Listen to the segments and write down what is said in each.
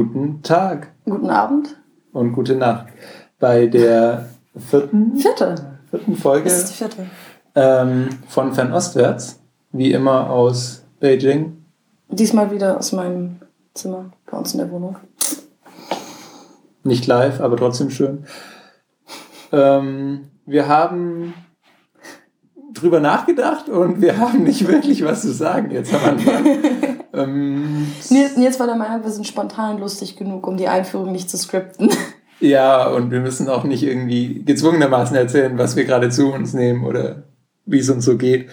Guten Tag. Guten Abend. Und gute Nacht. Bei der vierten, Vierte. vierten Folge ist die vierte. ähm, von Fernostwärts, wie immer aus Beijing. Diesmal wieder aus meinem Zimmer bei uns in der Wohnung. Nicht live, aber trotzdem schön. Ähm, wir haben drüber nachgedacht und wir haben nicht wirklich was zu sagen jetzt am Anfang. ähm, Nils, Nils war der Meinung, wir sind spontan lustig genug, um die Einführung nicht zu skripten. ja, und wir müssen auch nicht irgendwie gezwungenermaßen erzählen, was wir gerade zu uns nehmen oder wie es uns so geht.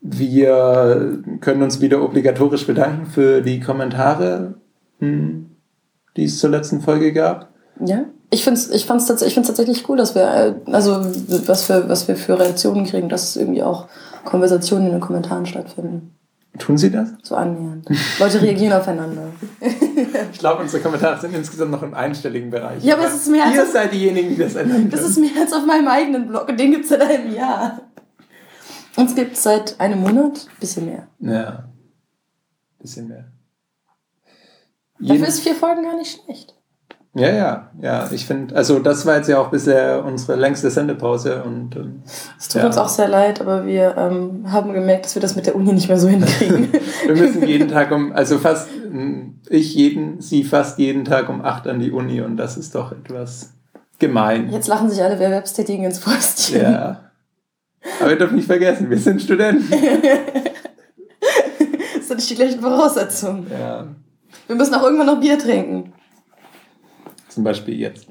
Wir können uns wieder obligatorisch bedanken für die Kommentare, hm, die es zur letzten Folge gab. Ja? Ich finde es ich fand's tats ich find's tatsächlich cool, dass wir, äh, also was für, was wir für Reaktionen kriegen, dass irgendwie auch Konversationen in den Kommentaren stattfinden. Tun Sie das? So annähernd. Leute reagieren aufeinander. Ich glaube, unsere Kommentare sind insgesamt noch im einstelligen Bereich. Ja, aber es ist mehr als Ihr auf, seid diejenigen, die das ändern das können. ist mehr als auf meinem eigenen Blog. Und den gibt es seit einem Jahr. Uns gibt es seit einem Monat, bisschen mehr. Ja. Bisschen mehr. Dafür Jeden- ist vier Folgen gar nicht schlecht. Ja, ja, ja. Ich finde, also das war jetzt ja auch bisher unsere längste Sendepause und ähm, Es tut Ja. uns auch sehr leid, aber wir ähm, haben gemerkt, dass wir das mit der Uni nicht mehr so hinkriegen. wir müssen jeden Tag um, also fast, ich jeden, sie fast jeden Tag um acht an die Uni und das ist doch etwas gemein. Jetzt lachen sich alle Erwerbstätigen ins Fäustchen. Ja. Aber ihr dürft nicht vergessen, wir sind Studenten. Das sind nicht die gleichen Voraussetzungen. Ja. Wir müssen auch irgendwann noch Bier trinken. Zum Beispiel jetzt.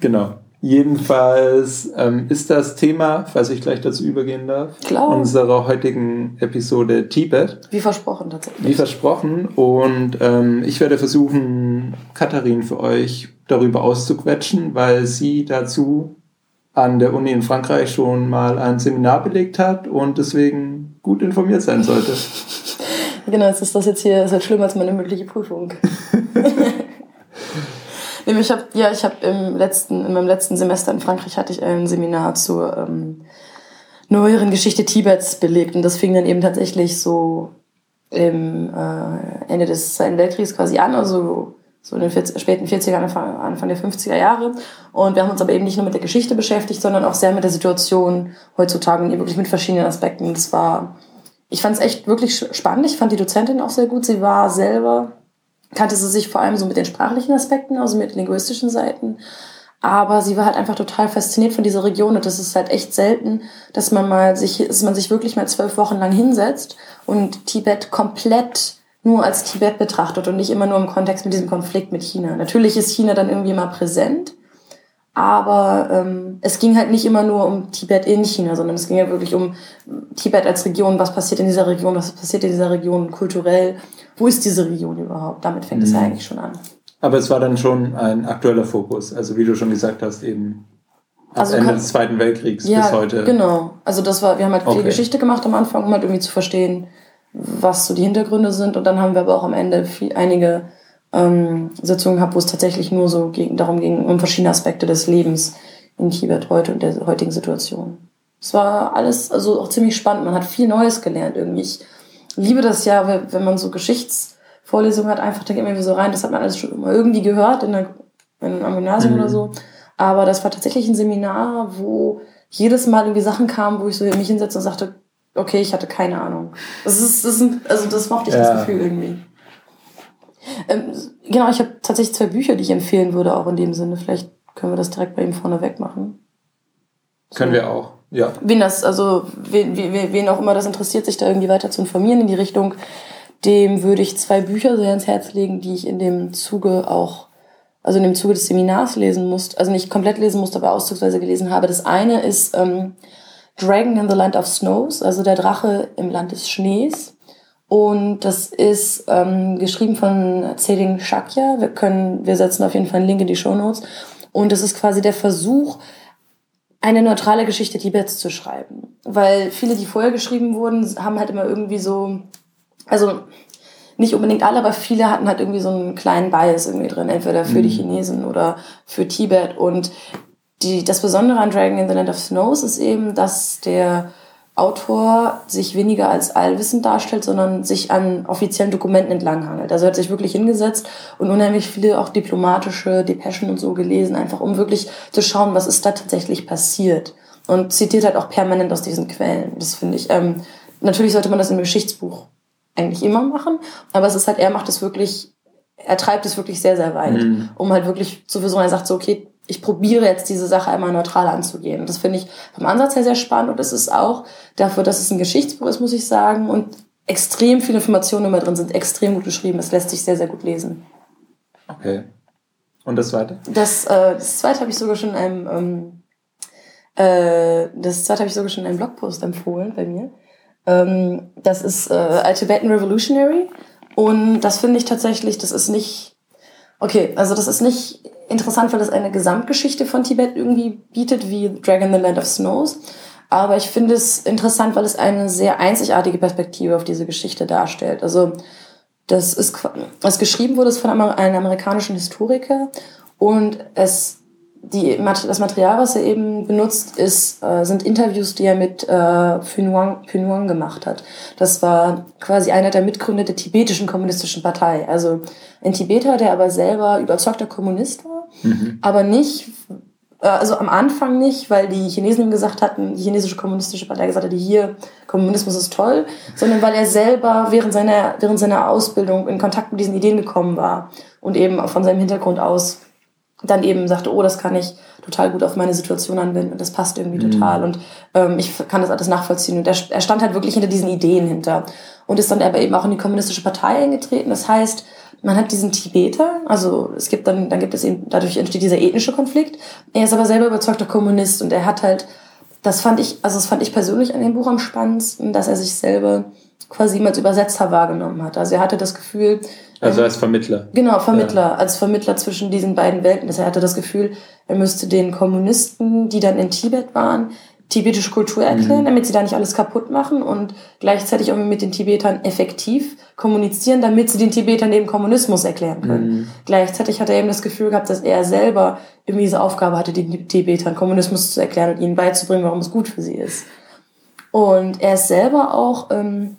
Genau. Jedenfalls ähm, ist das Thema, falls ich gleich dazu übergehen darf, Klar. unserer heutigen Episode Tibet, Wie versprochen tatsächlich. wie versprochen. Und ähm, ich werde versuchen, Katharin für euch darüber auszuquetschen, weil sie dazu an der Uni in Frankreich schon mal ein Seminar belegt hat und deswegen gut informiert sein sollte. Genau, jetzt ist das jetzt hier ist halt schlimmer als meine mündliche Prüfung. Ich habe ja, ich habe im letzten, in meinem letzten Semester in Frankreich hatte ich ein Seminar zur ähm, neueren Geschichte Tibets belegt und das fing dann eben tatsächlich so im äh, Ende des Zweiten Weltkriegs quasi an, also so in den 40, späten 40er, Anfang, Anfang der 50er Jahre. Und wir haben uns aber eben nicht nur mit der Geschichte beschäftigt, sondern auch sehr mit der Situation heutzutage und eben wirklich mit verschiedenen Aspekten. Das war ich fand es echt wirklich spannend. Ich fand die Dozentin auch sehr gut. Sie war selber, kannte sie sich vor allem so mit den sprachlichen Aspekten, also mit linguistischen Seiten. Aber sie war halt einfach total fasziniert von dieser Region und das ist halt echt selten, dass man mal sich, dass man sich wirklich mal zwölf Wochen lang hinsetzt und Tibet komplett nur als Tibet betrachtet und nicht immer nur im Kontext mit diesem Konflikt mit China. Natürlich ist China dann irgendwie mal präsent, aber ähm, es ging halt nicht immer nur um Tibet in China, sondern es ging ja wirklich um Tibet als Region, was passiert in dieser Region, was passiert in dieser Region kulturell, wo ist diese Region überhaupt? Damit fängt es ja Mhm. eigentlich schon an. Aber es war dann schon ein aktueller Fokus. Also wie du schon gesagt hast, eben Also Ende kann- des Zweiten Weltkriegs Ja, bis heute. genau. Also das war, wir haben halt viel Okay. Geschichte gemacht am Anfang, um halt irgendwie zu verstehen, was so die Hintergründe sind. Und dann haben wir aber auch am Ende viel, einige ähm, Sitzungen gehabt, wo es tatsächlich nur so gegen, darum ging, um verschiedene Aspekte des Lebens in Tibet heute und der heutigen Situation. Es war alles also auch ziemlich spannend. Man hat viel Neues gelernt irgendwie. Ich liebe das ja, wenn- wenn man so Geschichtsvorlesungen hat, einfach da geht man irgendwie so rein. Das hat man alles schon immer irgendwie gehört in der, in, am Gymnasium Mhm. oder so. Aber das war tatsächlich ein Seminar, wo jedes Mal irgendwie Sachen kamen, wo ich so mich hinsetzte und sagte, okay, ich hatte keine Ahnung. Das ist, das ist also das mochte ich Ja. das Gefühl irgendwie. Ähm, genau, ich habe tatsächlich zwei Bücher, die ich empfehlen würde, auch in dem Sinne. Vielleicht können wir das direkt bei ihm vorneweg machen. Können wir auch. Ja. Wen das, also wen, wen, wen auch immer das interessiert, sich da irgendwie weiter zu informieren in die Richtung, dem würde ich zwei Bücher sehr ins Herz legen, die ich in dem Zuge auch, also in dem Zuge des Seminars lesen musste, also nicht komplett lesen musste, aber auszugsweise gelesen habe. Das eine ist ähm, Dragon in the Land of Snows, also der Drache im Land des Schnees. Und das ist ähm, geschrieben von Tseding Shakya. Wir können, wir setzen auf jeden Fall einen Link in die Show Notes. Und das ist quasi der Versuch, eine neutrale Geschichte Tibets zu schreiben. Weil viele, die vorher geschrieben wurden, haben halt immer irgendwie so, also nicht unbedingt alle, aber viele hatten halt irgendwie so einen kleinen Bias irgendwie drin, entweder für die Chinesen oder für Tibet. Und die, das Besondere an Dragon in the Land of Snows ist eben, dass der Autor sich weniger als allwissend darstellt, sondern sich an offiziellen Dokumenten entlanghangelt. Also er hat sich wirklich hingesetzt und unheimlich viele auch diplomatische Depeschen und so gelesen, einfach um wirklich zu schauen, was ist da tatsächlich passiert. Und zitiert halt auch permanent aus diesen Quellen. Das finde ich, ähm, natürlich sollte man das im Geschichtsbuch eigentlich immer machen, aber es ist halt, er macht es wirklich, er treibt es wirklich sehr, sehr weit, mhm. um halt wirklich zu versuchen, er sagt so, okay, ich probiere jetzt diese Sache einmal neutral anzugehen. Und das finde ich vom Ansatz her sehr spannend und es ist auch dafür, dass es ein Geschichtsbuch ist, muss ich sagen, und extrem viele Informationen immer drin sind, extrem gut geschrieben. Es lässt sich sehr, sehr gut lesen. Okay. Und das zweite? Das, äh, das zweite habe ich sogar schon in einem, ähm, äh, das zweite habe ich sogar schon in einem Blogpost empfohlen bei mir. Ähm, das ist äh, A Tibetan Revolutionary. Und das finde ich tatsächlich, das ist nicht, okay, also das ist nicht interessant, weil es eine Gesamtgeschichte von Tibet irgendwie bietet, wie Dragon the Land of Snows. Aber ich finde es interessant, weil es eine sehr einzigartige Perspektive auf diese Geschichte darstellt. Also das ist, was geschrieben wurde, ist von einem amerikanischen Historiker und es die, das Material, was er eben benutzt, ist, äh, sind Interviews, die er mit äh, Phunuang gemacht hat. Das war quasi einer der Mitgründer der tibetischen kommunistischen Partei. Also ein Tibeter, der aber selber überzeugter Kommunist war, mhm. aber nicht, äh, also am Anfang nicht, weil die Chinesen ihm gesagt hatten, die chinesische kommunistische Partei gesagt hatte, hier, Kommunismus ist toll, sondern weil er selber während seiner, während seiner Ausbildung in Kontakt mit diesen Ideen gekommen war und eben von seinem Hintergrund aus dann eben sagte, oh, das kann ich total gut auf meine Situation anwenden und das passt irgendwie mhm. total und ähm, ich kann das alles nachvollziehen und er, er stand halt wirklich hinter diesen Ideen hinter und ist dann aber eben auch in die kommunistische Partei eingetreten. Das heißt, man hat diesen Tibeter, also es gibt dann, dann gibt es eben, dadurch entsteht dieser ethnische Konflikt. Er ist aber selber überzeugter Kommunist und er hat halt, das fand ich, also das fand ich persönlich an dem Buch am spannendsten, dass er sich selber quasi als Übersetzer wahrgenommen hat. Also er hatte das Gefühl, also als Vermittler. Genau, Vermittler, ja. als Vermittler zwischen diesen beiden Welten. Das er hatte das Gefühl, er müsste den Kommunisten, die dann in Tibet waren, tibetische Kultur erklären, mhm. damit sie da nicht alles kaputt machen und gleichzeitig auch mit den Tibetern effektiv kommunizieren, damit sie den Tibetern eben Kommunismus erklären können. Mhm. Gleichzeitig hat er eben das Gefühl gehabt, dass er selber irgendwie diese Aufgabe hatte, den Tibetern Kommunismus zu erklären und ihnen beizubringen, warum es gut für sie ist. Und er ist selber auch ähm,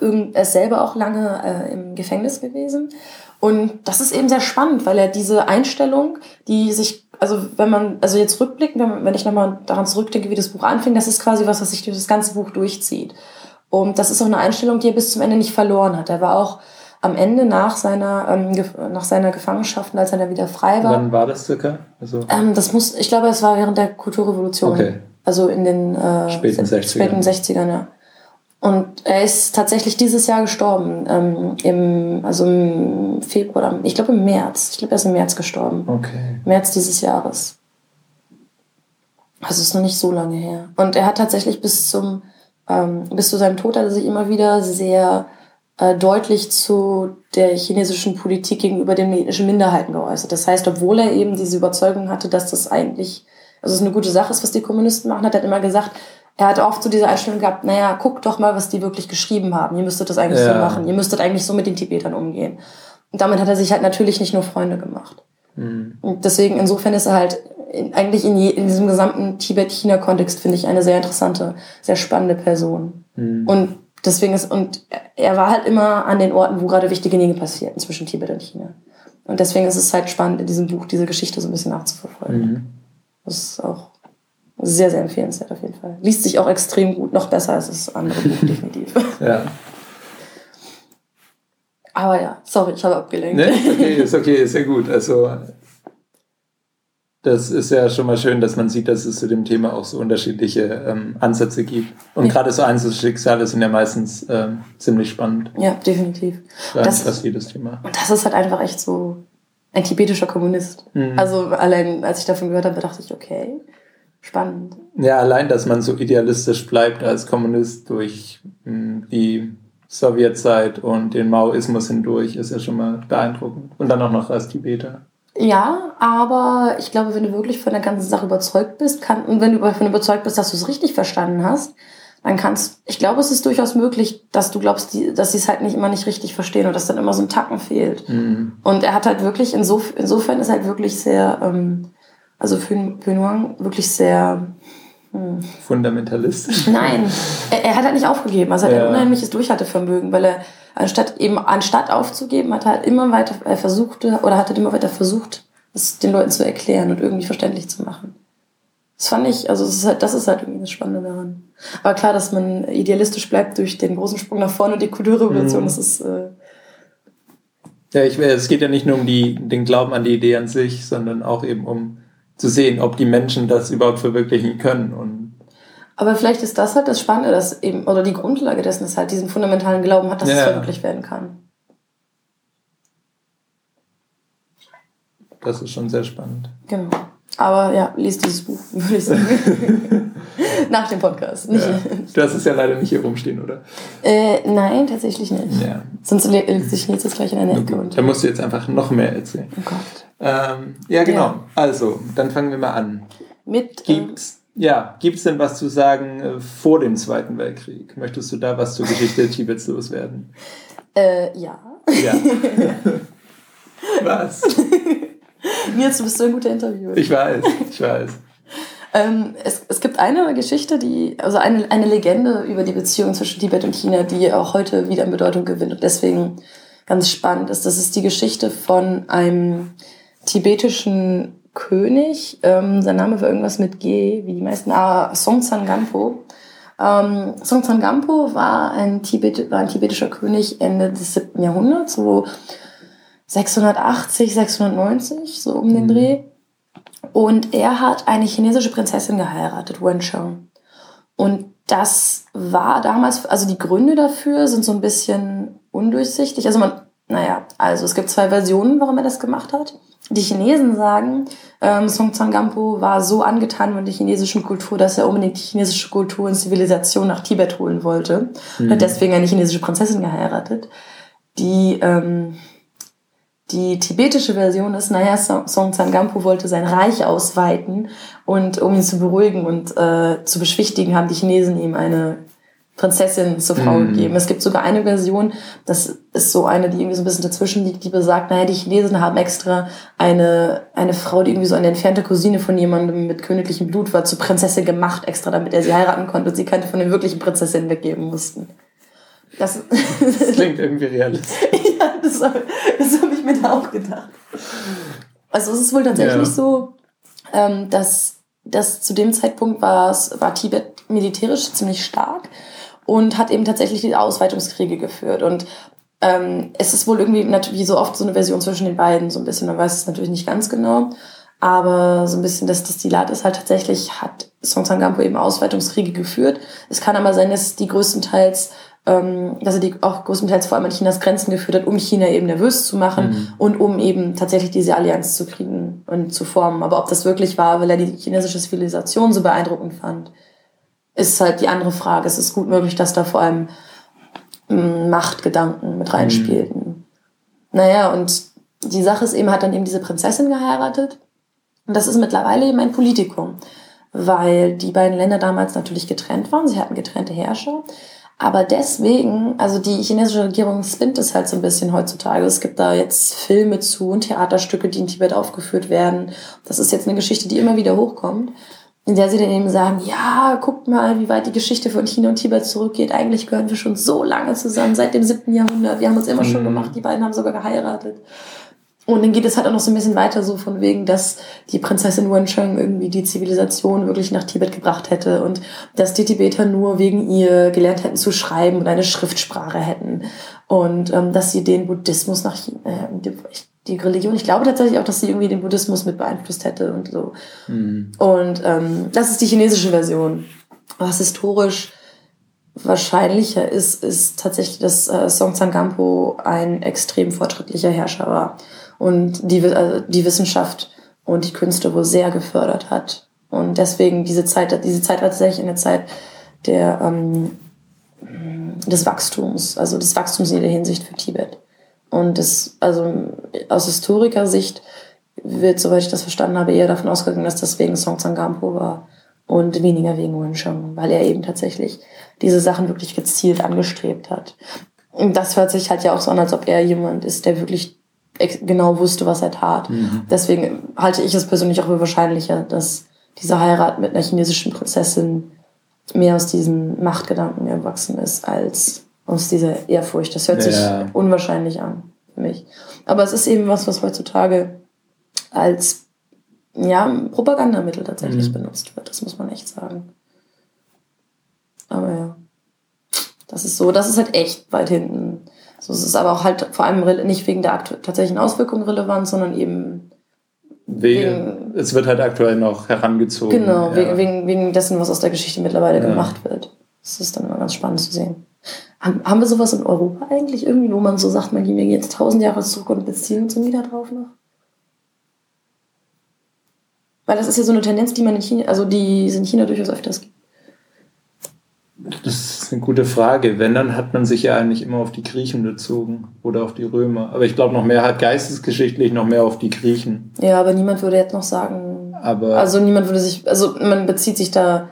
er ist selber auch lange äh, im Gefängnis gewesen. Und das ist eben sehr spannend, weil er diese Einstellung, die sich, also wenn man, also jetzt rückblickend, wenn, wenn ich nochmal daran zurückdenke, wie das Buch anfing, das ist quasi was, was sich durch das ganze Buch durchzieht. Und das ist auch eine Einstellung, die er bis zum Ende nicht verloren hat. Er war auch am Ende nach seiner, ähm, nach seiner Gefangenschaft, als er dann wieder frei war. Wann war das circa? Also ähm, das muss, ich glaube, es war während der Kulturrevolution. Okay. Also in den äh, späten 60ern. Späten 60ern, ja. Und er ist tatsächlich dieses Jahr gestorben, ähm, im, also im Februar, ich glaube im März. Ich glaube, er ist im März gestorben. Okay. März dieses Jahres. Also ist noch nicht so lange her. Und er hat tatsächlich bis zum, ähm, bis zu seinem Tod hat er sich immer wieder sehr äh, deutlich zu der chinesischen Politik gegenüber den ethnischen Minderheiten geäußert. Das heißt, obwohl er eben diese Überzeugung hatte, dass das eigentlich, also es eine gute Sache ist, was die Kommunisten machen, hat er immer gesagt, er hat oft so diese Einstellung gehabt, naja, guckt doch mal, was die wirklich geschrieben haben. Ihr müsstet das eigentlich ja. so machen. Ihr müsstet eigentlich so mit den Tibetern umgehen. Und damit hat er sich halt natürlich nicht nur Freunde gemacht. Mhm. Und deswegen, insofern ist er halt in, eigentlich in, je, in diesem gesamten Tibet-China-Kontext, finde ich, eine sehr interessante, sehr spannende Person. Mhm. Und deswegen ist, und er war halt immer an den Orten, wo gerade wichtige Dinge passierten zwischen Tibet und China. Und deswegen ist es halt spannend, in diesem Buch diese Geschichte so ein bisschen nachzuverfolgen. Mhm. Das ist auch sehr, sehr empfehlenswert auf jeden Fall. Liest sich auch extrem gut, noch besser als das andere Buch, definitiv. Ja. Aber ja, sorry, ich habe abgelenkt. Nee, ist okay, ist okay, ist ja gut. Also, das ist ja schon mal schön, dass man sieht, dass es zu dem Thema auch so unterschiedliche ähm, Ansätze gibt. Und ja. gerade so Einzelschicksale sind ja meistens ähm, ziemlich spannend. Ja, definitiv. Das, fast jedes Thema. Und das ist halt einfach echt so ein tibetischer Kommunist. Mhm. Also allein, als ich davon gehört habe, dachte ich, okay, spannend. Ja, allein, dass man so idealistisch bleibt als Kommunist durch hm, die Sowjetzeit und den Maoismus hindurch, ist ja schon mal beeindruckend. Und dann auch noch als Tibeter. Ja, aber ich glaube, wenn du wirklich von der ganzen Sache überzeugt bist, kann, und wenn du davon überzeugt bist, dass du es richtig verstanden hast, dann kannst, ich glaube, es ist durchaus möglich, dass du glaubst, die, dass sie es halt nicht immer nicht richtig verstehen und dass dann immer so ein Tacken fehlt. Mhm. Und er hat halt wirklich, insof insofern ist halt wirklich sehr, ähm, also für Benoit wirklich sehr, Hm. Fundamentalistisch? Nein, er, er, hat halt nicht aufgegeben. Also er hat ja. ein unheimliches Durchhaltevermögen, weil er anstatt eben anstatt aufzugeben, hat er halt immer weiter er versuchte oder hat er immer weiter versucht, es den Leuten zu erklären und irgendwie verständlich zu machen. Das fand ich, also das ist halt, das ist halt irgendwie das Spannende daran. Aber klar, dass man idealistisch bleibt durch den großen Sprung nach vorne und die Kulturrevolution, mhm. das ist. Äh ja, ich, es geht ja nicht nur um die, den Glauben an die Idee an sich, sondern auch eben um zu sehen, ob die Menschen das überhaupt verwirklichen können. Und Aber vielleicht ist das halt das Spannende, dass eben, oder die Grundlage dessen ist halt diesen fundamentalen Glauben hat, dass ja. es verwirklicht werden kann. Das ist schon sehr spannend. Genau. Aber ja, liest dieses Buch, würde ich sagen. Nach dem Podcast. Nicht ja. Du hast es ja leider nicht hier rumstehen, oder? Äh, nein, tatsächlich nicht. Ja. Sonst legt sich jetzt gleich in eine Ecke. Okay. Da musst du jetzt einfach noch mehr erzählen. Oh Gott. Ähm, ja, genau. Ja. Also, dann fangen wir mal an. Mit. Ähm, gibt's, ähm, ja, gibt es denn was zu sagen äh, vor dem Zweiten Weltkrieg? Möchtest du da was zur Geschichte Tibets loswerden? Äh, ja. Ja. was? Nils, du bist so ein guter Interviewer. Ich weiß, ich weiß. ähm, es, es gibt eine Geschichte, die, also eine, eine Legende über die Beziehung zwischen Tibet und China, die auch heute wieder an Bedeutung gewinnt und deswegen ganz spannend ist. Das ist die Geschichte von einem tibetischen König. Ähm, sein Name war irgendwas mit G, wie die meisten. Ah, Songtsan Gampo. Ähm, Songtsan Gampo war ein, Tibet, war ein tibetischer König Ende des 7. Jahrhunderts, wo 680, 690, so um den mhm. Dreh. Und er hat eine chinesische Prinzessin geheiratet, Wen Cheng. Und das war damals, also die Gründe dafür sind so ein bisschen undurchsichtig. Also man, naja, also es gibt zwei Versionen, warum er das gemacht hat. Die Chinesen sagen, ähm, Song Zangampo war so angetan von der chinesischen Kultur, dass er unbedingt die chinesische Kultur und Zivilisation nach Tibet holen wollte. Mhm. Und hat deswegen eine chinesische Prinzessin geheiratet. Die ähm, die tibetische Version ist, naja, Song Zangampo wollte sein Reich ausweiten und um ihn zu beruhigen und äh, zu beschwichtigen, haben die Chinesen ihm eine Prinzessin zur Frau mm. gegeben. Es gibt sogar eine Version, das ist so eine, die irgendwie so ein bisschen dazwischen liegt, die besagt, naja, die Chinesen haben extra eine, eine Frau, die irgendwie so eine entfernte Cousine von jemandem mit königlichem Blut war, zur Prinzessin gemacht, extra damit er sie heiraten konnte und sie keine von den wirklichen Prinzessinnen weggeben mussten. Das, das klingt irgendwie realistisch. ja, das, das habe ich mir da auch gedacht. Also es ist wohl tatsächlich ja. so, ähm, dass, dass zu dem Zeitpunkt war, war Tibet militärisch ziemlich stark und hat eben tatsächlich die Ausweitungskriege geführt. Und ähm, es ist wohl irgendwie, wie so oft, so eine Version zwischen den beiden, so ein bisschen, man weiß es natürlich nicht ganz genau. Aber so ein bisschen das Destillat ist halt tatsächlich, hat Song Sangampo eben Ausweitungskriege geführt. Es kann aber sein, dass die größtenteils ähm, dass er die auch größtenteils vor allem an Chinas Grenzen geführt hat, um China eben nervös zu machen mhm. und um eben tatsächlich diese Allianz zu kriegen und zu formen. Aber ob das wirklich war, weil er die chinesische Zivilisation so beeindruckend fand, ist halt die andere Frage. Es ist gut möglich, dass da vor allem ähm, Machtgedanken mit reinspielten. Mhm. Naja, und die Sache ist eben, hat dann eben diese Prinzessin geheiratet. Und das ist mittlerweile eben ein Politikum, weil die beiden Länder damals natürlich getrennt waren. Sie hatten getrennte Herrscher. Aber deswegen, also die chinesische Regierung spinnt es halt so ein bisschen heutzutage. Es gibt da jetzt Filme zu und Theaterstücke, die in Tibet aufgeführt werden. Das ist jetzt eine Geschichte, die immer wieder hochkommt, in der sie dann eben sagen, ja, guckt mal, wie weit die Geschichte von China und Tibet zurückgeht. Eigentlich gehören wir schon so lange zusammen, seit dem siebten Jahrhundert. Wir haben uns immer schon mhm. gemacht, die beiden haben sogar geheiratet. Und dann geht es halt auch noch so ein bisschen weiter, so von wegen, dass die Prinzessin Wencheng irgendwie die Zivilisation wirklich nach Tibet gebracht hätte und dass die Tibeter nur wegen ihr gelernt hätten zu schreiben und eine Schriftsprache hätten und ähm, dass sie den Buddhismus nach China, äh, die, die, Religion, ich glaube tatsächlich auch, dass sie irgendwie den Buddhismus mit beeinflusst hätte und so. Mhm. Und ähm, das ist die chinesische Version. Was historisch wahrscheinlicher ist, ist tatsächlich, dass äh, Song Gampo ein extrem fortschrittlicher Herrscher war und die, also die Wissenschaft und die Künste wohl sehr gefördert hat. Und deswegen diese Zeit, diese Zeit war tatsächlich eine Zeit der, ähm, des Wachstums, also des Wachstums in jeder Hinsicht für Tibet. Und das, also aus Historikersicht wird, soweit ich das verstanden habe, eher davon ausgegangen, dass das wegen Song Zangampo war und weniger wegen Wensheng, weil er eben tatsächlich diese Sachen wirklich gezielt angestrebt hat. Und das hört sich halt ja auch so an, als ob er jemand ist, der wirklich genau wusste, was er tat. Mhm. Deswegen halte ich es persönlich auch für wahrscheinlicher, dass diese Heirat mit einer chinesischen Prinzessin mehr aus diesem Machtgedanken erwachsen ist, als aus dieser Ehrfurcht. Das hört sich unwahrscheinlich an für mich. Aber es ist eben was, was heutzutage als ja, Propagandamittel tatsächlich mhm. benutzt wird. Das muss man echt sagen. Aber ja, das ist so, das ist halt echt weit hinten. So, es ist aber auch halt vor allem nicht wegen der tatsächlichen Auswirkungen relevant, sondern eben wegen, es wird halt aktuell noch herangezogen. Genau, ja. wegen, wegen dessen, was aus der Geschichte mittlerweile ja. gemacht wird. Das ist dann immer ganz spannend zu sehen. Haben, haben wir sowas in Europa eigentlich irgendwie, wo man so sagt, man geht jetzt tausend Jahre zurück und beziehen uns da drauf noch? Weil das ist ja so eine Tendenz, die man in China, also die es in China durchaus öfters gibt. Das ist eine gute Frage. Wenn, dann hat man sich ja eigentlich immer auf die Griechen bezogen oder auf die Römer. Aber ich glaube noch mehr halt geistesgeschichtlich noch mehr auf die Griechen. Ja, aber niemand würde jetzt noch sagen. Aber also niemand würde sich, also man bezieht sich da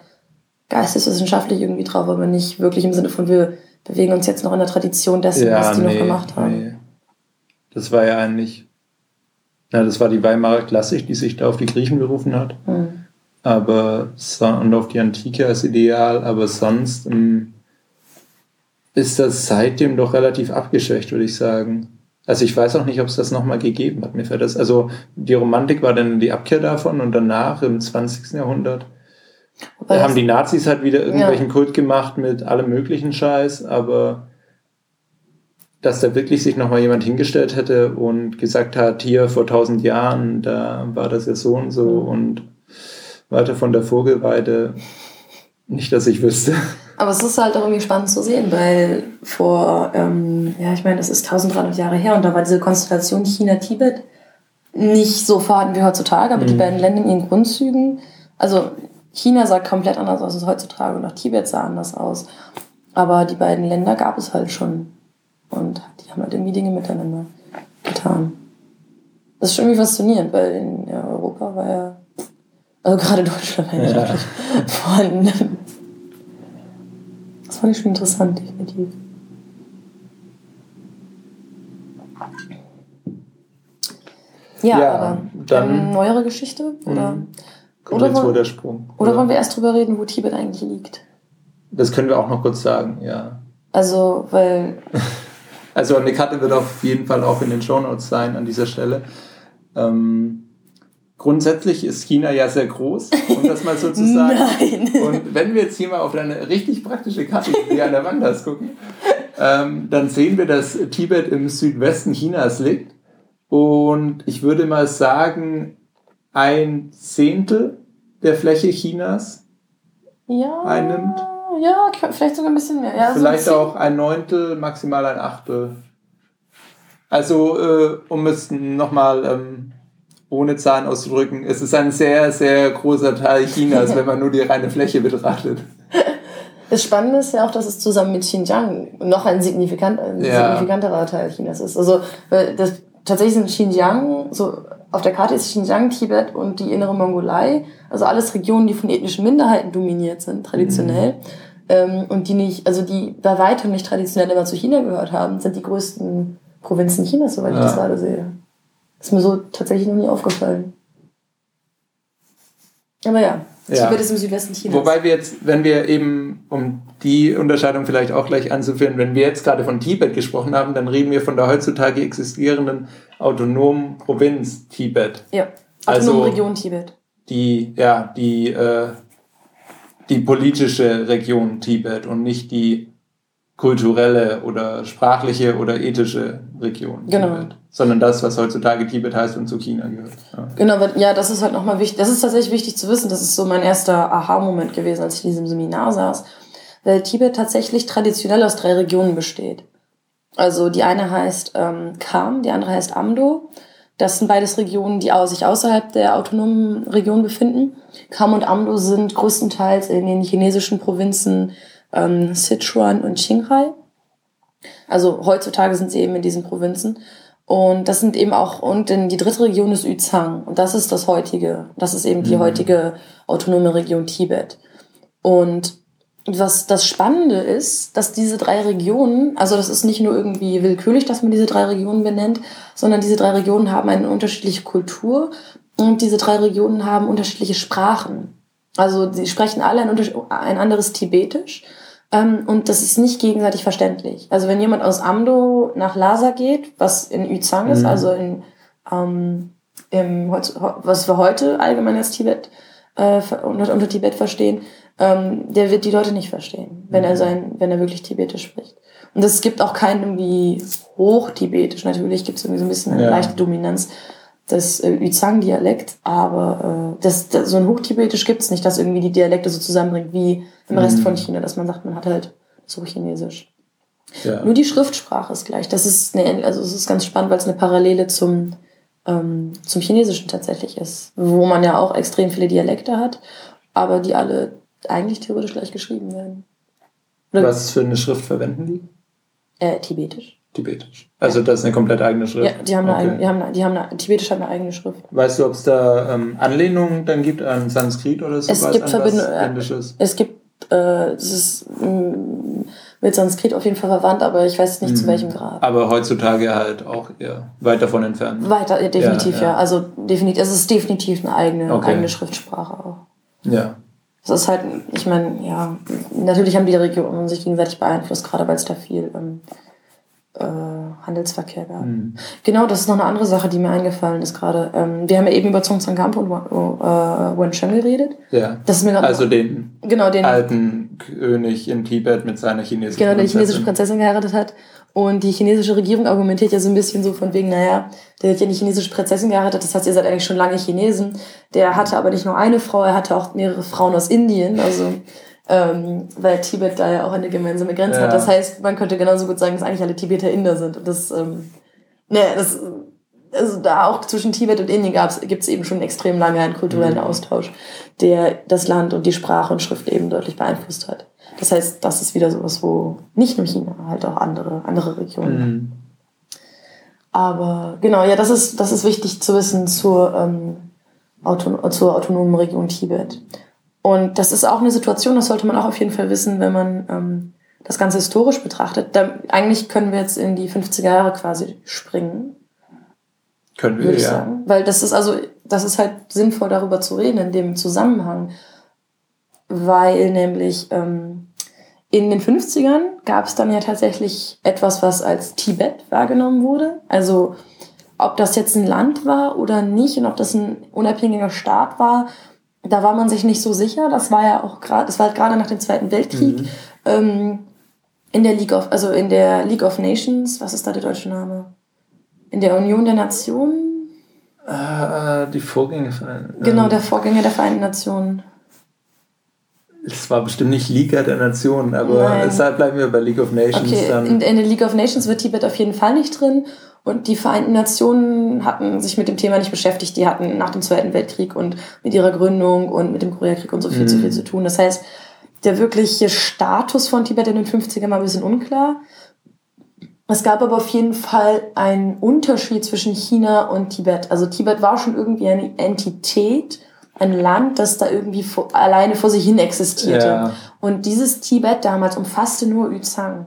geisteswissenschaftlich irgendwie drauf, aber nicht wirklich im Sinne von wir bewegen uns jetzt noch in der Tradition dessen, ja, was die nee, noch gemacht haben. Nee. Das war ja eigentlich, na, das war die Weimarer Klassik, die sich da auf die Griechen berufen hat. Mhm aber und auf die Antike als Ideal, aber sonst ähm, ist das seitdem doch relativ abgeschwächt, würde ich sagen. Also ich weiß auch nicht, ob es das nochmal gegeben hat. Mir fällt das, also die Romantik war dann die Abkehr davon und danach im 20. Jahrhundert da haben die Nazis halt wieder irgendwelchen ja. Kult gemacht mit allem möglichen Scheiß, aber dass da wirklich sich nochmal jemand hingestellt hätte und gesagt hat, hier vor tausend Jahren, da war das ja so und so mhm. und weiter von der Vogelweide. Nicht, dass ich wüsste. Aber es ist halt auch irgendwie spannend zu sehen, weil vor, ähm, ja, ich meine, das ist 1300 Jahre her und da war diese Konstellation China-Tibet nicht so vorhanden wie heutzutage, aber mhm. die beiden Länder in ihren Grundzügen, also China sah komplett anders aus als heutzutage und auch Tibet sah anders aus. Aber die beiden Länder gab es halt schon. Und die haben halt irgendwie Dinge miteinander getan. Das ist schon irgendwie faszinierend, weil in Europa war ja also gerade Deutschland eigentlich ja. vorhanden. Das fand ich schon interessant, definitiv. Ja, ja aber dann neuere Geschichte? Oder, mhm. oder, wollen, der Sprung. Oder, oder wollen wir erst drüber reden, wo Tibet eigentlich liegt? Das können wir auch noch kurz sagen, ja. Also, weil. Also eine Karte wird auf jeden Fall auch in den Shownotes sein an dieser Stelle. Ähm, Grundsätzlich ist China ja sehr groß, um das mal so zu sagen. Nein. Und wenn wir jetzt hier mal auf eine richtig praktische Karte, die an der Wand hast, gucken, ähm, dann sehen wir, dass Tibet im Südwesten Chinas liegt. Und ich würde mal sagen, ein Zehntel der Fläche Chinas ja, einnimmt. Ja, vielleicht sogar ein bisschen mehr. Ja, vielleicht so auch ein Neuntel, maximal ein Achtel. Also, äh, um es nochmal ähm, ohne Zahn auszudrücken, es ist ein sehr, sehr großer Teil Chinas, wenn man nur die reine Fläche betrachtet. Das Spannende ist ja auch, dass es zusammen mit Xinjiang noch ein, signifikant, ein ja. signifikanterer Teil Chinas ist. Also das, tatsächlich sind Xinjiang, so auf der Karte ist Xinjiang, Tibet und die innere Mongolei, also alles Regionen, die von ethnischen Minderheiten dominiert sind, traditionell. Mhm. Ähm, und die nicht, also die bei weitem nicht traditionell immer zu China gehört haben, sind die größten Provinzen Chinas, soweit ja. ich das gerade sehe. Ist mir so tatsächlich noch nie aufgefallen. Aber ja, ja. Tibet ist im Südwesten Chinas. Wobei wir jetzt, wenn wir eben, um die Unterscheidung vielleicht auch gleich anzuführen, wenn wir jetzt gerade von Tibet gesprochen haben, dann reden wir von der heutzutage existierenden autonomen Provinz Tibet. Ja, autonome also Region Tibet. Die, ja, die, äh, die politische Region Tibet und nicht die kulturelle oder sprachliche oder ethische Region. Genau. Tibet, sondern das, was heutzutage Tibet heißt und zu China gehört. Ja. Genau, ja, das ist halt nochmal wichtig. Das ist tatsächlich wichtig zu wissen. Das ist so mein erster Aha-Moment gewesen, als ich in diesem Seminar saß. Weil Tibet tatsächlich traditionell aus drei Regionen besteht. Also die eine heißt ähm, Kham, die andere heißt Amdo. Das sind beides Regionen, die sich außerhalb der autonomen Region befinden. Kham und Amdo sind größtenteils in den chinesischen Provinzen ähm, Sichuan und Qinghai. Also heutzutage sind sie eben in diesen Provinzen. Und das sind eben auch, und in die dritte Region ist Yuzhang. Und das ist das heutige, das ist eben die mhm. heutige autonome Region Tibet. Und was das Spannende ist, dass diese drei Regionen, also das ist nicht nur irgendwie willkürlich, dass man diese drei Regionen benennt, sondern diese drei Regionen haben eine unterschiedliche Kultur Und diese drei Regionen haben unterschiedliche Sprachen. Also sie sprechen alle ein, ein anderes Tibetisch. Ähm, und das ist nicht gegenseitig verständlich. Also wenn jemand aus Amdo nach Lhasa geht, was in Yuzhang ist, mhm. also in, ähm, im, was wir heute allgemein als Tibet äh, unter, unter Tibet verstehen, ähm, der wird die Leute nicht verstehen, wenn er mhm. sein, wenn er wirklich Tibetisch spricht. Und es gibt auch kein irgendwie Hochtibetisch. Natürlich gibt es irgendwie so ein bisschen eine ja. leichte Dominanz des äh, Yuzhang-Dialekt, aber äh, das, das, so ein Hochtibetisch gibt es nicht, dass irgendwie die Dialekte so zusammenbringt wie im mhm. Rest von China, dass man sagt, man hat halt so Chinesisch. Ja. Nur die Schriftsprache ist gleich. Das ist eine, also es ist ganz spannend, weil es eine Parallele zum ähm, zum Chinesischen tatsächlich ist, wo man ja auch extrem viele Dialekte hat, aber die alle eigentlich theoretisch gleich geschrieben werden. Oder Was für eine Schrift verwenden die? Äh, Tibetisch. Tibetisch. Also das ist eine komplett eigene Schrift. Ja, die haben eine eigene, die haben, die haben eine, Tibetisch hat eine eigene Schrift. Weißt du, ob es da ähm, Anlehnungen dann gibt an Sanskrit oder sowas? Es gibt Verbindungen. Es gibt, äh, es ist mm, mit Sanskrit auf jeden Fall verwandt, aber ich weiß nicht mhm. zu welchem Grad. Aber heutzutage halt auch eher weit davon entfernt. Weiter, definitiv, ja. ja. ja. Also definitiv, es ist definitiv eine eigene, okay. eigene Schriftsprache auch. Ja. Es ist halt, ich meine, ja, natürlich haben die Regionen sich gegenseitig beeinflusst, gerade weil es da viel ähm, äh, Handelsverkehr gab. Mhm. Genau, das ist noch eine andere Sache, die mir eingefallen ist gerade. Ähm, wir haben ja eben über Zhongzhang und äh, Wencheng geredet. Ja. Das ist mir also den, genau, den alten König in Tibet mit seiner chinesischen Genau, der chinesische Prinzessin geheiratet hat. Und die chinesische Regierung argumentiert ja so ein bisschen so von wegen, naja, der hat ja die chinesische Prinzessin geheiratet, das heißt, ihr seid eigentlich schon lange Chinesen. Der hatte aber nicht nur eine Frau, er hatte auch mehrere Frauen aus Indien. Also ähm, weil Tibet da ja auch eine gemeinsame Grenze ja. hat. Das heißt, man könnte genauso gut sagen, dass eigentlich alle Tibeter Inder sind. Das, ähm, ne, das, also da auch zwischen Tibet und Indien gibt es eben schon extrem lange einen kulturellen mhm. Austausch, der das Land und die Sprache und Schrift eben deutlich beeinflusst hat. Das heißt, das ist wieder sowas, wo nicht nur China, halt auch andere, andere Regionen. Mhm. Aber genau, ja, das ist, das ist wichtig zu wissen zur, ähm, Auton zur autonomen Region Tibet. Und das ist auch eine Situation, das sollte man auch auf jeden Fall wissen, wenn man ähm, das Ganze historisch betrachtet. Da, eigentlich können wir jetzt in die 50er Jahre quasi springen. Können wir, ja. Sagen. Weil das ist also, das ist halt sinnvoll, darüber zu reden in dem Zusammenhang. Weil nämlich ähm, in den 50ern gab es dann ja tatsächlich etwas, was als Tibet wahrgenommen wurde. Also ob das jetzt ein Land war oder nicht und ob das ein unabhängiger Staat war da war man sich nicht so sicher. Das war ja auch gerade, das war halt gerade nach dem Zweiten Weltkrieg. Mhm. Ähm, in der League of, also in der League of Nations, was ist da der deutsche Name? In der Union der Nationen? Äh, die Vorgänger. Genau, der Vorgänger der Vereinten Nationen. Es war bestimmt nicht Liga der Nationen, aber Nein. deshalb bleiben wir bei League of Nations. Okay, dann. In, in der League of Nations wird Tibet auf jeden Fall nicht drin. Und die Vereinten Nationen hatten sich mit dem Thema nicht beschäftigt. Die hatten nach dem Zweiten Weltkrieg und mit ihrer Gründung und mit dem Koreakrieg und so viel mhm. zu viel zu tun. Das heißt, der wirkliche Status von Tibet in den 50ern war ein bisschen unklar. Es gab aber auf jeden Fall einen Unterschied zwischen China und Tibet. Also Tibet war schon irgendwie eine Entität, ein Land, das da irgendwie vor, alleine vor sich hin existierte. Ja. Und dieses Tibet damals umfasste nur Yuzhang.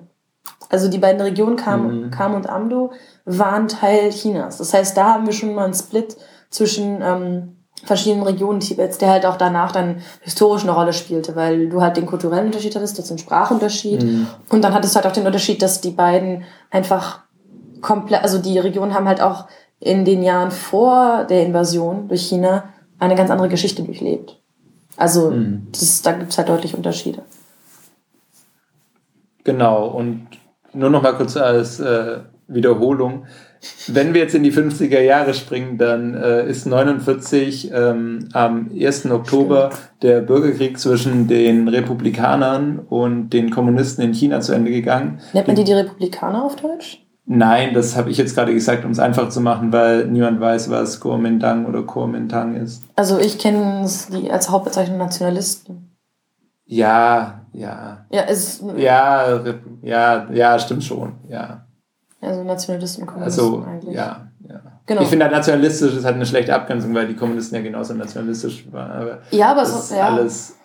Also die beiden Regionen Kam, mhm. Kam und Amdo waren Teil Chinas. Das heißt, da haben wir schon mal einen Split zwischen ähm, verschiedenen Regionen Tibets, der halt auch danach dann historisch eine Rolle spielte, weil du halt den kulturellen Unterschied hattest, das ist ein Sprachunterschied. Mhm. Und dann hattest du halt auch den Unterschied, dass die beiden einfach komplett, also die Regionen haben halt auch in den Jahren vor der Invasion durch China eine ganz andere Geschichte durchlebt. Also mhm. das, da gibt's halt deutlich Unterschiede. Genau, und nur noch mal kurz als äh, Wiederholung. Wenn wir jetzt in die 50er Jahre springen, dann äh, ist 49 ähm, am 1. Oktober der Bürgerkrieg zwischen den Republikanern und den Kommunisten in China zu Ende gegangen. Nennt man die die Republikaner auf Deutsch? Nein, das habe ich jetzt gerade gesagt, um es einfach zu machen, weil niemand weiß, was Kuomintang oder Kuomintang ist. Also ich kenne die als Hauptbezeichnung Nationalisten. Ja, ja. Ja, es ja, ja, ja, stimmt schon, ja. Also Nationalisten und Kommunisten also, eigentlich. Ja, ja. Genau. Ich finde halt nationalistisch ist halt eine schlechte Abgrenzung, weil die Kommunisten ja genauso nationalistisch waren. Aber ja, aber es ist ja. alles.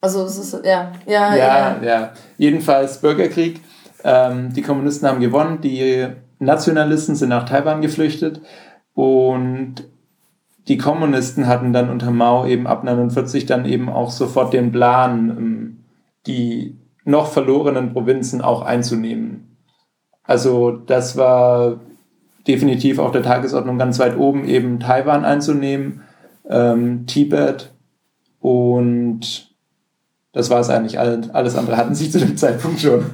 Also es ist ja, ja, ja, ja. ja. Jedenfalls Bürgerkrieg. Ähm, die Kommunisten haben gewonnen, die Nationalisten sind nach Taiwan geflüchtet und die Kommunisten hatten dann unter Mao eben ab 49 dann eben auch sofort den Plan, ähm, die noch verlorenen Provinzen auch einzunehmen. Also das war definitiv auf der Tagesordnung ganz weit oben, eben Taiwan einzunehmen, ähm, Tibet und das war es eigentlich. Alles andere hatten sie zu dem Zeitpunkt schon.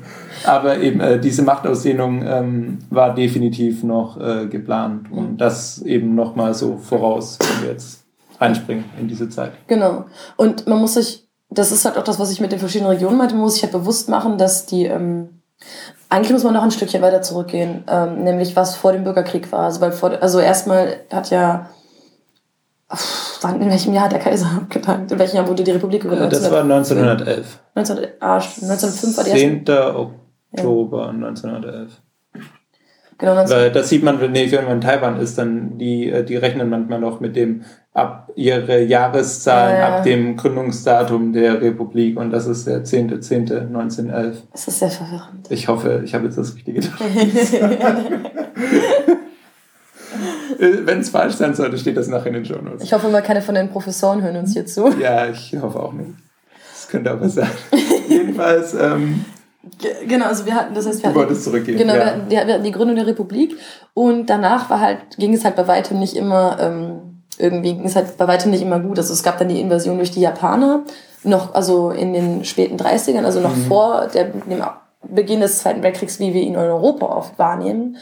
Aber eben äh, diese Machtausdehnung ähm, war definitiv noch äh, geplant. Und das eben nochmal so voraus, wenn wir jetzt einspringen in diese Zeit. Genau. Und man muss sich, das ist halt auch das, was ich mit den verschiedenen Regionen meinte, man muss sich halt bewusst machen, dass die, ähm, eigentlich muss man noch ein Stückchen weiter zurückgehen, ähm, nämlich was vor dem Bürgerkrieg war. Also, weil vor, also erstmal hat ja wann, in welchem Jahr hat der Kaiser abgedankt? In welchem Jahr wurde die Republik gegründet? Das war 1911. 19, ah, 1905 war die 10. Oktober ja. 1911. Genau, Weil das sieht man, nee, wenn man in Taiwan ist, dann die, äh, die rechnen manchmal noch mit dem ab ihre Jahreszahlen ja, ja. ab dem Gründungsdatum der Republik und das ist der 10.10.1911. Das ist sehr verwirrend. Ich hoffe, ich habe jetzt das Richtige gedacht. Wenn es falsch sein sollte, steht das nachher in den Notes. Ich hoffe mal, keine von den Professoren hören uns hier zu. Ja, ich hoffe auch nicht. Das könnte aber sein. Jedenfalls. Ähm, Genau, also wir hatten, das heißt, wir du wolltest zurückgehen. Genau, ja. wir, hatten, wir hatten die Gründung der Republik und danach war halt, ging es halt bei weitem nicht immer, ähm, irgendwie ging es halt bei weitem nicht immer gut. Also es gab dann die Invasion durch die Japaner, noch, also in den späten 30ern, also noch mhm. vor der, dem Beginn des Zweiten Weltkriegs, wie wir ihn in Europa oft wahrnehmen.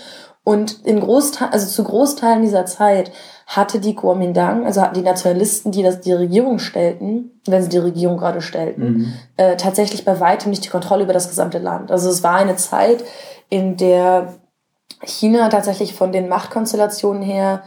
Und in Großteil, also zu Großteilen dieser Zeit hatte die Kuomintang, also hatten die Nationalisten, die das die Regierung stellten, wenn sie die Regierung gerade stellten, mhm. äh, tatsächlich bei weitem nicht die Kontrolle über das gesamte Land. Also es war eine Zeit, in der China tatsächlich von den Machtkonstellationen her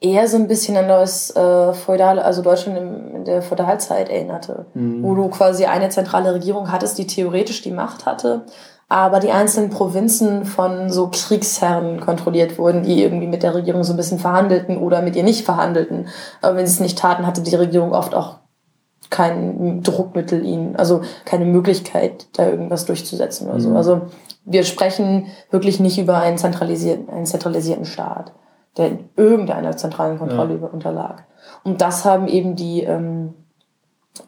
eher so ein bisschen an das äh, feudale, also Deutschland in, in der Feudalzeit erinnerte, mhm. wo du quasi eine zentrale Regierung hattest, die theoretisch die Macht hatte, aber die einzelnen Provinzen von so Kriegsherren kontrolliert wurden, die irgendwie mit der Regierung so ein bisschen verhandelten oder mit ihr nicht verhandelten. Aber wenn sie es nicht taten, hatte die Regierung oft auch kein Druckmittel ihnen, also keine Möglichkeit, da irgendwas durchzusetzen oder so. Mhm. Also wir sprechen wirklich nicht über einen zentralisierten, einen zentralisierten Staat, der in irgendeiner zentralen Kontrolle ja. unterlag. Und das haben eben die ähm,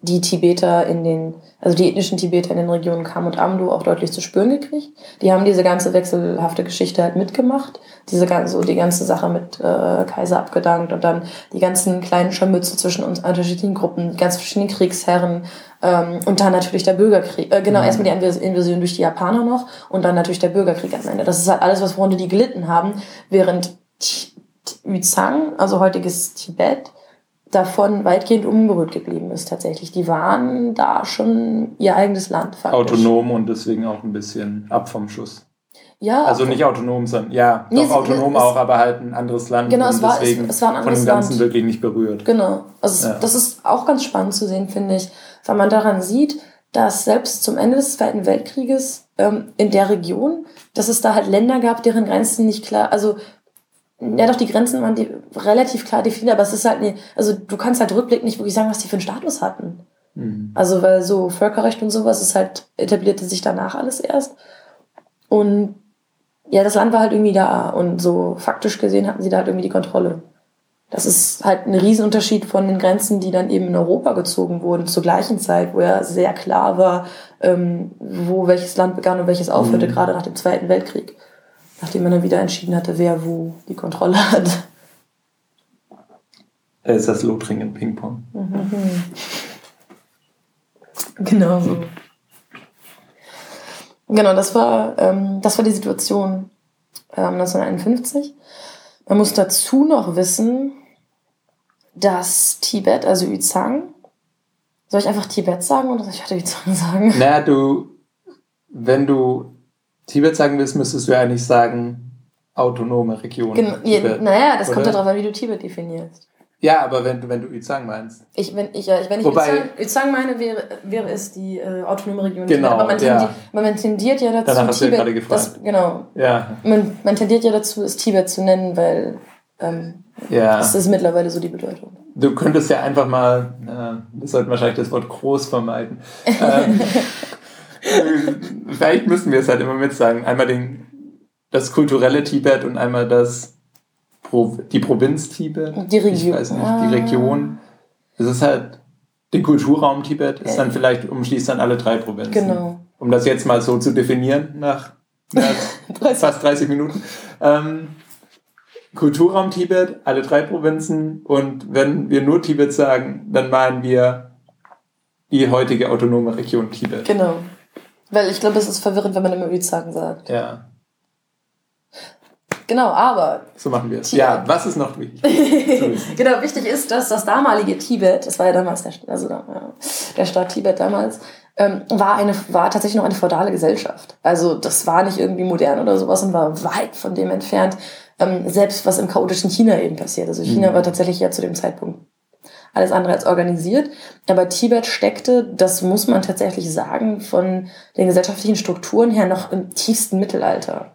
die Tibeter in den, also die ethnischen Tibeter in den Regionen Kam und Amdo auch deutlich zu spüren gekriegt. Die haben diese ganze wechselhafte Geschichte halt mitgemacht. Diese ganze, so die ganze Sache mit äh, Kaiser abgedankt und dann die ganzen kleinen Scharmütze zwischen uns unterschiedlichen Gruppen, die ganz verschiedenen Kriegsherren ähm, und dann natürlich der Bürgerkrieg. Äh, genau, mhm. erstmal die Invasion durch die Japaner noch und dann natürlich der Bürgerkrieg am Ende. Das ist halt alles, was worunter die gelitten haben, während Yuzhang, also heutiges Tibet, davon weitgehend unberührt geblieben ist tatsächlich. Die waren da schon ihr eigenes Land faktisch. Autonom und deswegen auch ein bisschen ab vom Schuss. Ja. Also nicht autonom, sondern ja, nee, doch autonom es, auch, aber halt ein anderes Land genau, es war, es, es war ein anderes von dem Ganzen Land. wirklich nicht berührt. Genau. Also ja. das ist auch ganz spannend zu sehen, finde ich, weil man daran sieht, dass selbst zum Ende des Zweiten Weltkrieges ähm, in der Region, dass es da halt Länder gab, deren Grenzen nicht klar, also ja, doch, die Grenzen waren die relativ klar definiert, aber es ist halt, nee, also du kannst halt rückblickend nicht wirklich sagen, was die für einen Status hatten. Mhm. Also, weil so Völkerrecht und sowas ist halt, etablierte sich danach alles erst. Und ja, das Land war halt irgendwie da und so faktisch gesehen hatten sie da halt irgendwie die Kontrolle. Das ist halt ein Riesenunterschied von den Grenzen, die dann eben in Europa gezogen wurden, zur gleichen Zeit, wo ja sehr klar war, ähm, wo welches Land begann und welches aufhörte, mhm. gerade nach dem Zweiten Weltkrieg nachdem man dann wieder entschieden hatte, wer wo die Kontrolle hat. Er ist das Lothringen Ping-Pong. Mhm. Genau so. Genau, das war, ähm, das war die Situation ähm, 1951. Man muss dazu noch wissen, dass Tibet, also Yuzhang, soll ich einfach Tibet sagen oder soll ich heute Yuzhang sagen? Na, du, wenn du Tibet sagen willst, müsstest du eigentlich sagen, autonome Region. Gen Tibet, naja, das oder? kommt ja darauf an, wie du Tibet definierst. Ja, aber wenn du, wenn du Yuzhang meinst. Ich, wenn ich, wenn ich Wobei, Yuzhang, Yuzhang meine, wäre, wäre es die äh, autonome Region. Genau, aber man, tendiert, ja. man tendiert ja dazu, Danach hast Tibet, du gerade gefragt. Das, genau. Ja. Man, man tendiert ja dazu, es Tibet zu nennen, weil ähm, ja. das ist mittlerweile so die Bedeutung. Du könntest ja einfach mal, äh, wir sollten wahrscheinlich das Wort groß vermeiden. ähm, Vielleicht müssen wir es halt immer mit sagen. Einmal den, das kulturelle Tibet und einmal das Pro, die Provinz Tibet. Die Region. Ich weiß nicht, die Region. Es ist halt, der Kulturraum Tibet ist dann vielleicht, umschließt dann alle drei Provinzen. Genau. Um das jetzt mal so zu definieren, nach, nach 30. fast 30 Minuten. Ähm, Kulturraum Tibet, alle drei Provinzen. Und wenn wir nur Tibet sagen, dann meinen wir die heutige autonome Region Tibet. Genau. Weil ich glaube, es ist verwirrend, wenn man immer Üzang sagt. Ja, Genau, aber so machen wir es. Tibet. Ja, was ist noch wichtig? genau, wichtig ist, dass das damalige Tibet, das war ja damals der, also, ja, der Staat Tibet damals, ähm, war, eine, war tatsächlich noch eine feudale Gesellschaft. Also das war nicht irgendwie modern oder sowas und war weit von dem entfernt, ähm, selbst was im chaotischen China eben passiert. Also China Mhm. war tatsächlich ja zu dem Zeitpunkt alles andere als organisiert. Aber Tibet steckte, das muss man tatsächlich sagen, von den gesellschaftlichen Strukturen her noch im tiefsten Mittelalter.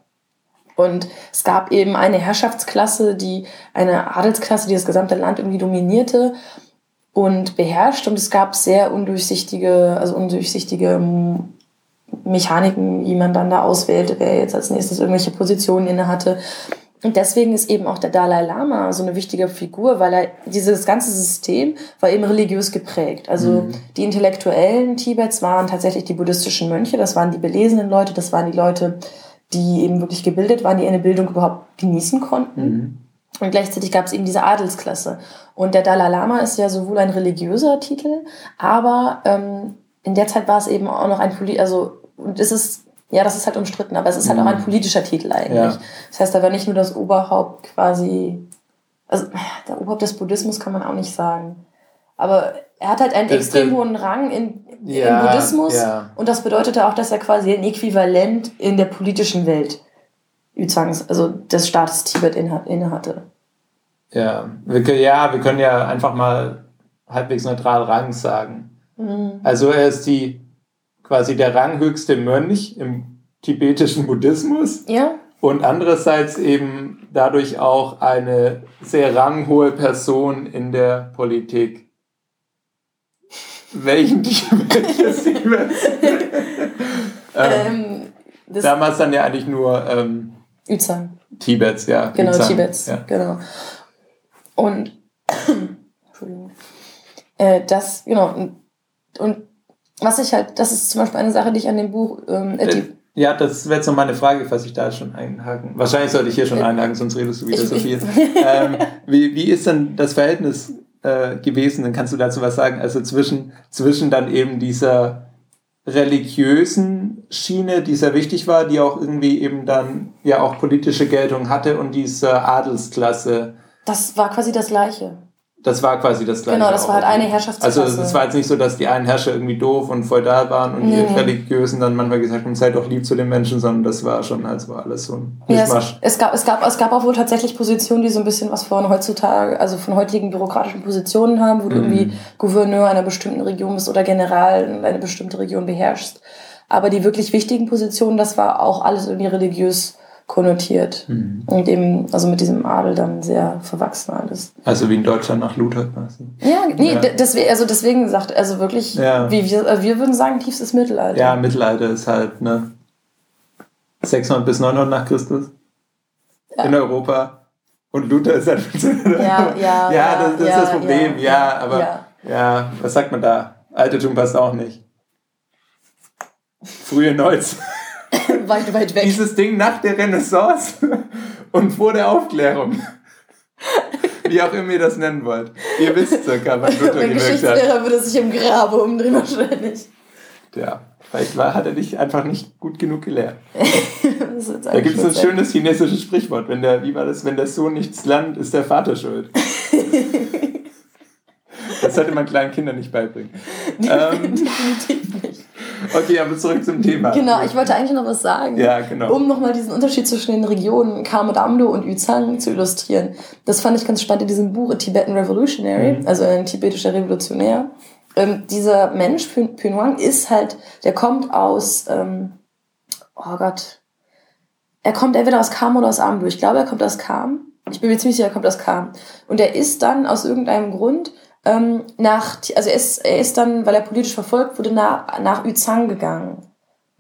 Und es gab eben eine Herrschaftsklasse, die, eine Adelsklasse, die das gesamte Land irgendwie dominierte und beherrscht. Und es gab sehr undurchsichtige, also undurchsichtige Mechaniken, wie man dann da auswählte, wer jetzt als nächstes irgendwelche Positionen inne hatte. Und deswegen ist eben auch der Dalai Lama so eine wichtige Figur, weil er dieses ganze System war eben religiös geprägt. Also die Intellektuellen Tibets waren tatsächlich die buddhistischen Mönche, das waren die belesenen Leute, das waren die Leute, die eben wirklich gebildet waren, die eine Bildung überhaupt genießen konnten. Und gleichzeitig gab es eben diese Adelsklasse. Und der Dalai Lama ist ja sowohl ein religiöser Titel, aber ähm, in der Zeit war es eben auch noch ein Poli also und es ist ja, das ist halt umstritten, aber es ist halt auch ein politischer Titel eigentlich. Ja. Das heißt, da war nicht nur das Oberhaupt quasi, also der Oberhaupt des Buddhismus kann man auch nicht sagen. Aber er hat halt einen Das- extrem hohen Rang in, Ja, im Buddhismus ja. und das bedeutete auch, dass er quasi ein Äquivalent in der politischen Welt also des Staates Tibet inne inne hatte. Ja, wir, können- ja, wir können ja einfach mal halbwegs neutral Rang sagen. Mhm. Also er ist die quasi der ranghöchste Mönch im tibetischen Buddhismus Ja, und andererseits eben dadurch auch eine sehr ranghohe Person in der Politik. Welchen welches Tibet? ähm, ähm, damals dann ja eigentlich nur ähm, Yuzhang. Tibets, ja. Genau, Yuzhang, Tibets. Ja. Genau. Und Entschuldigung. Äh, das, genau. Und, und was ich halt, das ist zum Beispiel eine Sache, die ich an dem Buch, ähm, äh, Ja, das wäre jetzt noch meine Frage, falls ich da schon einhaken. Wahrscheinlich sollte ich hier schon einhaken, sonst redest du wieder Ich- so viel. ähm, wie, wie ist denn das Verhältnis äh, gewesen? Dann kannst du dazu was sagen. Also zwischen, zwischen dann eben dieser religiösen Schiene, die sehr wichtig war, die auch irgendwie eben dann ja auch politische Geltung hatte und dieser Adelsklasse. das war quasi das Gleiche. Das war quasi das Gleiche. Genau, das war halt eine Herrschaftsklasse. Also es war jetzt nicht so, dass die einen Herrscher irgendwie doof und feudal waren und Nee, die nee. Religiösen dann manchmal gesagt haben, seid doch lieb zu den Menschen, sondern das war schon, als war alles so ein Ja, es, es, gab, es, gab, es gab auch wohl tatsächlich Positionen, die so ein bisschen was von heutzutage, also von heutigen bürokratischen Positionen haben, wo du Mhm. irgendwie Gouverneur einer bestimmten Region bist oder General eine bestimmte Region beherrschst. Aber die wirklich wichtigen Positionen, das war auch alles irgendwie religiös konnotiert. Mhm. Und eben, also mit diesem Adel dann sehr verwachsen alles. Also wie in Deutschland nach Luther quasi. Ja, nee, Ja. deswegen, also deswegen sagt, also wirklich, Ja. wie wir, äh, wir würden sagen, tiefstes Mittelalter. Ja, Mittelalter ist halt, ne? 600 bis 900 nach Christus Ja. in Europa. Und Luther ist halt. Ja, ja, ja, das, das ja, ist das Problem. ja, Ja, aber ja. ja. was sagt man da? Altertum passt auch nicht. Frühe Neuzeit. Weit, weit weg. Dieses Ding nach der Renaissance und vor der Aufklärung. Wie auch immer ihr das nennen wollt. Ihr wisst circa, wann Luther gewirkt hat. Geschichtslehrer würde sich im Grabe umdrehen wahrscheinlich. Ja, vielleicht war, hat er dich einfach nicht gut genug jetzt Da gibt es ein schönes chinesisches Sprichwort. Wenn der, wie war das? Wenn der Sohn nichts lernt, ist der Vater schuld. Das sollte man kleinen Kindern nicht beibringen. Ähm, Definitiv nicht. okay, aber zurück zum Thema. Genau, ich wollte eigentlich noch was sagen. Ja, genau. Um nochmal diesen Unterschied zwischen den Regionen Kamodamdo und Yuzhang zu illustrieren. Das fand ich ganz spannend in diesem Buch A Tibetan Revolutionary, Mhm. also ein tibetischer Revolutionär. Ähm, dieser Mensch, Pyn Pynwang, ist halt, der kommt aus, ähm, oh Gott, er kommt entweder aus Kam oder aus Amdo. Ich glaube, er kommt aus Kam. Ich bin mir ziemlich sicher, er kommt aus Kam. Und er ist dann aus irgendeinem Grund ähm, nach, also er ist, er ist dann, weil er politisch verfolgt wurde, nach, nach Yuzhang gegangen.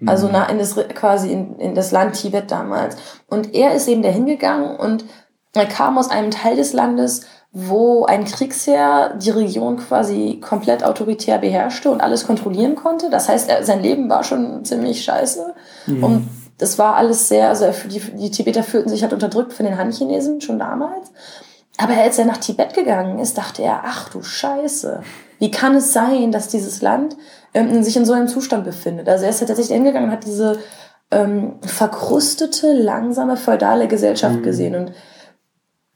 Also nach, in das, quasi in, in das Land Tibet damals. Und er ist eben dahin gegangen und Er kam aus einem Teil des Landes, wo ein Kriegsheer die Region quasi komplett autoritär beherrschte und alles kontrollieren konnte. Das heißt, er, sein Leben war schon ziemlich scheiße. Mhm. Und das war alles sehr, also die, die Tibeter fühlten sich halt unterdrückt von den Han-Chinesen schon damals. Aber als er nach Tibet gegangen ist, dachte er, ach du Scheiße, wie kann es sein, dass dieses Land ähm, sich in so einem Zustand befindet? Also er ist tatsächlich hingegangen und hat diese ähm, verkrustete, langsame, feudale Gesellschaft mhm. gesehen und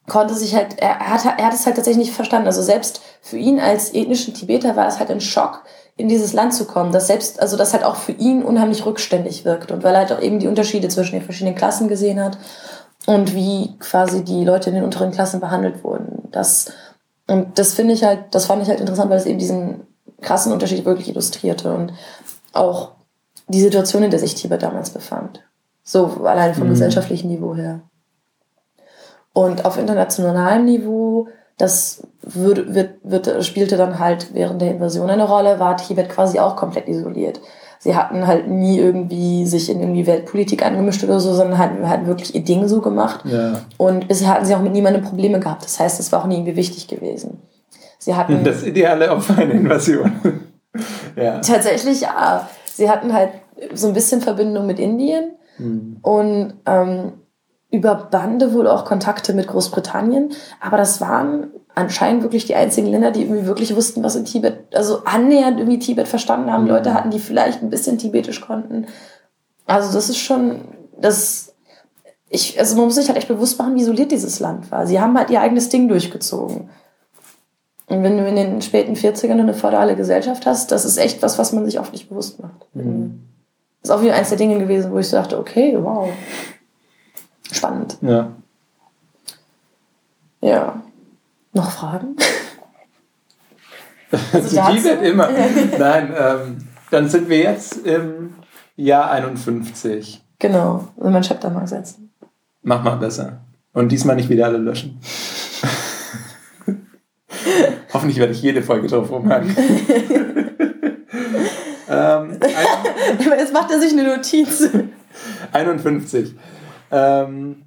konnte sich halt, er, er, hat, er hat es halt tatsächlich nicht verstanden. Also selbst für ihn als ethnischen Tibeter war es halt ein Schock, in dieses Land zu kommen, dass selbst, also das halt auch für ihn unheimlich rückständig wirkt und weil er halt auch eben die Unterschiede zwischen den verschiedenen Klassen gesehen hat und wie quasi die Leute in den unteren Klassen behandelt wurden. Das, und das finde ich halt, das fand ich halt interessant, weil es eben diesen krassen Unterschied wirklich illustrierte und auch die Situation, in der sich Tibet damals befand. So allein vom mhm. gesellschaftlichen Niveau her. Und auf internationalem Niveau, das wird, wird, wird, spielte dann halt während der Invasion eine Rolle, war Tibet quasi auch komplett isoliert. Sie hatten halt nie irgendwie sich in irgendwie Weltpolitik angemischt oder so, sondern hatten halt wirklich ihr Ding so gemacht. Ja. Und bisher hatten sie auch mit niemandem Probleme gehabt. Das heißt, es war auch nie irgendwie wichtig gewesen. Sie hatten. Das ideale Opfer einer Invasion. ja. Tatsächlich, ja. Sie hatten halt so ein bisschen Verbindung mit Indien mhm. und ähm, über Bande wohl auch Kontakte mit Großbritannien. Aber das waren anscheinend wirklich die einzigen Länder, die irgendwie wirklich wussten, was in Tibet, also annähernd irgendwie Tibet verstanden haben. Leute hatten, die vielleicht ein bisschen tibetisch konnten. Also das ist schon, das, ich, also man muss sich halt echt bewusst machen, wie isoliert dieses Land war. Sie haben halt ihr eigenes Ding durchgezogen. Und wenn du in den späten 40ern eine feudale Gesellschaft hast, das ist echt was, was man sich oft nicht bewusst macht. Mhm. Das ist auch wieder eins der Dinge gewesen, wo ich dachte, okay, wow. Spannend. Ja. Ja. Noch Fragen? Also die wird immer. Nein, ähm, dann sind wir jetzt im Jahr 51. Genau, wenn man Chapter mal setzen. Mach mal besser. Und diesmal nicht wieder alle löschen. Hoffentlich werde ich jede Folge drauf rumhaken. ähm, Jetzt macht er sich eine Notiz. 51. Ähm,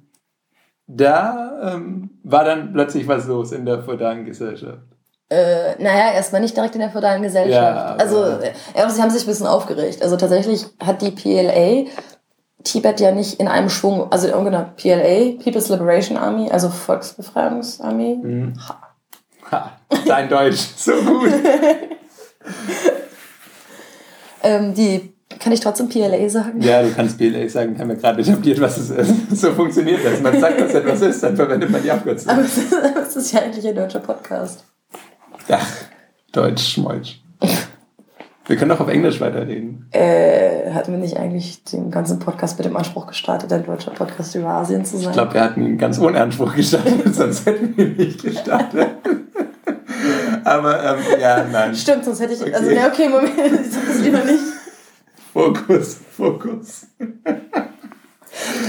da ähm, war dann plötzlich was los in der feudalen Gesellschaft. Äh, naja, erstmal nicht direkt in der feudalen Gesellschaft. Ja, also, äh, sie haben sich ein bisschen aufgeregt. Also tatsächlich hat die PLA Tibet ja nicht in einem Schwung, also genau, PLA, People's Liberation Army, also Volksbefreiungsarmee. Mhm. Ha. ha. Dein Deutsch, so gut. ähm, die kann ich trotzdem PLA sagen? Ja, du kannst PLA sagen. Wir haben ja gerade etabliert, was es ist. So funktioniert das. Man sagt, dass etwas ist, dann verwendet man die Abkürzung. Aber es ist ja eigentlich ein deutscher Podcast. Ach, Deutsch, Schmolch. Wir können auch auf Englisch weiterreden. Äh, hatten wir nicht eigentlich den ganzen Podcast mit dem Anspruch gestartet, ein deutscher Podcast über Asien zu sein? Ich glaube, wir hatten ihn ganz ohne Anspruch gestartet, sonst hätten wir ihn nicht gestartet. Aber ähm, ja, nein. Stimmt, sonst hätte ich. Also, okay. Also, ja, okay, Moment, ich sag das lieber nicht. Fokus, Fokus.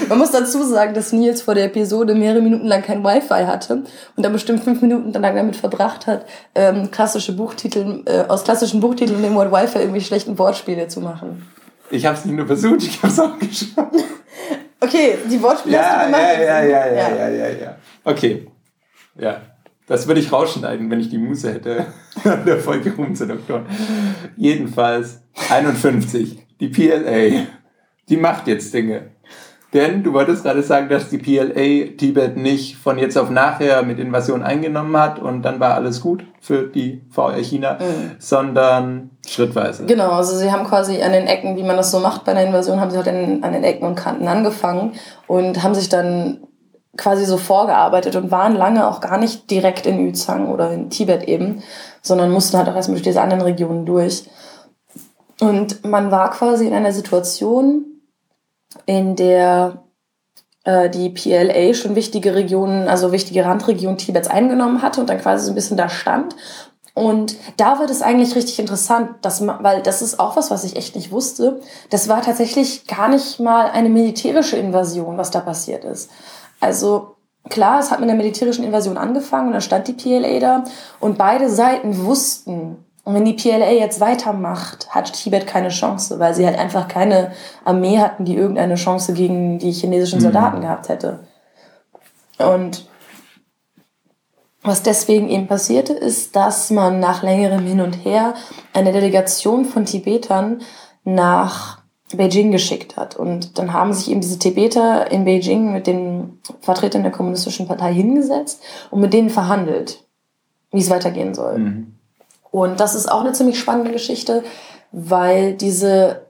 Man muss dazu sagen, dass Nils vor der Episode mehrere Minuten lang kein Wi-Fi hatte und dann bestimmt fünf Minuten lang damit verbracht hat, ähm, klassische Buchtitel, äh, aus klassischen Buchtiteln und dem Wort Wi-Fi irgendwie schlechten Wortspiele zu machen. Ich habe es nicht nur versucht, ich habe es auch geschafft. okay, die Wortspiele ja, hast du gemacht. Ja, ja, ja, ja, ja, ja, ja. Okay. Ja. Das würde ich rausschneiden, wenn ich die Muße hätte, an der Folge rumzudoktoren. Jedenfalls 51 die PLA, die macht jetzt Dinge. Denn du wolltest gerade sagen, dass die PLA Tibet nicht von jetzt auf nachher mit Invasion eingenommen hat und dann war alles gut für die VR China, mhm. sondern schrittweise. Genau, also sie haben quasi an den Ecken, wie man das so macht bei einer Invasion, haben sie halt an, an den Ecken und Kanten angefangen und haben sich dann quasi so vorgearbeitet und waren lange auch gar nicht direkt in Yuzhang oder in Tibet eben, sondern mussten halt auch erstmal durch diese anderen Regionen durch. Und man war quasi in einer Situation, in der äh, die PLA schon wichtige Regionen, also wichtige Randregionen Tibets eingenommen hatte und dann quasi so ein bisschen da stand. Und da wird es eigentlich richtig interessant, dass man, weil das ist auch was, was ich echt nicht wusste. Das war tatsächlich gar nicht mal eine militärische Invasion, was da passiert ist. Also klar, es hat mit einer militärischen Invasion angefangen und dann stand die PLA da und beide Seiten wussten, und wenn die PLA jetzt weitermacht, hat Tibet keine Chance, weil sie halt einfach keine Armee hatten, die irgendeine Chance gegen die chinesischen mhm. Soldaten mhm. gehabt hätte. Und Was deswegen eben passierte, ist, dass man nach längerem Hin und Her eine Delegation von Tibetern nach Beijing geschickt hat. Und dann haben sich eben diese Tibeter in Beijing mit den Vertretern der kommunistischen Partei hingesetzt und mit denen verhandelt, wie es weitergehen soll. Mhm. Und das ist auch eine ziemlich spannende Geschichte, weil diese,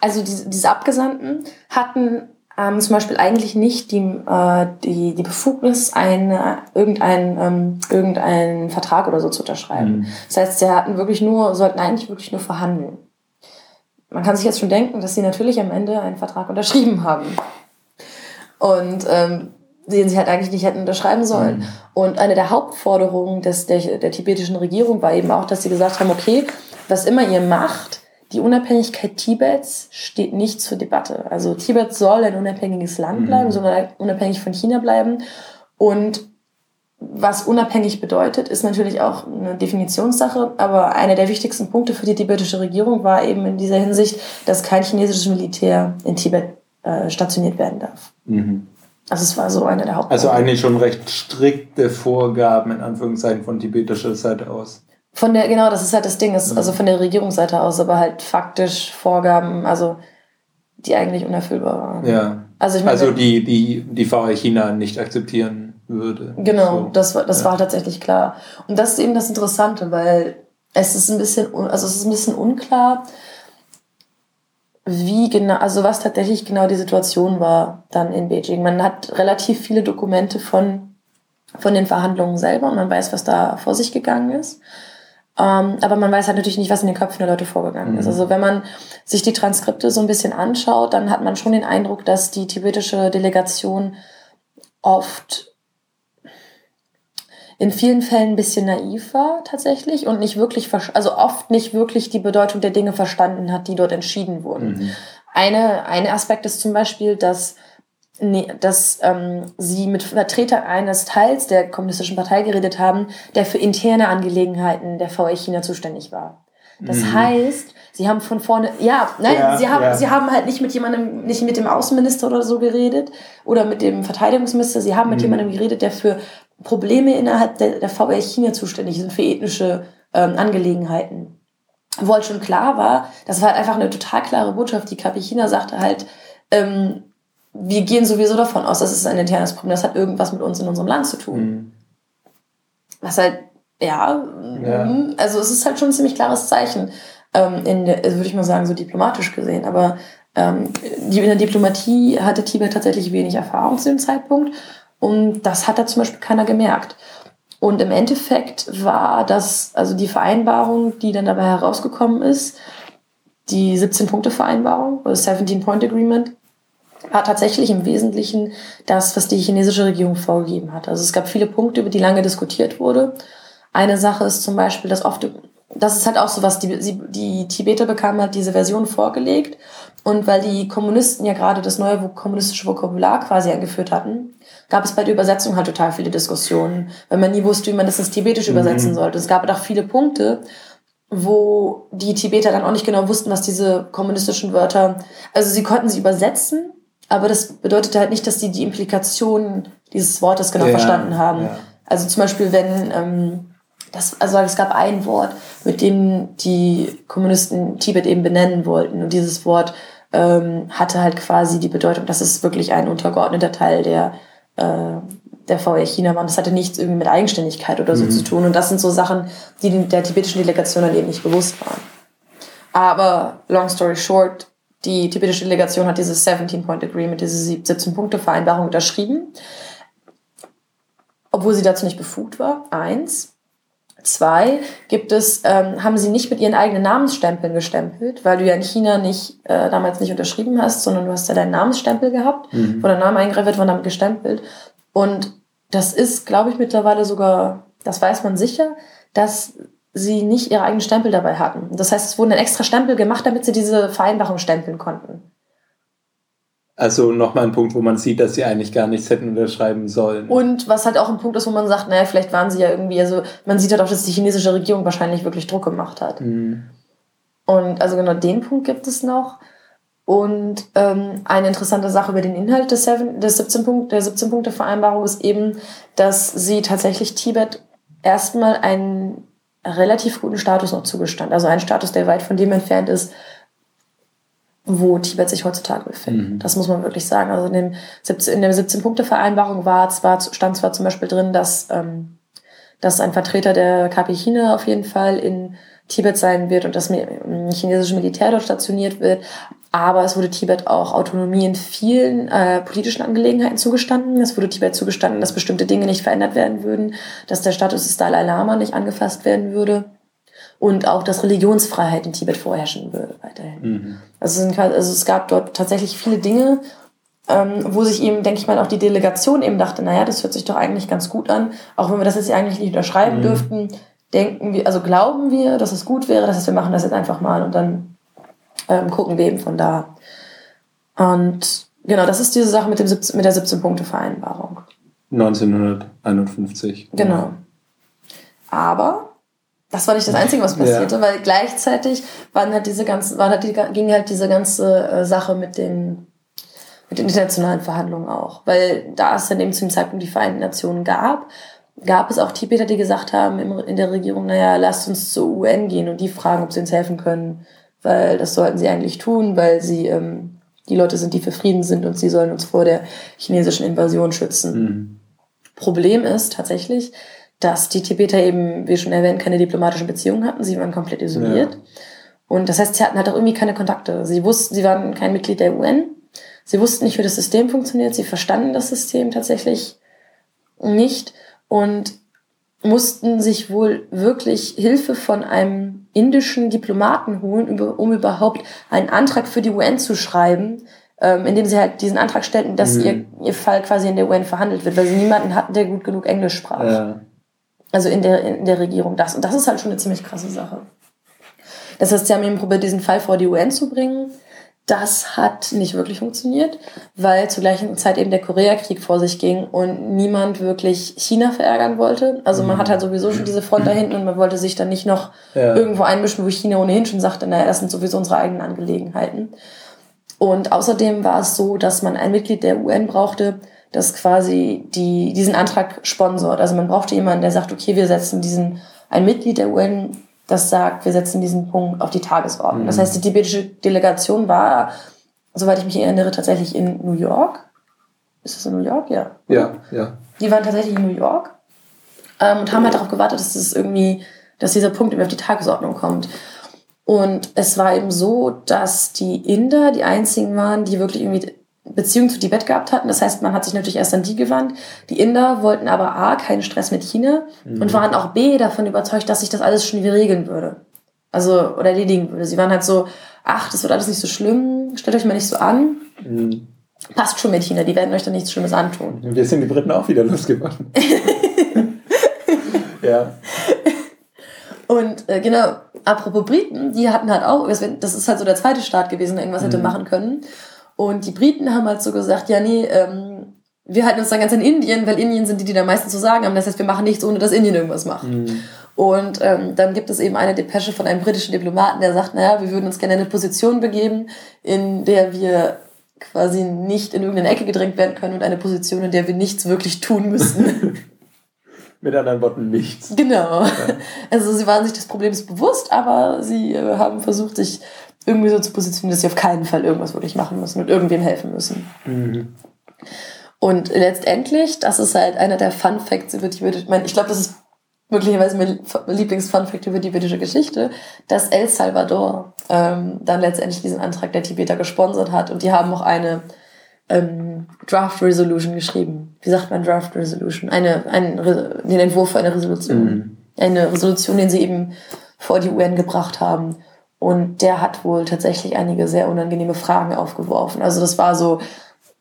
also diese, diese Abgesandten hatten ähm, zum Beispiel eigentlich nicht die, äh, die, die Befugnis, eine, irgendeinen ähm, irgendeinen Vertrag oder so zu unterschreiben. Mhm. Das heißt, sie hatten wirklich nur, sollten eigentlich wirklich nur verhandeln. Man kann sich jetzt schon denken, dass sie natürlich am Ende einen Vertrag unterschrieben haben. Und ähm, den sie halt eigentlich nicht hätten unterschreiben sollen. Mhm. Und eine der Hauptforderungen des, der, der tibetischen Regierung war eben auch, dass sie gesagt haben, okay, was immer ihr macht, die Unabhängigkeit Tibets steht nicht zur Debatte. Also Tibet soll ein unabhängiges Land mhm. bleiben, soll unabhängig von China bleiben. Und was unabhängig bedeutet, ist natürlich auch eine Definitionssache, aber einer der wichtigsten Punkte für die tibetische Regierung war eben in dieser Hinsicht, dass kein chinesisches Militär in Tibet äh, stationiert werden darf. Mhm. Also es war so einer der Hauptpunkte. Also eigentlich schon recht strikte Vorgaben in Anführungszeichen von tibetischer Seite aus. Von der, genau, das ist halt das Ding, ist, mhm. also von der Regierungsseite aus, aber halt faktisch Vorgaben, also die eigentlich unerfüllbar waren. Ja. Also, ich meine, also die, die, die VR China nicht akzeptieren würde. Genau, so. das, war, das ja. war tatsächlich klar. Und das ist eben das Interessante, weil es ist ein bisschen, also es ist ein bisschen unklar, wie genau, also was tatsächlich genau die Situation war dann in Beijing. Man hat relativ viele Dokumente von, von den Verhandlungen selber und man weiß, was da vor sich gegangen ist. Ähm, aber man weiß halt natürlich nicht, was in den Köpfen der Leute vorgegangen mhm. ist. Also wenn man sich die Transkripte so ein bisschen anschaut, dann hat man schon den Eindruck, dass die tibetische Delegation oft in vielen Fällen ein bisschen naiv war tatsächlich und nicht wirklich, also oft nicht wirklich die Bedeutung der Dinge verstanden hat, die dort entschieden wurden. Mhm. Eine, eine Aspekt ist zum Beispiel, dass nee, dass ähm, sie mit Vertretern eines Teils der Kommunistischen Partei geredet haben, der für interne Angelegenheiten der VW China zuständig war. Das mhm. heißt, sie haben von vorne, ja, nein, ja, sie haben, ja. sie haben halt nicht mit jemandem, nicht mit dem Außenminister oder so geredet oder mit dem Verteidigungsminister, sie haben mit mhm. jemandem geredet, der für Probleme innerhalb der, der VW China zuständig ist, für ethnische ähm, Angelegenheiten. Wo halt schon klar war, das war halt einfach eine total klare Botschaft, die KP China sagte halt, ähm, wir gehen sowieso davon aus, das ist ein internes Problem, das hat irgendwas mit uns in unserem Land zu tun. Mhm. Was halt, ja, ja, mhm, also es ist halt schon ein ziemlich klares Zeichen, ähm, in der, also würde ich mal sagen, so diplomatisch gesehen. Aber ähm, die, in der Diplomatie hatte Tibet tatsächlich wenig Erfahrung zu dem Zeitpunkt und das hat da zum Beispiel keiner gemerkt. Und im Endeffekt war das, also die Vereinbarung, die dann dabei herausgekommen ist, die 17-Punkte-Vereinbarung, oder 17-Point-Agreement, war tatsächlich im Wesentlichen das, was die chinesische Regierung vorgegeben hat. Also es gab viele Punkte, über die lange diskutiert wurde. Eine Sache ist zum Beispiel, dass oft, das ist halt auch so was, die, die Tibeter bekamen halt diese Version vorgelegt. Und weil die Kommunisten ja gerade das neue kommunistische Vokabular quasi eingeführt hatten, gab es bei der Übersetzung halt total viele Diskussionen, weil man nie wusste, wie man das ins Tibetisch mhm. übersetzen sollte. Es gab halt auch viele Punkte, wo die Tibeter dann auch nicht genau wussten, was diese kommunistischen Wörter, also sie konnten sie übersetzen, aber das bedeutete halt nicht, dass sie die Implikationen dieses Wortes genau ja, verstanden haben. Ja. Also zum Beispiel, wenn ähm, das, also es gab ein Wort, mit dem die Kommunisten Tibet eben benennen wollten. Und dieses Wort ähm, hatte halt quasi die Bedeutung, dass es wirklich ein untergeordneter Teil der, äh, der VR China war. Und das hatte nichts irgendwie mit Eigenständigkeit oder so mhm. zu tun. Und das sind so Sachen, die der tibetischen Delegation dann eben nicht bewusst waren. Aber long story short, die tibetische Delegation hat dieses 17-Point-Agreement, diese 17-Punkte-Vereinbarung unterschrieben, obwohl sie dazu nicht befugt war. Eins. Zwei, gibt es, ähm, haben sie nicht mit ihren eigenen Namensstempeln gestempelt, weil du ja in China nicht äh, damals nicht unterschrieben hast, sondern du hast ja deinen Namensstempel gehabt, mhm. wo der Name eingraviert war, damit gestempelt. Und das ist, glaube ich, mittlerweile sogar, das weiß man sicher, dass sie nicht ihre eigenen Stempel dabei hatten. Das heißt, es wurden dann extra Stempel gemacht, damit sie diese Vereinbarung stempeln konnten. Also nochmal ein Punkt, wo man sieht, dass sie eigentlich gar nichts hätten unterschreiben sollen. Und was halt auch ein Punkt ist, wo man sagt, naja, vielleicht waren sie ja irgendwie, also man sieht halt auch, dass die chinesische Regierung wahrscheinlich wirklich Druck gemacht hat. Mhm. Und also genau den Punkt gibt es noch. Und ähm, eine interessante Sache über den Inhalt des, Seven, des 17 Punkt, der 17-Punkte-Vereinbarung ist eben, dass sie tatsächlich Tibet erstmal einen relativ guten Status noch zugestand. Also einen Status, der weit von dem entfernt ist, wo Tibet sich heutzutage befindet. Mhm. Das muss man wirklich sagen. Also in, dem 17, in der 17-Punkte-Vereinbarung war zwar, stand zwar zum Beispiel drin, dass, ähm, dass ein Vertreter der KP China auf jeden Fall in Tibet sein wird und das chinesische Militär dort stationiert wird. Aber es wurde Tibet auch Autonomie in vielen äh, politischen Angelegenheiten zugestanden. Es wurde Tibet zugestanden, dass bestimmte Dinge nicht verändert werden würden, dass der Status des Dalai Lama nicht angefasst werden würde und auch, dass Religionsfreiheit in Tibet vorherrschen würde weiterhin. Mhm. Also, es sind, also es gab dort tatsächlich viele Dinge, ähm, wo sich eben, denke ich mal, auch die Delegation eben dachte, naja, das hört sich doch eigentlich ganz gut an, auch wenn wir das jetzt eigentlich nicht unterschreiben mhm. dürften, denken wir, also glauben wir, dass es gut wäre, das heißt, wir machen das jetzt einfach mal und dann ähm, gucken wir eben von da. Und genau, das ist diese Sache mit, dem 17, mit der 17-Punkte-Vereinbarung. 1951. Genau. Aber das war nicht das Einzige, was passierte, ja. weil gleichzeitig waren halt diese ganzen, waren halt die, ging halt diese ganze äh, Sache mit den, mit den internationalen Verhandlungen auch. Weil da es dann eben zu dem Zeitpunkt die Vereinten Nationen gab, gab es auch Tibeter, die gesagt haben in der Regierung, naja, lasst uns zur UN gehen und die fragen, ob sie uns helfen können, weil das sollten sie eigentlich tun, weil sie ähm, die Leute sind, die für Frieden sind und sie sollen uns vor der chinesischen Invasion schützen. Mhm. Problem ist tatsächlich, dass die Tibeter eben, wie schon erwähnt, keine diplomatischen Beziehungen hatten. Sie waren komplett isoliert. Ja. Und das heißt, sie hatten halt auch irgendwie keine Kontakte. Sie wussten, sie waren kein Mitglied der UN. Sie wussten nicht, wie das System funktioniert. Sie verstanden das System tatsächlich nicht und mussten sich wohl wirklich Hilfe von einem indischen Diplomaten holen, um überhaupt einen Antrag für die UN zu schreiben, ähm, indem sie halt diesen Antrag stellten, dass mhm. ihr, ihr Fall quasi in der UN verhandelt wird, weil sie niemanden hatten, der gut genug Englisch sprach. Ja. Also in der, in der Regierung das. Und das ist halt schon eine ziemlich krasse Sache. Das heißt, sie haben eben probiert, diesen Fall vor die UN zu bringen. Das hat nicht wirklich funktioniert, weil zur gleichen Zeit eben der Koreakrieg vor sich ging und niemand wirklich China verärgern wollte. Also man hat halt sowieso schon diese Front da hinten und man wollte sich dann nicht noch ja. irgendwo einmischen, wo China ohnehin schon sagte, naja, das sind sowieso unsere eigenen Angelegenheiten. Und außerdem war es so, dass man ein Mitglied der UN brauchte, das quasi die, diesen Antrag sponsort. Also man brauchte jemanden, der sagt, okay, wir setzen diesen, ein Mitglied der UN das sagt, wir setzen diesen Punkt auf die Tagesordnung. Mhm. Das heißt, die tibetische Delegation war, soweit ich mich erinnere, tatsächlich in New York. Ist das in New York? Ja. Ja, ja. Die waren tatsächlich in New York ähm, und haben halt darauf gewartet, dass das irgendwie, dass dieser Punkt irgendwie auf die Tagesordnung kommt. Und es war eben so, dass die Inder die einzigen waren, die wirklich irgendwie Beziehung zu Tibet gehabt hatten. Das heißt, man hat sich natürlich erst an die gewandt. Die Inder wollten aber A, keinen Stress mit China mhm. und waren auch B, davon überzeugt, dass sich das alles schon wieder regeln würde. Also, oder erledigen würde. Sie waren halt so, ach, das wird alles nicht so schlimm, stellt euch mal nicht so an. Mhm. Passt schon mit China, die werden euch dann nichts Schlimmes antun. Und jetzt sind die Briten auch wieder losgeworden. ja. Und äh, genau, apropos Briten, die hatten halt auch, das ist halt so der zweite Staat gewesen, der irgendwas hätte mhm. machen können. Und die Briten haben halt so gesagt, ja, nee, ähm, wir halten uns dann ganz an Indien, weil Indien sind die, die da meistens zu sagen haben. Das heißt, wir machen nichts, ohne dass Indien irgendwas macht. Mhm. Und ähm, dann gibt es eben eine Depesche von einem britischen Diplomaten, der sagt, naja, wir würden uns gerne in eine Position begeben, in der wir quasi nicht in irgendeine Ecke gedrängt werden können und eine Position, in der wir nichts wirklich tun müssen. Mit anderen Worten nichts. Genau. Ja. Also sie waren sich des Problems bewusst, aber sie äh, haben versucht, sich irgendwie so zu positionieren, dass sie auf keinen Fall irgendwas wirklich machen müssen und irgendwem helfen müssen. Mhm. Und letztendlich, das ist halt einer der Fun Facts über die ich meine, ich glaube, das ist möglicherweise mein Lieblings-Fun Fact über die tibetische Geschichte, dass El Salvador ähm, dann letztendlich diesen Antrag der Tibeter gesponsert hat und die haben auch eine ähm, Draft Resolution geschrieben. Wie sagt man Draft Resolution? Eine, ein, den Entwurf für eine Resolution. Mhm. Eine Resolution, den sie eben vor die UN gebracht haben. Und der hat wohl tatsächlich einige sehr unangenehme Fragen aufgeworfen. Also das war so,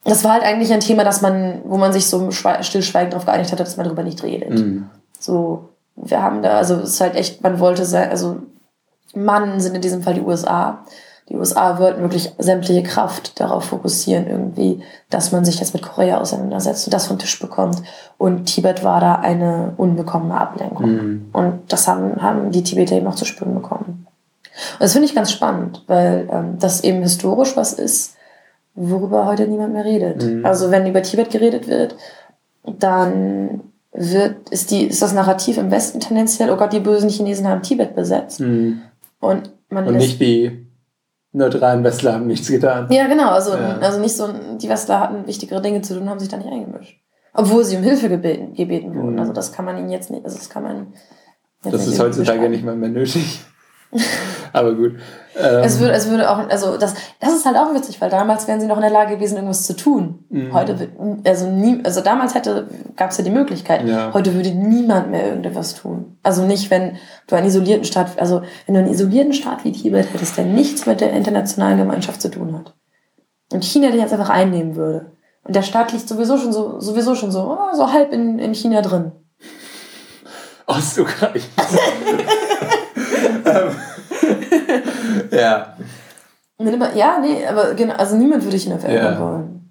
das war halt eigentlich ein Thema, dass man, wo man sich so stillschweigend darauf geeinigt hatte, dass man darüber nicht redet. Mhm. So, wir haben da, also es ist halt echt, man wollte sein, also Mann sind in diesem Fall die USA. Die USA wollten wirklich sämtliche Kraft darauf fokussieren, irgendwie, dass man sich jetzt mit Korea auseinandersetzt und das vom Tisch bekommt. Und Tibet war da eine unbekommene Ablenkung. Mhm. Und das haben, haben die Tibeter eben auch zu spüren bekommen. Und das finde ich ganz spannend, weil ähm, das eben historisch was ist, worüber heute niemand mehr redet. Mhm. Also wenn über Tibet geredet wird, dann wird, ist, die, ist das Narrativ im Westen tendenziell, oh Gott, die bösen Chinesen haben Tibet besetzt. Mhm. Und, man Und nicht die neutralen Westler haben nichts getan. Ja, genau. Also, ja. also nicht so, die Westler hatten wichtigere Dinge zu tun, haben sich da nicht eingemischt. Obwohl sie um Hilfe gebeten, gebeten wurden. Mhm. Also das kann man ihnen jetzt nicht, also das kann man. Das ist heutzutage nicht mal mehr nötig. Aber gut. Ähm, es, würde, es würde auch, also das, das ist halt auch witzig, weil damals wären sie noch in der Lage gewesen, irgendwas zu tun. Mhm. Heute, also, nie, also damals hätte, gab es ja die Möglichkeit. Ja. Heute würde niemand mehr irgendetwas tun. Also nicht, wenn du einen isolierten Staat, also wenn du einen isolierten Staat wie Tibet hättest, der nichts mit der internationalen Gemeinschaft zu tun hat. Und China den jetzt einfach einnehmen würde. Und der Staat liegt sowieso schon so, sowieso schon so, oh, so halb in, in China drin. Ostukraine. ähm, ja. Ja, nee, aber genau, also niemand würde China verändern ja. wollen.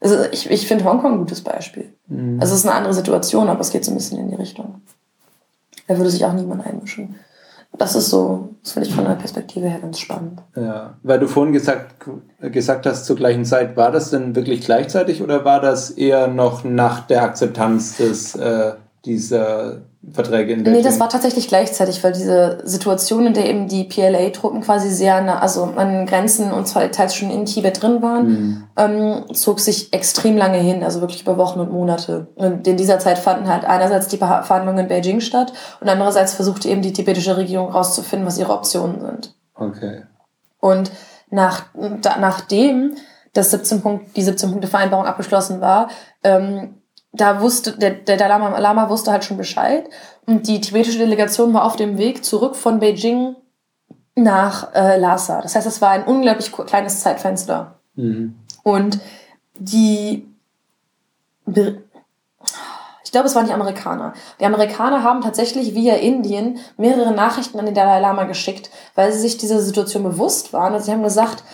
Also ich, ich finde Hongkong ein gutes Beispiel. Mhm. Also es ist eine andere Situation, aber es geht so ein bisschen in die Richtung. Da würde sich auch niemand einmischen. Das ist so, das finde ich von der Perspektive her ganz spannend. Ja, weil du vorhin gesagt, gesagt hast, zur gleichen Zeit, war das denn wirklich gleichzeitig oder war das eher noch nach der Akzeptanz des, äh, dieser Verträge in Nee, das war tatsächlich gleichzeitig, weil diese Situation, in der eben die PLA-Truppen quasi sehr nah, also an Grenzen und zwar teils schon in Tibet drin waren, mhm. ähm, zog sich extrem lange hin, also wirklich über Wochen und Monate. Und in dieser Zeit fanden halt einerseits die Verhandlungen in Beijing statt und andererseits versuchte eben die tibetische Regierung herauszufinden, was ihre Optionen sind. Okay. Und nach, da, nachdem das 17 Punkt, die 17-Punkte-Vereinbarung abgeschlossen war, ähm, da wusste, der, der Dalai Lama wusste halt schon Bescheid. Und die tibetische Delegation war auf dem Weg zurück von Beijing nach äh, Lhasa. Das heißt, es war ein unglaublich kleines Zeitfenster. Mhm. Und die, ich glaube, es waren die Amerikaner. Die Amerikaner haben tatsächlich via Indien mehrere Nachrichten an den Dalai Lama geschickt, weil sie sich dieser Situation bewusst waren. Und sie haben gesagt,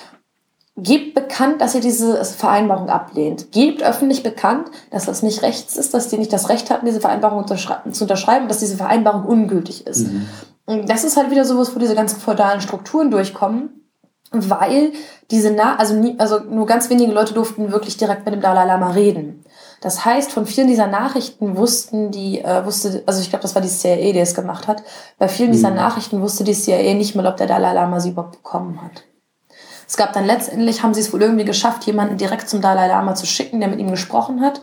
Gebt bekannt, dass ihr diese Vereinbarung ablehnt. Gebt öffentlich bekannt, dass das nicht rechts ist, dass die nicht das Recht hatten, diese Vereinbarung zu unterschreiben, dass diese Vereinbarung ungültig ist. Mhm. Und das ist halt wieder sowas, wo diese ganzen feudalen Strukturen durchkommen, weil diese, Na also, nie, also nur ganz wenige Leute durften wirklich direkt mit dem Dalai Lama reden. Das heißt, von vielen dieser Nachrichten wussten die, äh, wusste, also ich glaube, das war die CIA, die es gemacht hat. Bei vielen mhm. dieser Nachrichten wusste die CIA nicht mal, ob der Dalai Lama sie überhaupt bekommen hat. Es gab dann letztendlich, haben sie es wohl irgendwie geschafft, jemanden direkt zum Dalai Lama zu schicken, der mit ihm gesprochen hat.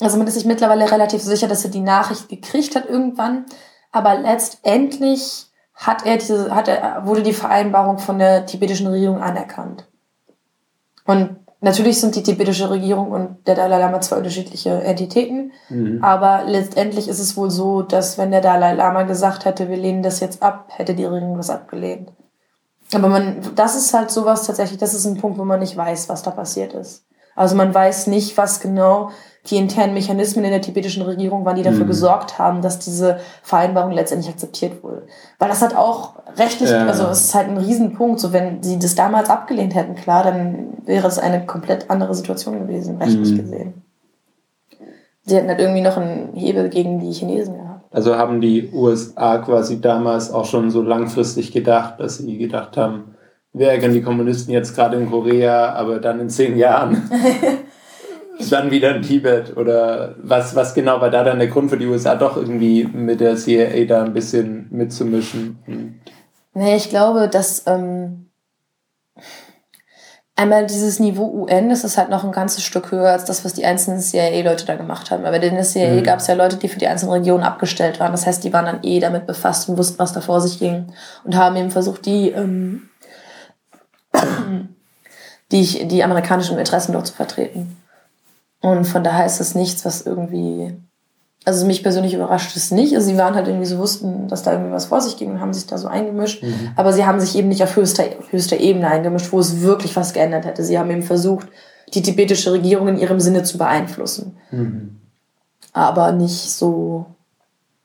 Also man ist sich mittlerweile relativ sicher, dass er die Nachricht gekriegt hat irgendwann. Aber letztendlich hat er diese, hat er, wurde die Vereinbarung von der tibetischen Regierung anerkannt. Und natürlich sind die tibetische Regierung und der Dalai Lama zwei unterschiedliche Entitäten. Mhm. Aber letztendlich ist es wohl so, dass wenn der Dalai Lama gesagt hätte, wir lehnen das jetzt ab, hätte die Regierung das abgelehnt. Aber man, das ist halt sowas tatsächlich, das ist ein Punkt, wo man nicht weiß, was da passiert ist. Also man weiß nicht, was genau die internen Mechanismen in der tibetischen Regierung waren, die dafür mhm. gesorgt haben, dass diese Vereinbarung letztendlich akzeptiert wurde. Weil das hat auch rechtlich, ja. also es ist halt ein Riesenpunkt. So wenn sie das damals abgelehnt hätten, klar, dann wäre es eine komplett andere Situation gewesen, rechtlich mhm. gesehen. Sie hätten halt irgendwie noch einen Hebel gegen die Chinesen gehabt. Also haben die USA quasi damals auch schon so langfristig gedacht, dass sie gedacht haben, wir ärgern die Kommunisten jetzt gerade in Korea, aber dann in zehn Jahren dann wieder in Tibet oder was, was genau war da dann der Grund für die USA doch irgendwie mit der CIA da ein bisschen mitzumischen? Nee, ich glaube, dass ähm, Einmal dieses Niveau UN, das ist halt noch ein ganzes Stück höher als das, was die einzelnen CIA-Leute da gemacht haben. Aber in der CIA mhm. gab es ja Leute, die für die einzelnen Regionen abgestellt waren. Das heißt, die waren dann eh damit befasst und wussten, was da vor sich ging. Und haben eben versucht, die, ähm, die, die amerikanischen Interessen dort zu vertreten. Und von daher ist das nichts, was irgendwie also mich persönlich überrascht es nicht. Also sie waren halt irgendwie so, wussten, dass da irgendwie was vor sich ging und haben sich da so eingemischt. Mhm. Aber sie haben sich eben nicht auf höchster, höchster Ebene eingemischt, wo es wirklich was geändert hätte. Sie haben eben versucht, die tibetische Regierung in ihrem Sinne zu beeinflussen. Mhm. Aber nicht so,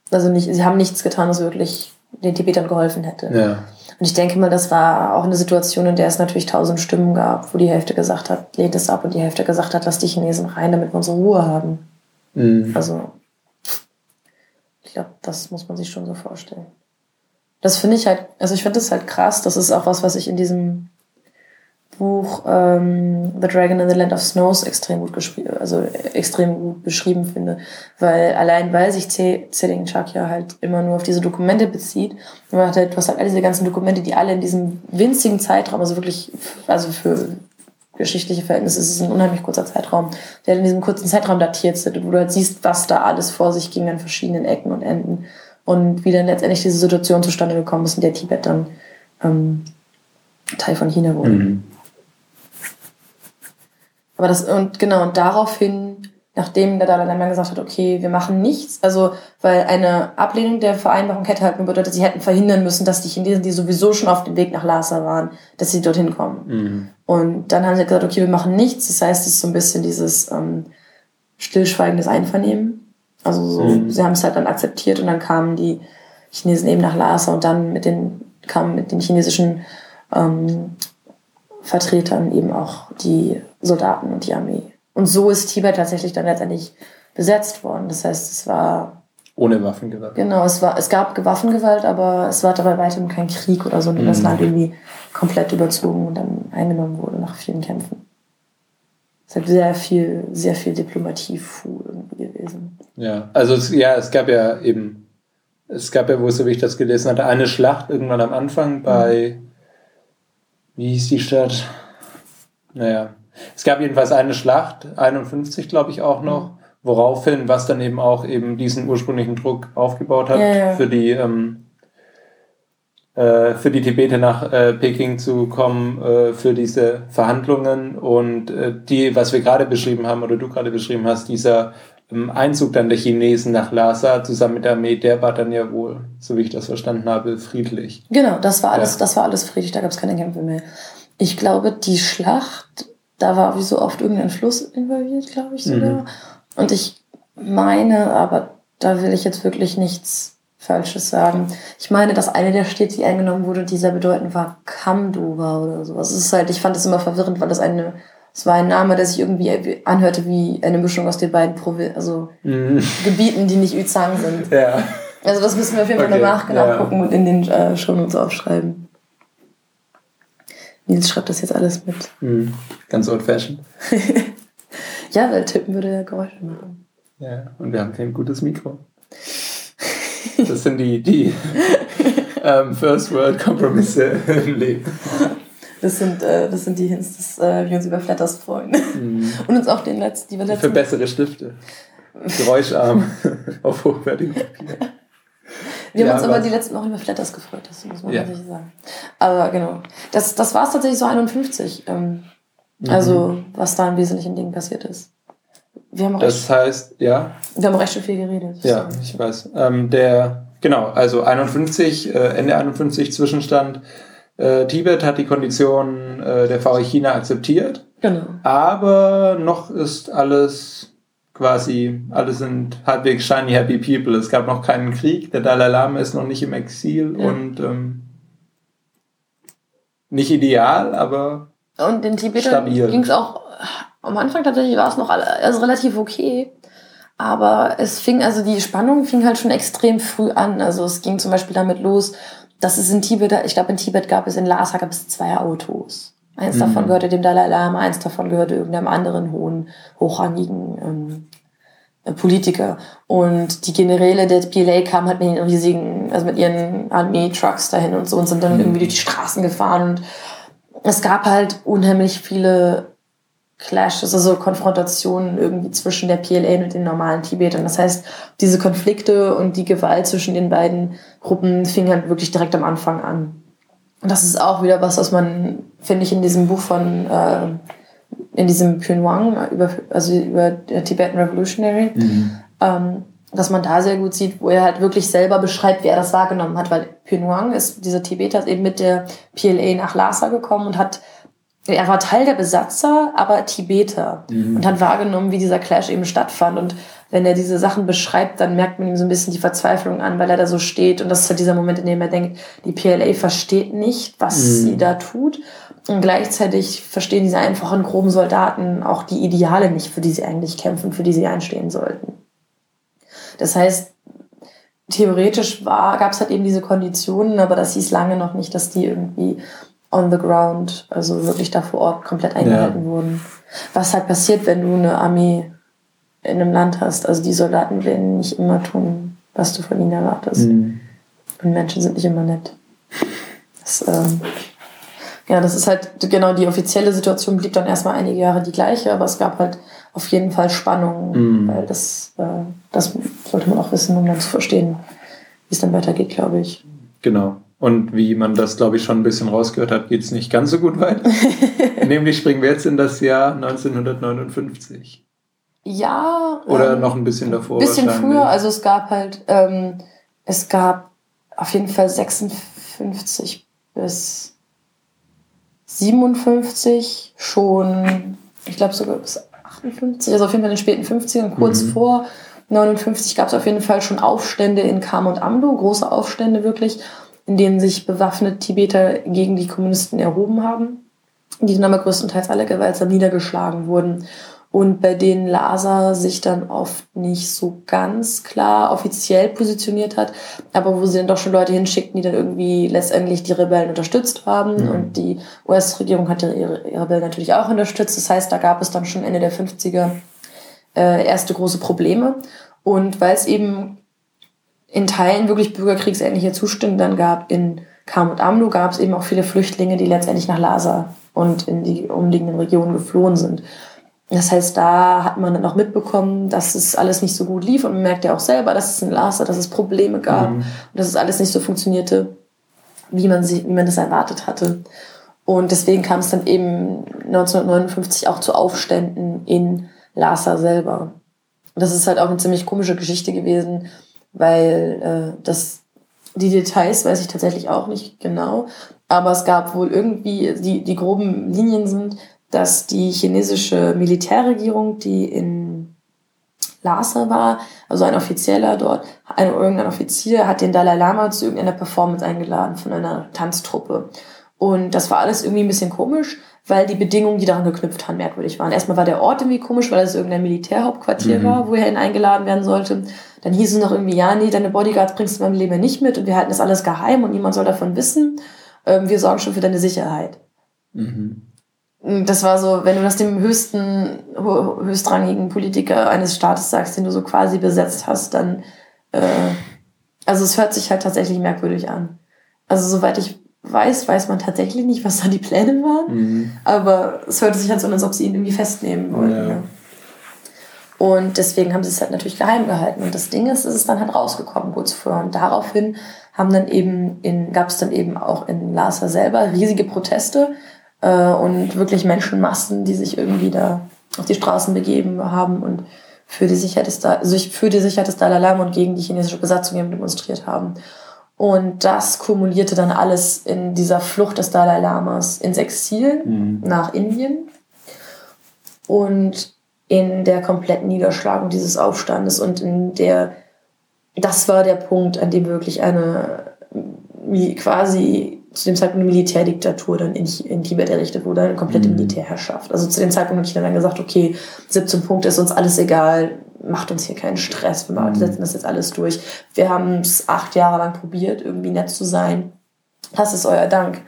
also nicht, sie haben nichts getan, was wirklich den Tibetern geholfen hätte. Ja. Und ich denke mal, das war auch eine Situation, in der es natürlich tausend Stimmen gab, wo die Hälfte gesagt hat, lehnt es ab und die Hälfte gesagt hat, lass die Chinesen rein, damit wir unsere Ruhe haben. Mhm. Also ich glaube, das muss man sich schon so vorstellen. das finde ich halt, also ich finde das halt krass. Das ist auch was, was ich in diesem Buch ähm, The Dragon in the Land of Snows extrem gut geschrieben, also extrem gut beschrieben finde, weil allein weil sich Zeding Chuck ja halt immer nur auf diese Dokumente bezieht, man hat halt, du hast halt all diese ganzen Dokumente, die alle in diesem winzigen Zeitraum, also wirklich, also für geschichtliche Verhältnisse ist es ein unheimlich kurzer Zeitraum, der in diesem kurzen Zeitraum datiert sind, wo du halt siehst, was da alles vor sich ging an verschiedenen Ecken und Enden und wie dann letztendlich diese Situation zustande gekommen ist, in der Tibet dann ähm, Teil von China wurde. Mhm. Aber das, und genau, und daraufhin, nachdem der Dalai Lama gesagt hat, okay, wir machen nichts, also, weil eine Ablehnung der Vereinbarung hätte halt nur bedeutet, sie hätten verhindern müssen, dass die Chinesen, die sowieso schon auf dem Weg nach Lhasa waren, dass sie dorthin kommen. Mhm. Und dann haben sie gesagt, okay, wir machen nichts. Das heißt, es ist so ein bisschen dieses ähm, stillschweigendes Einvernehmen. Also so, mhm. sie haben es halt dann akzeptiert und dann kamen die Chinesen eben nach Lhasa und dann mit den, kamen mit den chinesischen ähm, Vertretern eben auch die Soldaten und die Armee. Und so ist Tibet tatsächlich dann letztendlich besetzt worden. Das heißt, es war. Ohne Waffengewalt. Genau, es, war, es gab Waffengewalt, aber es war dabei weitem kein Krieg oder so, mhm. das Land irgendwie komplett überzogen und dann eingenommen wurde nach vielen Kämpfen. Es hat sehr viel, sehr viel Diplomatie irgendwie gewesen. Ja, also es, ja, es gab ja eben, es gab ja, wo so wie ich das gelesen hatte, eine Schlacht irgendwann am Anfang bei, mhm. wie hieß die Stadt? Naja, es gab jedenfalls eine Schlacht, 51 glaube ich auch noch, woraufhin, was dann eben auch eben diesen ursprünglichen Druck aufgebaut hat, ja, ja. für die ähm, äh, für die Tibeter nach äh, Peking zu kommen, äh, für diese Verhandlungen und äh, die, was wir gerade beschrieben haben oder du gerade beschrieben hast, dieser ähm, Einzug dann der Chinesen nach Lhasa zusammen mit der Armee, der war dann ja wohl, so wie ich das verstanden habe, friedlich. Genau, das war alles, ja. das war alles friedlich, da gab es keine Kämpfe mehr. Ich glaube, die Schlacht da war wie so oft irgendein Fluss involviert, glaube ich sogar. Mhm. Und ich meine, aber da will ich jetzt wirklich nichts Falsches sagen. Ich meine, dass eine der Städte, die eingenommen wurde, die sehr bedeutend war, Kamduwa oder sowas. Es ist halt, ich fand es immer verwirrend, weil das eine, es war ein Name, der sich irgendwie anhörte wie eine Mischung aus den beiden Provi also mhm. Gebieten, die nicht Yuzhang sind. Ja. Also das müssen wir auf jeden Fall okay. danach nachgucken ja. und in den äh, Shownotes aufschreiben. Nils schreibt das jetzt alles mit. Mhm. Ganz old fashioned. ja, weil tippen würde ja Geräusche machen. Ja, und wir haben kein gutes Mikro. Das sind die, die ähm, First World Kompromisse im Leben. Das sind, äh, das sind die Hints, dass äh, wir uns über Flatters freuen. Mhm. Und uns auch den letzten, die wir letzten. Für bessere Stifte. Geräuscharm auf hochwertigem Papier. Wir ja, haben uns aber die letzten Wochen über Flatters gefreut, das muss man ja. tatsächlich sagen. Aber genau. Das, das war es tatsächlich so 51. Ähm, mhm. Also, was da im Wesentlichen Ding passiert ist. Wir haben recht, das heißt, ja. Wir haben recht schon viel geredet. Ja, so. ich weiß. Ähm, der, genau, also 51, äh, Ende 51 Zwischenstand. Äh, Tibet hat die Konditionen äh, der VW China akzeptiert. Genau. Aber noch ist alles quasi, alle sind halbwegs shiny happy people. Es gab noch keinen Krieg, der Dalai Lama ist noch nicht im Exil ja. und ähm, nicht ideal, aber und den Tibetern ging es auch am Anfang tatsächlich war es noch also relativ okay. Aber es fing, also die Spannung fing halt schon extrem früh an. Also es ging zum Beispiel damit los, dass es in Tibet, ich glaube in Tibet gab es, in Lhasa gab es zwei Autos. Eins mhm. davon gehörte dem Dalai Lama, eins davon gehörte irgendeinem anderen hohen, hochrangigen ähm, äh, Politiker. Und die Generäle der PLA kamen halt mit den riesigen, also mit ihren Armee-Trucks dahin und so und sind dann mhm. irgendwie durch die Straßen gefahren. Und es gab halt unheimlich viele Clashes, also Konfrontationen irgendwie zwischen der PLA und den normalen Tibetern. Das heißt, diese Konflikte und die Gewalt zwischen den beiden Gruppen fing halt wirklich direkt am Anfang an. Und das ist auch wieder was, was man, finde ich, in diesem Buch von, äh, in diesem Pyongyang, über, also über der Tibetan Revolutionary, mhm. ähm, dass man da sehr gut sieht, wo er halt wirklich selber beschreibt, wie er das wahrgenommen hat, weil Pyongyang ist, dieser Tibeter ist eben mit der PLA nach Lhasa gekommen und hat er war Teil der Besatzer, aber Tibeter mhm. und hat wahrgenommen, wie dieser Clash eben stattfand. Und wenn er diese Sachen beschreibt, dann merkt man ihm so ein bisschen die Verzweiflung an, weil er da so steht. Und das ist halt dieser Moment, in dem er denkt, die PLA versteht nicht, was mhm. sie da tut. Und gleichzeitig verstehen diese einfachen, groben Soldaten auch die Ideale nicht, für die sie eigentlich kämpfen, für die sie einstehen sollten. Das heißt, theoretisch war, gab es halt eben diese Konditionen, aber das hieß lange noch nicht, dass die irgendwie on the ground, also wirklich da vor Ort komplett eingehalten ja. wurden. Was halt passiert, wenn du eine Armee in einem Land hast. Also die Soldaten werden nicht immer tun, was du von ihnen erwartest. Mhm. Und Menschen sind nicht immer nett. Das, ähm, ja, das ist halt genau die offizielle Situation blieb dann erstmal einige Jahre die gleiche, aber es gab halt auf jeden Fall Spannungen, mhm. weil das, äh, das sollte man auch wissen, um dann zu verstehen, wie es dann weitergeht, glaube ich. Genau. Und wie man das, glaube ich, schon ein bisschen rausgehört hat, geht es nicht ganz so gut weiter. Nämlich springen wir jetzt in das Jahr 1959. Ja. Oder ähm, noch ein bisschen davor. Ein bisschen früher. Also es gab halt, ähm, es gab auf jeden Fall 56 bis 57 schon, ich glaube sogar bis 58, also auf jeden Fall in den späten 50ern, kurz mhm. vor 59 gab es auf jeden Fall schon Aufstände in Kam und Amdo, große Aufstände wirklich, in denen sich bewaffnete Tibeter gegen die Kommunisten erhoben haben, die dann aber größtenteils alle gewaltsam niedergeschlagen wurden und bei denen Lhasa sich dann oft nicht so ganz klar offiziell positioniert hat, aber wo sie dann doch schon Leute hinschickten, die dann irgendwie letztendlich die Rebellen unterstützt haben mhm. und die US-Regierung hat ihre, ihre Rebellen natürlich auch unterstützt. Das heißt, da gab es dann schon Ende der 50er äh, erste große Probleme und weil es eben in Teilen wirklich bürgerkriegsähnliche Zustände dann gab in Kam und Amnu, gab es eben auch viele Flüchtlinge, die letztendlich nach Lhasa und in die umliegenden Regionen geflohen sind. Das heißt, da hat man dann auch mitbekommen, dass es alles nicht so gut lief und man merkt ja auch selber, dass es ein Laster, dass es Probleme gab mhm. und dass es alles nicht so funktionierte, wie man, sich, wie man das erwartet hatte. Und deswegen kam es dann eben 1959 auch zu Aufständen in Lhasa selber. Und das ist halt auch eine ziemlich komische Geschichte gewesen, weil äh, das, die Details weiß ich tatsächlich auch nicht genau, aber es gab wohl irgendwie, die, die groben Linien sind, dass die chinesische Militärregierung, die in Lhasa war, also ein Offizieller dort, ein, irgendein Offizier hat den Dalai Lama zu irgendeiner Performance eingeladen von einer Tanztruppe. Und das war alles irgendwie ein bisschen komisch, weil die Bedingungen, die daran geknüpft haben, merkwürdig waren. Erstmal war der Ort irgendwie komisch, weil es irgendein Militärhauptquartier mhm. war, wo er hin eingeladen werden sollte. Dann hieß es noch irgendwie, ja, nee, deine Bodyguards bringst du beim Leben nicht mit und wir halten das alles geheim und niemand soll davon wissen. Ähm, wir sorgen schon für deine Sicherheit. Mhm das war so, wenn du das dem höchsten, höchstrangigen Politiker eines Staates sagst, den du so quasi besetzt hast, dann, äh, also es hört sich halt tatsächlich merkwürdig an. Also soweit ich weiß, weiß man tatsächlich nicht, was da die Pläne waren, mhm. aber es hörte sich halt so an, als ob sie ihn irgendwie festnehmen wollten. Ja. Ne? Und deswegen haben sie es halt natürlich geheim gehalten. Und das Ding ist, es ist dann halt rausgekommen kurz vorher. Und daraufhin haben dann eben in, gab es dann eben auch in Lhasa selber riesige Proteste, äh, und wirklich Menschenmassen, die sich irgendwie da auf die Straßen begeben haben und für die Sicherheit des, also für die Sicherheit des Dalai Lama und gegen die chinesische Besatzung eben demonstriert haben. Und das kumulierte dann alles in dieser Flucht des Dalai Lamas ins Exil mhm. nach Indien und in der kompletten Niederschlagung dieses Aufstandes und in der, das war der Punkt, an dem wirklich eine quasi zu dem Zeitpunkt eine Militärdiktatur dann in, in Tibet errichtet wurde, eine komplette mhm. Militärherrschaft. Also zu dem Zeitpunkt hat China dann gesagt, okay, 17 Punkte ist uns alles egal, macht uns hier keinen Stress, wir mhm. setzen das jetzt alles durch. Wir haben es acht Jahre lang probiert, irgendwie nett zu sein. Das ist euer Dank.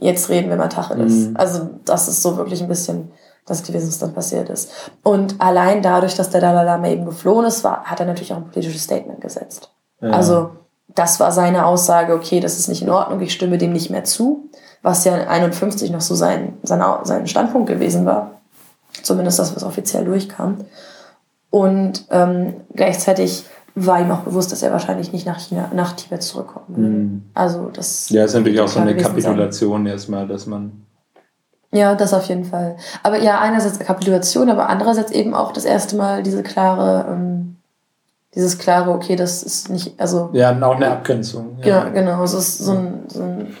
Jetzt reden wir mal Tacheles. Mhm. Also das ist so wirklich ein bisschen das gewesen, was dann passiert ist. Und allein dadurch, dass der Dalai Lama eben geflohen ist, war, hat er natürlich auch ein politisches Statement gesetzt. Ja. Also das war seine Aussage, okay, das ist nicht in Ordnung, ich stimme dem nicht mehr zu, was ja in 51 noch so sein, sein, sein Standpunkt gewesen war. Zumindest das, was offiziell durchkam. Und ähm, gleichzeitig war ihm auch bewusst, dass er wahrscheinlich nicht nach China, nach Tibet zurückkommen würde. Mhm. Also das. Ja, ist natürlich auch so eine Kapitulation sein. erstmal, dass man. Ja, das auf jeden Fall. Aber ja, einerseits Kapitulation, aber andererseits eben auch das erste Mal diese klare ähm, dieses klare, okay, das ist nicht, also. Ja, auch eine Abgrenzung. Ja. Genau, genau. Es ist so ein, so ein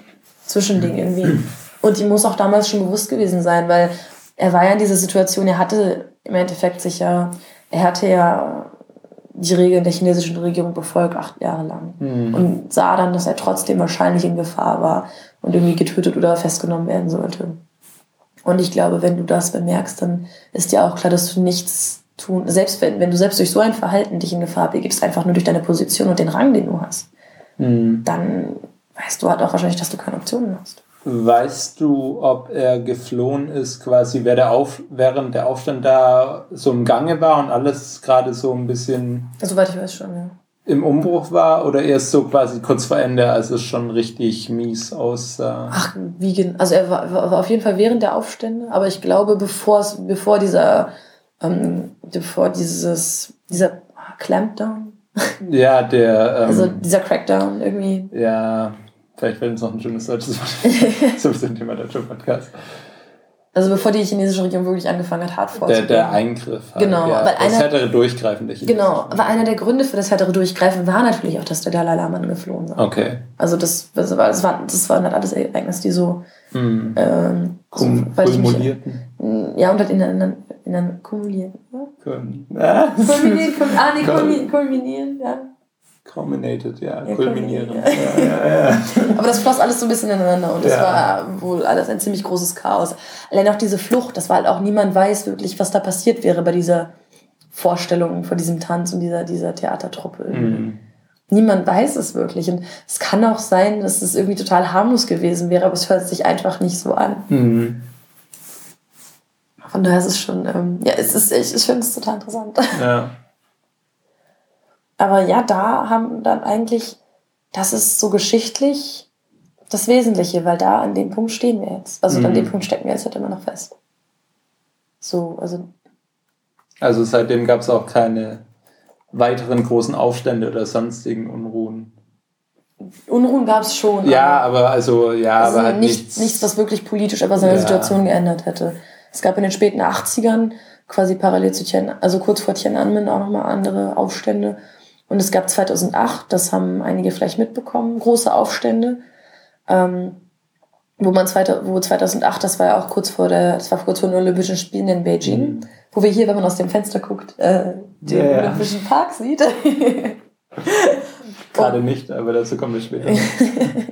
Zwischending irgendwie. Und die muss auch damals schon bewusst gewesen sein, weil er war ja in dieser Situation, er hatte im Endeffekt sich ja, er hatte ja die Regeln der chinesischen Regierung befolgt, acht Jahre lang. Mhm. Und sah dann, dass er trotzdem wahrscheinlich in Gefahr war und irgendwie getötet oder festgenommen werden sollte. Und ich glaube, wenn du das bemerkst, dann ist dir auch klar, dass du nichts tun, selbst wenn, wenn du selbst durch so ein Verhalten dich in Gefahr begibst, einfach nur durch deine Position und den Rang, den du hast, Mhm. dann weißt du halt auch wahrscheinlich, dass du keine Optionen hast. Weißt du, ob er geflohen ist, quasi wer der Auf, während der Aufstand da so im Gange war und alles gerade so ein bisschen Soweit ich weiß schon, ja. im Umbruch war oder erst so quasi kurz vor Ende, als es schon richtig mies aussah? Ach, wie gen Also er war, war auf jeden Fall während der Aufstände, aber ich glaube, bevor dieser, ähm, bevor dieses, dieser Clampdown, Ja, der. Ähm, also dieser Crackdown irgendwie. ja, vielleicht fällt uns noch ein schönes deutsches Wort. so ein bisschen Thema deutscher Podcast. Also bevor die chinesische Regierung wirklich angefangen hat, hart Der, vorzugehen. der Eingriff. halt, Genau, ja, weil das einer- härtere Durchgreifen der Chinesen. Genau, aber einer der Gründe für das härtere Durchgreifen war natürlich auch, dass der Dalai Lama geflohen war. Okay. Also das, das, war, das, waren, das waren halt alles Ereignisse, die so, Hm. ähm, so mich, kumulierten. ja, und halt ineinander, ineinander kumulieren. Ja? Kum ah, Kulminieren, kul- ah, nee, Kul- kulminieren, kulminieren, ja. Culminated, ja, kulminieren, Ja, ja, ja. Aber das floss alles so ein bisschen ineinander und das war wohl alles ein ziemlich großes Chaos. Allein auch diese Flucht, das war halt auch niemand weiß wirklich, was da passiert wäre bei dieser Vorstellung, vor diesem Tanz und dieser, dieser Theatertruppe. Hm. Niemand weiß es wirklich. Und es kann auch sein, dass es irgendwie total harmlos gewesen wäre, aber es hört sich einfach nicht so an. Hm. Von daher ist es schon, ähm, ja, es ist, ich, ich finde es total interessant. Ja. Aber ja, da haben dann eigentlich, das ist so geschichtlich das Wesentliche, weil da an dem Punkt stehen wir jetzt. Also an Mhm. dem Punkt stecken wir jetzt halt immer noch fest. So, also Also seitdem gab es auch keine weiteren großen Aufstände oder sonstigen Unruhen. Unruhen gab es schon. Ja, aber also, ja, also aber halt nichts, nichts. was wirklich politisch etwas an der Ja. Situation geändert hätte. Es gab in den späten 80ern quasi parallel zu Tien, also kurz vor Tiananmen auch nochmal andere Aufstände. Und es gab 2008, das haben einige vielleicht mitbekommen, große Aufstände. Ähm, wo man zweite, wo 2008, das war ja auch kurz vor der, das war kurz vor den Olympischen Spielen in Beijing, Mhm. wo wir hier, wenn man aus dem Fenster guckt, äh, den ja. Olympischen Park sieht. Gerade nicht, aber dazu kommen wir später.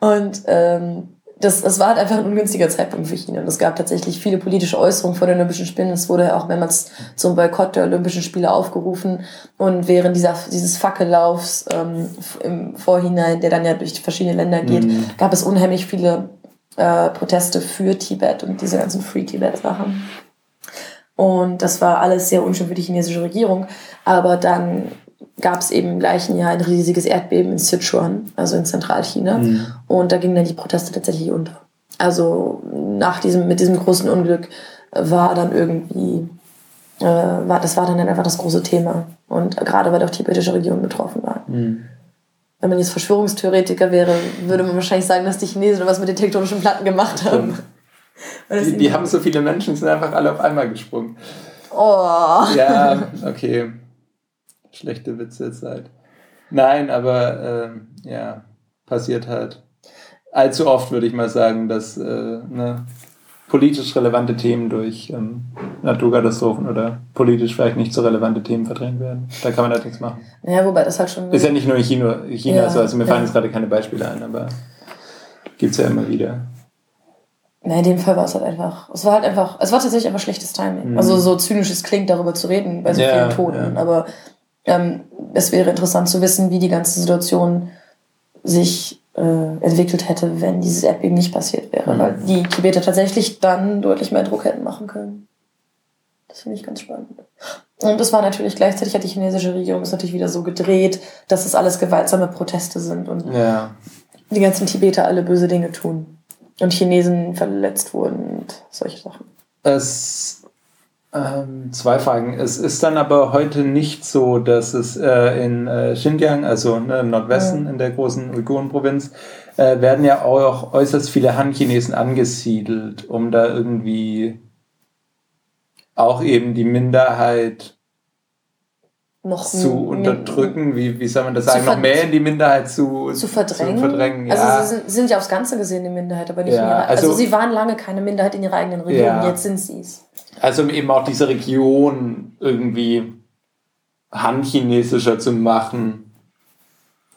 Und ähm, das, das war halt einfach ein ungünstiger Zeitpunkt für China. Und es gab tatsächlich viele politische Äußerungen vor den Olympischen Spielen. Es wurde auch mehrmals zum Boykott der Olympischen Spiele aufgerufen. Und während dieser, dieses Fackellaufs ähm, im Vorhinein, der dann ja durch verschiedene Länder geht, Mhm. gab es unheimlich viele äh, Proteste für Tibet und diese ganzen Free-Tibet-Sachen. Und das war alles sehr unschön für die chinesische Regierung. Aber dann gab es eben im gleichen Jahr ein riesiges Erdbeben in Sichuan, also in Zentralchina. Mhm. Und da gingen dann die Proteste tatsächlich unter. Also nach diesem, mit diesem großen Unglück war dann irgendwie, äh, war, das war dann einfach das große Thema. Und gerade weil auch die tibetische Region betroffen war. Mhm. Wenn man jetzt Verschwörungstheoretiker wäre, würde man wahrscheinlich sagen, dass die Chinesen was mit den tektonischen Platten gemacht haben. Die, die haben so viele Menschen, sind einfach alle auf einmal gesprungen. Oh. Ja, okay. Schlechte Witze jetzt halt. Nein, aber ähm, ja, passiert halt allzu oft, würde ich mal sagen, dass äh, ne, politisch relevante Themen durch ähm, Naturkatastrophen oder politisch vielleicht nicht so relevante Themen verdrängt werden. Da kann man halt nichts machen. Ja, wobei das halt schon. Ist ja nicht nur in China, China Ja, so, also mir fallen ja. jetzt gerade keine Beispiele ein, aber gibt's ja immer wieder. Na, in dem Fall war es halt einfach. Es war halt einfach. Es war tatsächlich einfach schlechtes Timing. Mhm. Also so zynisch es klingt, darüber zu reden, bei so Ja, vielen Toten. Aber ähm, es wäre interessant zu wissen, wie die ganze Situation sich äh, entwickelt hätte, wenn dieses Erdbeben nicht passiert wäre. Mhm. Weil die Tibeter tatsächlich dann deutlich mehr Druck hätten machen können. Das finde ich ganz spannend. Und es war natürlich gleichzeitig hat die chinesische Regierung es natürlich wieder so gedreht, dass es alles gewaltsame Proteste sind und Ja. die ganzen Tibeter alle böse Dinge tun. Und Chinesen verletzt wurden und solche Sachen. Es ähm, zwei Fragen. Es ist dann aber heute nicht so, dass es äh, in äh, Xinjiang, also ne, im Nordwesten Mhm. in der großen Uiguren-Provinz, äh, werden ja auch äußerst viele Han-Chinesen angesiedelt, um da irgendwie auch eben die Minderheit Noch zu unterdrücken, wie, wie soll man das sagen, noch mehr in die Minderheit zu, Zu verdrängen. Zu verdrängen ja. Also sie sind, sind ja aufs Ganze gesehen eine Minderheit, aber nicht Ja, in ihrer, also, also- sie waren lange keine Minderheit in ihrer eigenen Region, Ja. jetzt sind sie es. Also um eben auch diese Region irgendwie han-chinesischer zu machen.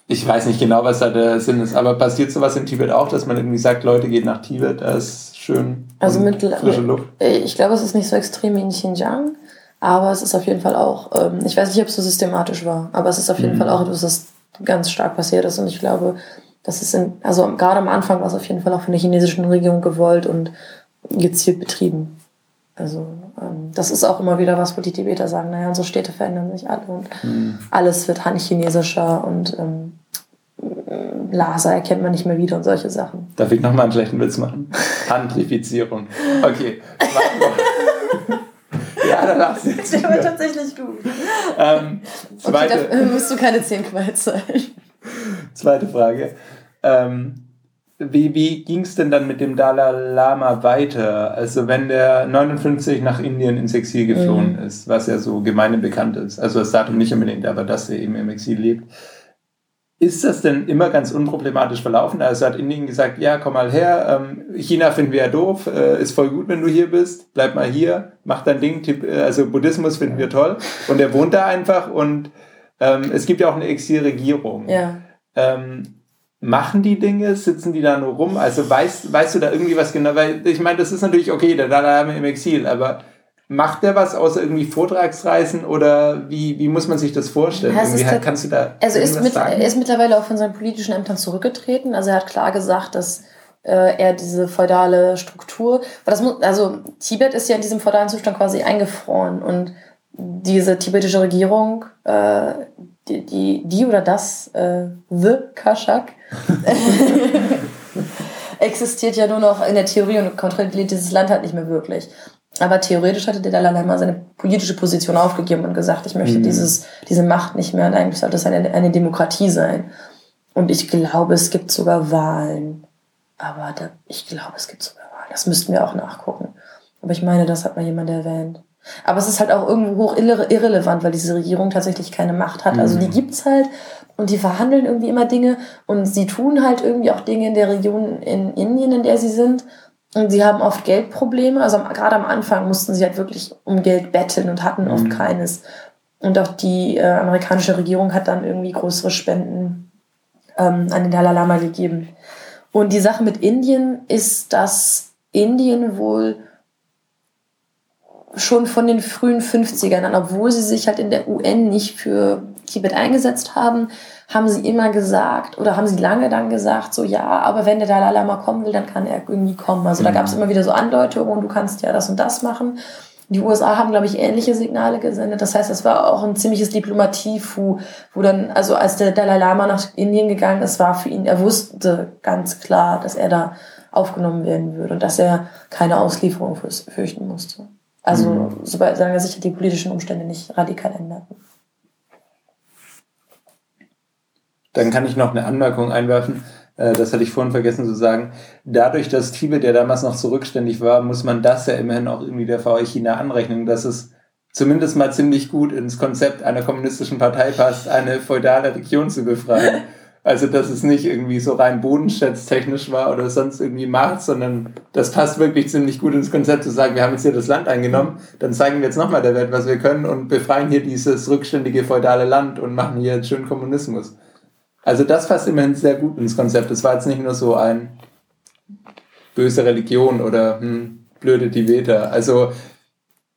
Ich weiß nicht genau, was da der Sinn ist, aber passiert sowas in Tibet auch, dass man irgendwie sagt, Leute, geht nach Tibet, da ist schön Also mit, frische Luft. Äh, Ich glaube, es ist nicht so extrem wie in Xinjiang, Aber es ist auf jeden Fall auch, ähm, ich weiß nicht, ob es so systematisch war, aber es ist auf jeden mhm. Fall auch etwas, das ganz stark passiert ist. Und ich glaube, das ist in, also gerade am Anfang war es auf jeden Fall auch von der chinesischen Regierung gewollt und gezielt betrieben. Also ähm, das ist auch immer wieder was, wo die Tibeter sagen, naja, unsere Städte verändern sich alle und mhm. alles wird chinesischer und ähm, Laser erkennt man nicht mehr wieder und solche Sachen. Darf ich nochmal einen schlechten Witz machen? Handrifizierung. Okay. Ja, da lachst du jetzt. Der war tatsächlich gut. Ähm, zweite, okay, dafür musst du keine 10 Quals sein. Zweite Frage. Ähm, wie wie ging es denn dann mit dem Dalai Lama weiter? Also wenn der 59 nach Indien ins Exil geflohen mhm. ist, was ja so gemeine bekannt ist. Also das Datum nicht unbedingt, aber dass er eben im Exil lebt. Ist das denn immer ganz unproblematisch verlaufen? Also hat Indien gesagt, ja, komm mal her, ähm, China finden wir ja doof, äh, ist voll gut, wenn du hier bist, bleib mal hier, mach dein Ding, äh, also Buddhismus finden wir toll. Und er wohnt da einfach und ähm, es gibt ja auch eine Exilregierung. Ja. Ähm, machen die Dinge, sitzen die da nur rum? Also weißt, weißt du da irgendwie was genau? Weil ich meine, das ist natürlich okay, der Dalai Lama im Exil, aber macht der was außer irgendwie Vortragsreisen oder wie, wie muss man sich das vorstellen? Ja, irgendwie, halt, kannst du da also ist mit, er ist mittlerweile auch von seinen politischen Ämtern zurückgetreten. Also er hat klar gesagt, dass äh, er diese feudale Struktur, das muss, also Tibet ist ja in diesem feudalen Zustand quasi eingefroren und diese tibetische Regierung, äh, die, die, die oder das, äh, The Kashak, existiert ja nur noch in der Theorie und kontrolliert dieses Land halt nicht mehr wirklich. Aber theoretisch hatte der Dalai Lama seine politische Position aufgegeben und gesagt, ich möchte mhm. dieses, diese Macht nicht mehr und eigentlich sollte es eine, eine Demokratie sein. Und ich glaube, es gibt sogar Wahlen. Aber da, ich glaube, es gibt sogar Wahlen. Das müssten wir auch nachgucken. Aber ich meine, das hat mal jemand erwähnt. Aber es ist halt auch irgendwo hoch irre irrelevant, weil diese Regierung tatsächlich keine Macht hat. Also die mhm. gibt's halt und die verhandeln irgendwie immer Dinge und sie tun halt irgendwie auch Dinge in der Region in Indien, in der sie sind. Und sie haben oft Geldprobleme. Also gerade am Anfang mussten sie halt wirklich um Geld betteln und hatten oft mhm. keines. Und auch die äh, amerikanische Regierung hat dann irgendwie größere Spenden ähm, an den Dalai Lama gegeben. Und die Sache mit Indien ist, dass Indien wohl schon von den frühen 50ern an, obwohl sie sich halt in der UN nicht für Tibet eingesetzt haben, haben sie immer gesagt oder haben sie lange dann gesagt, so ja, aber wenn der Dalai Lama kommen will, dann kann er irgendwie kommen. Also da gab es mhm. immer wieder so Andeutungen, du kannst ja das und das machen. Die USA haben, glaube ich, ähnliche Signale gesendet. Das heißt, es war auch ein ziemliches Diplomatiefu, wo dann, also als der Dalai Lama nach Indien gegangen ist, war für ihn, er wusste ganz klar, dass er da aufgenommen werden würde und dass er keine Auslieferung fürchten musste. Also, mhm. sobald, sagen wir sicher, die politischen Umstände nicht radikal änderten. Dann kann ich noch eine Anmerkung einwerfen. Äh, das hatte ich vorhin vergessen zu sagen. Dadurch, dass Tibet ja damals noch zurückständig war, muss man das ja immerhin auch irgendwie der VW China anrechnen, dass es zumindest mal ziemlich gut ins Konzept einer kommunistischen Partei passt, eine feudale Region zu befreien. Also, dass es nicht irgendwie so rein bodenschätztechnisch war oder sonst irgendwie Macht, sondern das passt wirklich ziemlich gut ins Konzept zu sagen, wir haben jetzt hier das Land eingenommen, dann zeigen wir jetzt nochmal der Welt, was wir können und befreien hier dieses rückständige feudale Land und machen hier jetzt schön Kommunismus. Also das passt immerhin sehr gut ins Konzept. Es war jetzt nicht nur so ein böse Religion oder hm, blöde Tibeter. Also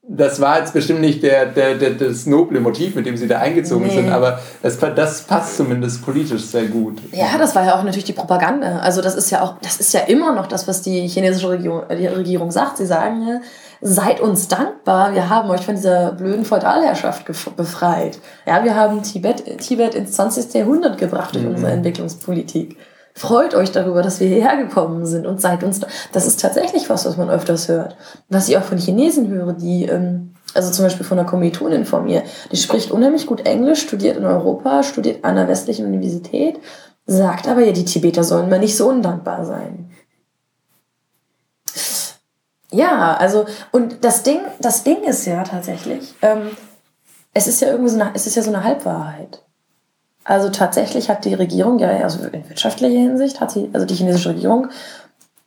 das war jetzt bestimmt nicht der, der, der, das noble Motiv, mit dem sie da eingezogen nee. sind, aber das, das passt zumindest politisch sehr gut. Ja, das war ja auch natürlich die Propaganda. Also das ist ja auch, das ist ja immer noch das, was die chinesische Regierung, die Regierung sagt. Sie sagen ja, seid uns dankbar, wir haben euch von dieser blöden Feudalherrschaft befreit. Ja, wir haben Tibet, Tibet ins 20. Jahrhundert gebracht durch mhm. unsere Entwicklungspolitik. Freut euch darüber, dass wir hierher gekommen sind und seid uns. Da. Das ist tatsächlich was, was man öfters hört. Was ich auch von Chinesen höre, die, ähm, also zum Beispiel von einer Kommilitonin von mir, die spricht unheimlich gut Englisch, studiert in Europa, studiert an einer westlichen Universität, sagt aber ja, die Tibeter sollen mal nicht so undankbar sein. Ja, also, und das Ding, das Ding ist ja tatsächlich, ähm, es ist ja irgendwie so eine, es ist ja so eine Halbwahrheit. Also tatsächlich hat die Regierung, ja, also in wirtschaftlicher Hinsicht hat sie, also die chinesische Regierung,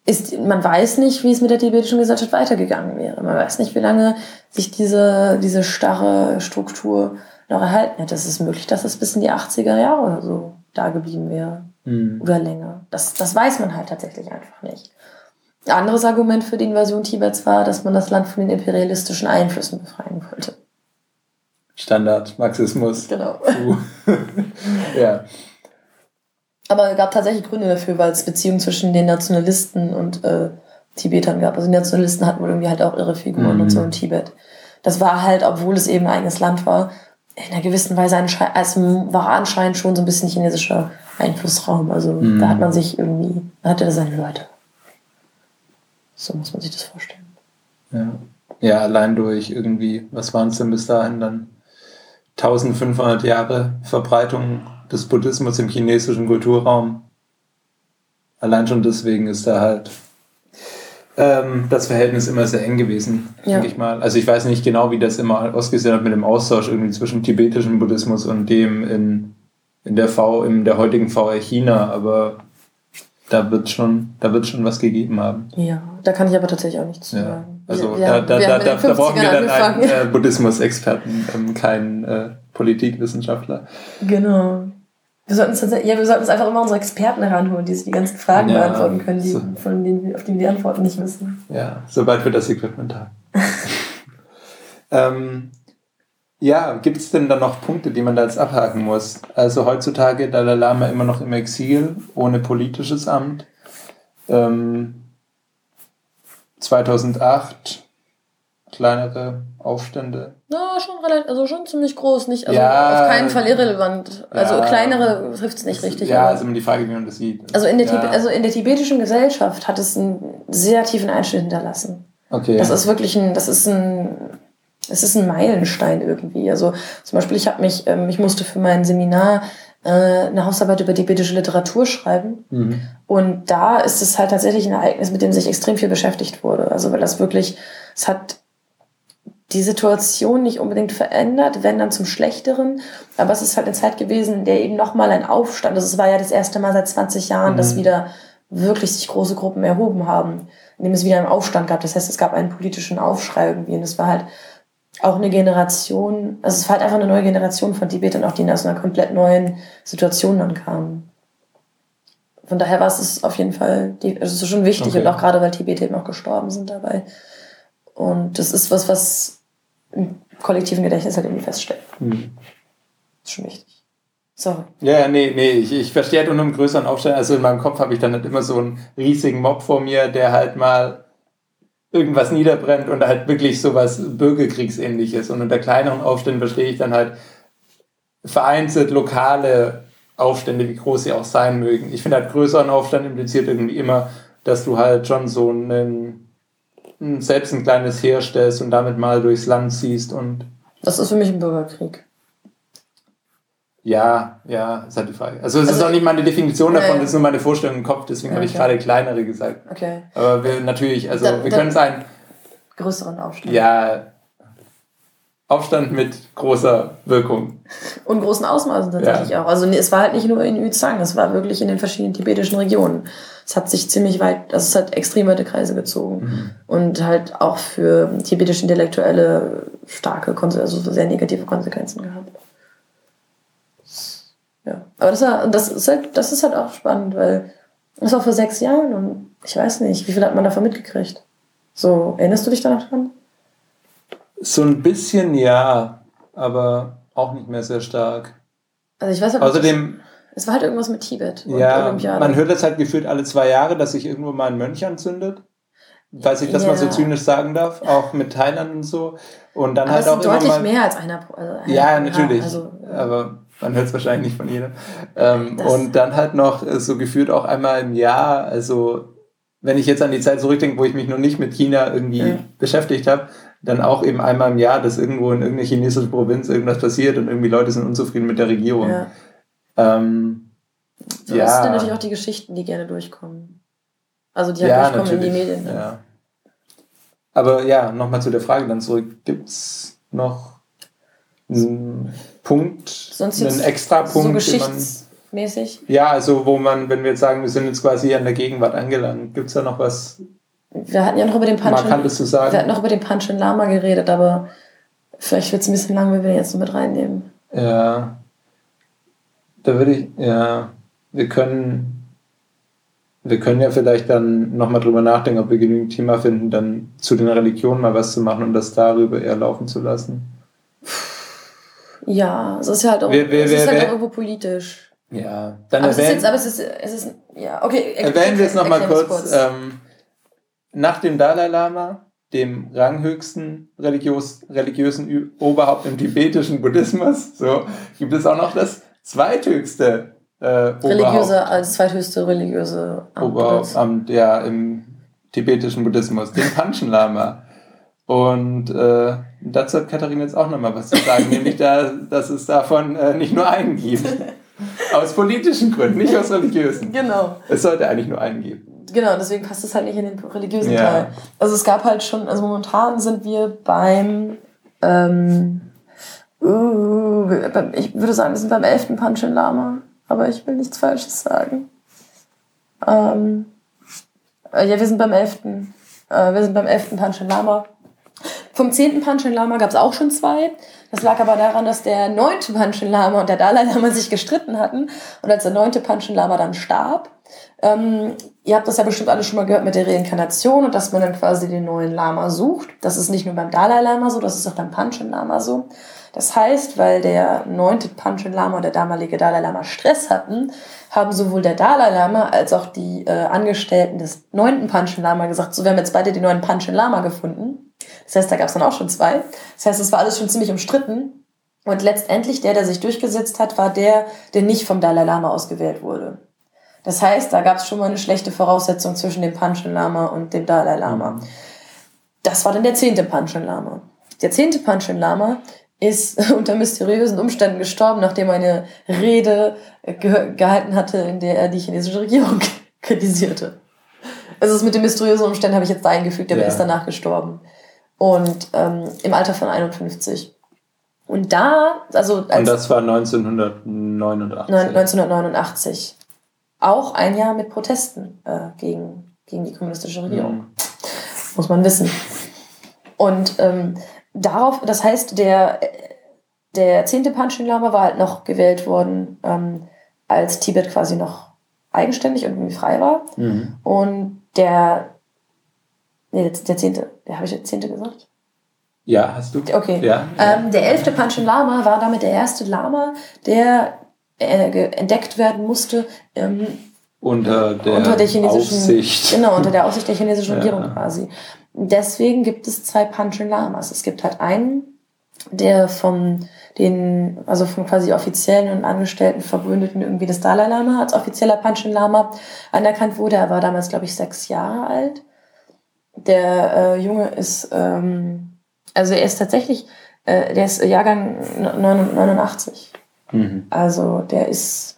ist, man weiß nicht, wie es mit der tibetischen Gesellschaft weitergegangen wäre. Man weiß nicht, wie lange sich diese, diese starre Struktur noch erhalten hätte. Es ist möglich, dass es bis in die 80er Jahre oder so da geblieben wäre. Mhm. Oder länger. Das, das weiß man halt tatsächlich einfach nicht. Anderes Argument für die Invasion Tibets war, dass man das Land von den imperialistischen Einflüssen befreien wollte. Standard, Marxismus. Genau. ja. Aber es gab tatsächlich Gründe dafür, weil es Beziehungen zwischen den Nationalisten und äh, Tibetern gab. Also die Nationalisten hatten wohl irgendwie halt auch ihre Figuren mhm. und so in Tibet. Das war halt, obwohl es eben ein eigenes Land war, in einer gewissen Weise anscheinend, also war anscheinend schon so ein bisschen chinesischer Einflussraum. Also mhm. da hat man sich irgendwie, da hatte er seine Leute. So muss man sich das vorstellen. Ja. Ja, allein durch irgendwie, was waren es denn bis dahin dann? 1500 Jahre Verbreitung des Buddhismus im chinesischen Kulturraum. Allein schon deswegen ist da halt ähm, das Verhältnis immer sehr eng gewesen, ja. denke ich mal. Also ich weiß nicht genau, wie das immer ausgesehen hat mit dem Austausch irgendwie zwischen tibetischem Buddhismus und dem in, in der V, in der heutigen VR China, aber da wird schon, da wird schon was gegeben haben. Ja, da kann ich aber tatsächlich auch nichts zu sagen. Also wir, da, da, da, da, da brauchen wir dann angefangen. einen äh, Buddhismus-Experten, ähm, keinen äh, Politikwissenschaftler. Genau. Wir sollten, uns ja, wir sollten uns einfach immer unsere Experten heranholen, die sich die ganzen Fragen ja, beantworten können, die, so. von denen, auf die wir die Antworten nicht wissen. Ja, sobald wir das Equipment haben. ähm, ja, gibt es denn da noch Punkte, die man da jetzt abhaken muss? Also heutzutage Dalai Lama immer noch im Exil, ohne politisches Amt. Ähm, 2008 kleinere Aufstände. Na, schon relativ, also schon ziemlich groß, nicht, also ja, auf keinen Fall irrelevant. Also ja, kleinere trifft es nicht richtig. Ja, also immer die Frage, wie man das sieht. Also in, der ja. also in der tibetischen Gesellschaft hat es einen sehr tiefen Einschnitt hinterlassen. Okay. Das ist wirklich ein, das ist ein, es ist ein Meilenstein irgendwie. Also zum Beispiel, ich habe mich, ähm, ich musste für mein Seminar äh, eine Hausarbeit über tibetische Literatur schreiben. Mhm. Und da ist es halt tatsächlich ein Ereignis, mit dem sich extrem viel beschäftigt wurde. Also weil das wirklich, es hat die Situation nicht unbedingt verändert, wenn dann zum Schlechteren. Aber es ist halt eine Zeit gewesen, in der eben nochmal ein Aufstand, also es war ja das erste Mal seit 20 Jahren, mhm. dass wieder wirklich sich große Gruppen erhoben haben, in dem es wieder einen Aufstand gab. Das heißt, es gab einen politischen Aufschrei irgendwie und es war halt auch eine Generation, also es war halt einfach eine neue Generation von Tibetern, auch die aus einer komplett neuen Situation dann kamen. Von daher war es auf jeden Fall, also es ist schon wichtig okay. und auch gerade, weil Tibeter eben auch gestorben sind dabei. Und das ist was, was im kollektiven Gedächtnis halt irgendwie feststellt. Mhm. Ist schon wichtig. So. Ja, nee, nee, ich, ich verstehe halt unter einem größeren Aufstand. Also in meinem Kopf habe ich dann nicht immer so einen riesigen Mob vor mir, der halt mal irgendwas niederbrennt und halt wirklich sowas Bürgerkriegsähnliches. Und unter kleineren Aufständen verstehe ich dann halt vereinzelt lokale Aufstände, wie groß sie auch sein mögen. Ich finde halt größeren Aufstand impliziert irgendwie immer, dass du halt schon so einen selbst ein kleines Heer stellst und damit mal durchs Land ziehst und. Das ist für mich ein Bürgerkrieg. Ja, ja, ist halt die Frage. Also es also, ist auch nicht meine Definition davon, das ist nur meine Vorstellung im Kopf, deswegen okay. habe ich gerade kleinere gesagt. Okay. Aber wir natürlich, also da, wir können es einen größeren Aufstand. Ja, Aufstand mit großer Wirkung. Und großen Ausmaßen tatsächlich ja. auch. Also es war halt nicht nur in Yuzhang, es war wirklich in den verschiedenen tibetischen Regionen. Es hat sich ziemlich weit, also es hat extrem weite Kreise gezogen. Mhm. Und halt auch für tibetische Intellektuelle starke, also sehr negative Konsequenzen gehabt. Ja. Aber das, war, das, ist halt, das ist halt auch spannend, weil das war vor sechs Jahren und ich weiß nicht, wie viel hat man davon mitgekriegt? So, erinnerst du dich da noch dran? So ein bisschen ja, aber auch nicht mehr sehr stark. Also ich weiß halt Außerdem, es war halt irgendwas mit Tibet ja. Man hört das halt gefühlt alle zwei Jahre, dass sich irgendwo mal ein Mönch anzündet. Falls ich das yeah. mal so zynisch sagen darf, auch mit Thailand und so. Und dann aber halt auch deutlich mal, mehr als einer. Also einer ja, natürlich. Also, aber man hört es wahrscheinlich nicht von jedem. Ähm, und dann halt noch so gefühlt auch einmal im Jahr, also wenn ich jetzt an die Zeit zurückdenke, wo ich mich noch nicht mit China irgendwie ja. beschäftigt habe, dann auch eben einmal im Jahr, dass irgendwo in irgendeiner chinesischen Provinz irgendwas passiert und irgendwie Leute sind unzufrieden mit der Regierung. Ja. Ähm, so, ja. Das sind natürlich auch die Geschichten, die gerne durchkommen. Also die halt ja, durchkommen natürlich. in die Medien. Ja. Aber ja, nochmal zu der Frage dann zurück. Gibt es noch Punkt, Sonst einen extra Punkt? So geschichtsmäßig? ja, also wo man, wenn wir jetzt sagen, wir sind jetzt quasi an der Gegenwart angelangt, gibt es da noch was wir hatten ja noch über den Punch. Wir hatten noch über den Punch in Lama geredet, aber vielleicht wird es ein bisschen lang, wenn wir den jetzt noch mit reinnehmen. Ja. Da würde ich, ja, wir können, wir können ja vielleicht dann nochmal drüber nachdenken, ob wir genügend Thema finden, dann zu den Religionen mal was zu machen und das darüber eher laufen zu lassen. Ja, es ist halt auch, wer, wer, es ist halt auch irgendwo politisch. Ja, dann aber erwähnen, es ist jetzt, aber es ist, es ist, ja, okay. Erwähnen wir es nochmal kurz. kurz. Ähm, nach dem Dalai Lama, dem ranghöchsten religiös, religiösen Oberhaupt im tibetischen Buddhismus, so, gibt es auch noch das zweithöchste äh, religiöse, als zweithöchste religiöse Amt. Oberamt, ja, im tibetischen Buddhismus, den Panchen Lama. Und äh, dazu hat Katharina jetzt auch nochmal was zu sagen, nämlich da, dass es davon äh, nicht nur einen gibt. aus politischen Gründen, nicht aus religiösen. Genau. Es sollte eigentlich nur einen geben. Genau, deswegen passt es halt nicht in den religiösen ja. Teil. Also es gab halt schon, also momentan sind wir beim, ähm, uh, ich würde sagen, wir sind beim 11. Panchen Lama, aber ich will nichts Falsches sagen. Ähm, äh, ja, wir sind beim 11. Äh, wir sind beim 11. Panchen Lama. Vom 10. Panchen Lama gab es auch schon zwei. Das lag aber daran, dass der 9. Panchen Lama und der Dalai Lama sich gestritten hatten. Und als der 9. Panchen Lama dann starb, ähm, ihr habt das ja bestimmt alle schon mal gehört mit der Reinkarnation und dass man dann quasi den neuen Lama sucht. Das ist nicht nur beim Dalai Lama so, das ist auch beim Panchen Lama so. Das heißt, weil der neunte Panchen Lama und der damalige Dalai Lama Stress hatten, haben sowohl der Dalai Lama als auch die äh, Angestellten des neunten Panchen Lama gesagt, so wir haben jetzt beide den neuen Panchen Lama gefunden. Das heißt, da gab es dann auch schon zwei. Das heißt, es war alles schon ziemlich umstritten. Und letztendlich der, der sich durchgesetzt hat, war der, der nicht vom Dalai Lama ausgewählt wurde. Das heißt, da gab es schon mal eine schlechte Voraussetzung zwischen dem Panchen Lama und dem Dalai Lama. Mhm. Das war dann der zehnte Panchen Lama. Der zehnte Panchen Lama ist unter mysteriösen Umständen gestorben, nachdem er eine Rede ge gehalten hatte, in der er die chinesische Regierung kritisierte. Also das mit den mysteriösen Umständen habe ich jetzt da eingefügt, der ja. ist danach gestorben. Und ähm, im Alter von 51. Und da, also. Und das war 1989. 1989. Auch ein Jahr mit Protesten äh, gegen, gegen die kommunistische Regierung. Mhm. Muss man wissen. Und ähm, darauf, das heißt, der, der zehnte Panchen Lama war halt noch gewählt worden, ähm, als Tibet quasi noch eigenständig und irgendwie frei war. Mhm. Und der, nee, der zehnte, der habe ich jetzt zehnte gesagt? Ja, hast du. Okay. Ja, ähm, der elfte Panchen Lama war damit der erste Lama, der äh, entdeckt werden musste. Ähm, unter der, unter der chinesischen Aufsicht. Genau, unter der Aufsicht der chinesischen Regierung ja. quasi. Deswegen gibt es zwei Panchen Lamas. Es gibt halt einen, der vom den, also vom quasi offiziellen und angestellten Verbündeten irgendwie des Dalai Lama als offizieller Panchen Lama anerkannt wurde. Er war damals, glaube ich, sechs Jahre alt. Der äh, Junge ist, ähm, also er ist tatsächlich, äh, der ist Jahrgang 89. Mhm. Also der ist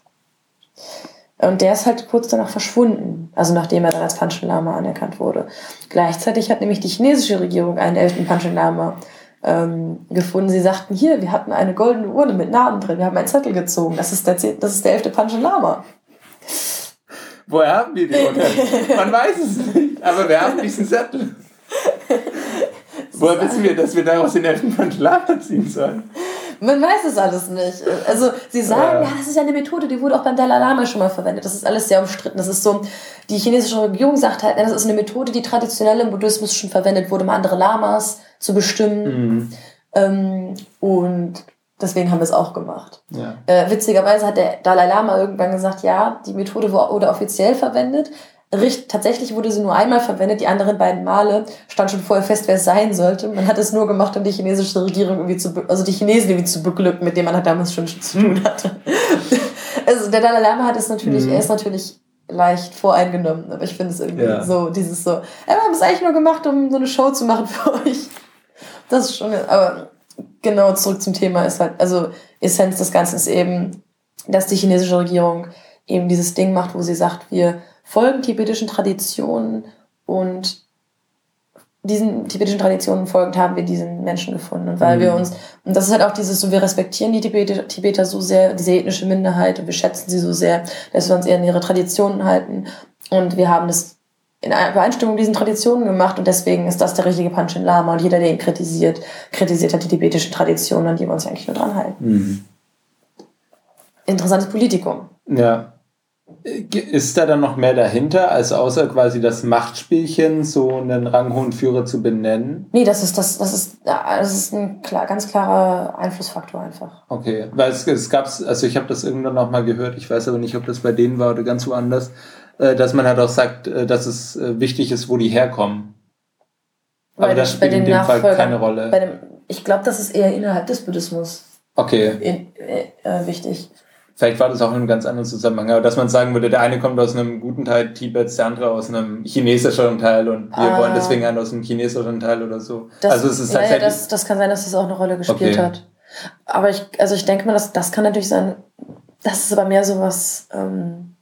und der ist halt kurz danach verschwunden, also nachdem er dann als Panchen Lama anerkannt wurde. Gleichzeitig hat nämlich die chinesische Regierung einen elften Panchen Lama ähm, gefunden. Sie sagten, hier, wir hatten eine goldene Urne mit Namen drin, wir haben einen Zettel gezogen, das ist der, das ist der elfte Panchen Lama. Woher haben wir die Urne? Man weiß es nicht, aber wir haben diesen Zettel. Woher wissen wir, dass wir daraus den elften Panchen Lama ziehen sollen? Man weiß es alles nicht. Also sie sagen, ja. ja, das ist ja eine Methode, die wurde auch beim Dalai Lama schon mal verwendet. Das ist alles sehr umstritten. Das ist so, die chinesische Regierung sagt halt, das ist eine Methode, die traditionell im Buddhismus schon verwendet wurde, um andere Lamas zu bestimmen. Mhm. Ähm, und deswegen haben wir es auch gemacht. Ja. Äh, witzigerweise hat der Dalai Lama irgendwann gesagt, ja, die Methode wurde offiziell verwendet, Richt, tatsächlich wurde sie nur einmal verwendet, die anderen beiden Male stand schon vorher fest, wer es sein sollte. Man hat es nur gemacht, um die chinesische Regierung irgendwie zu, also die Chinesen irgendwie zu beglücken, mit denen man halt damals schon zu tun hatte. also der Dalai Lama hat es natürlich, mhm. er ist natürlich leicht voreingenommen, aber ich finde es irgendwie ja. so, dieses so, wir haben es eigentlich nur gemacht, um so eine Show zu machen für euch. Das ist schon, aber genau zurück zum Thema ist halt, also Essenz des Ganzen ist eben, dass die chinesische Regierung eben dieses Ding macht, wo sie sagt, wir folgen tibetischen Traditionen und diesen tibetischen Traditionen folgend haben wir diesen Menschen gefunden. Und weil mhm. wir uns, und das ist halt auch dieses so, wir respektieren die Tibeter, Tibeter so sehr, diese ethnische Minderheit und wir schätzen sie so sehr, dass wir uns eher an ihre Traditionen halten. Und wir haben das in Übereinstimmung mit diesen Traditionen gemacht und deswegen ist das der richtige Panchen Lama. Und jeder, der ihn kritisiert, kritisiert hat die tibetischen Traditionen, an die wir uns eigentlich nur dran halten. Mhm. Interessantes Politikum. Ja. Ist da dann noch mehr dahinter, als außer quasi das Machtspielchen, so einen ranghohen Führer zu benennen? Nee, das ist, das, das ist, das ist ein klar, ganz klarer Einflussfaktor einfach. Okay, weil es, es gab also ich habe das irgendwann noch mal gehört, ich weiß aber nicht, ob das bei denen war oder ganz woanders, äh, dass man halt auch sagt, äh, dass es äh, wichtig ist, wo die herkommen. Aber das spielt in dem Fall keine Rolle. Dem, ich glaube, das ist eher innerhalb des Buddhismus okay. In, äh, wichtig. Vielleicht war das auch in einem ganz anderen Zusammenhang, aber dass man sagen würde, der eine kommt aus einem guten Teil Tibets, der andere aus einem chinesischen Teil und wir ah. wollen deswegen einen aus einem chinesischen Teil oder so. Das, also es ist ja, ja, das, das kann sein, dass das auch eine Rolle gespielt okay. hat. Aber ich, also ich denke mal, das, das kann natürlich sein, das ist aber mehr so was ähm,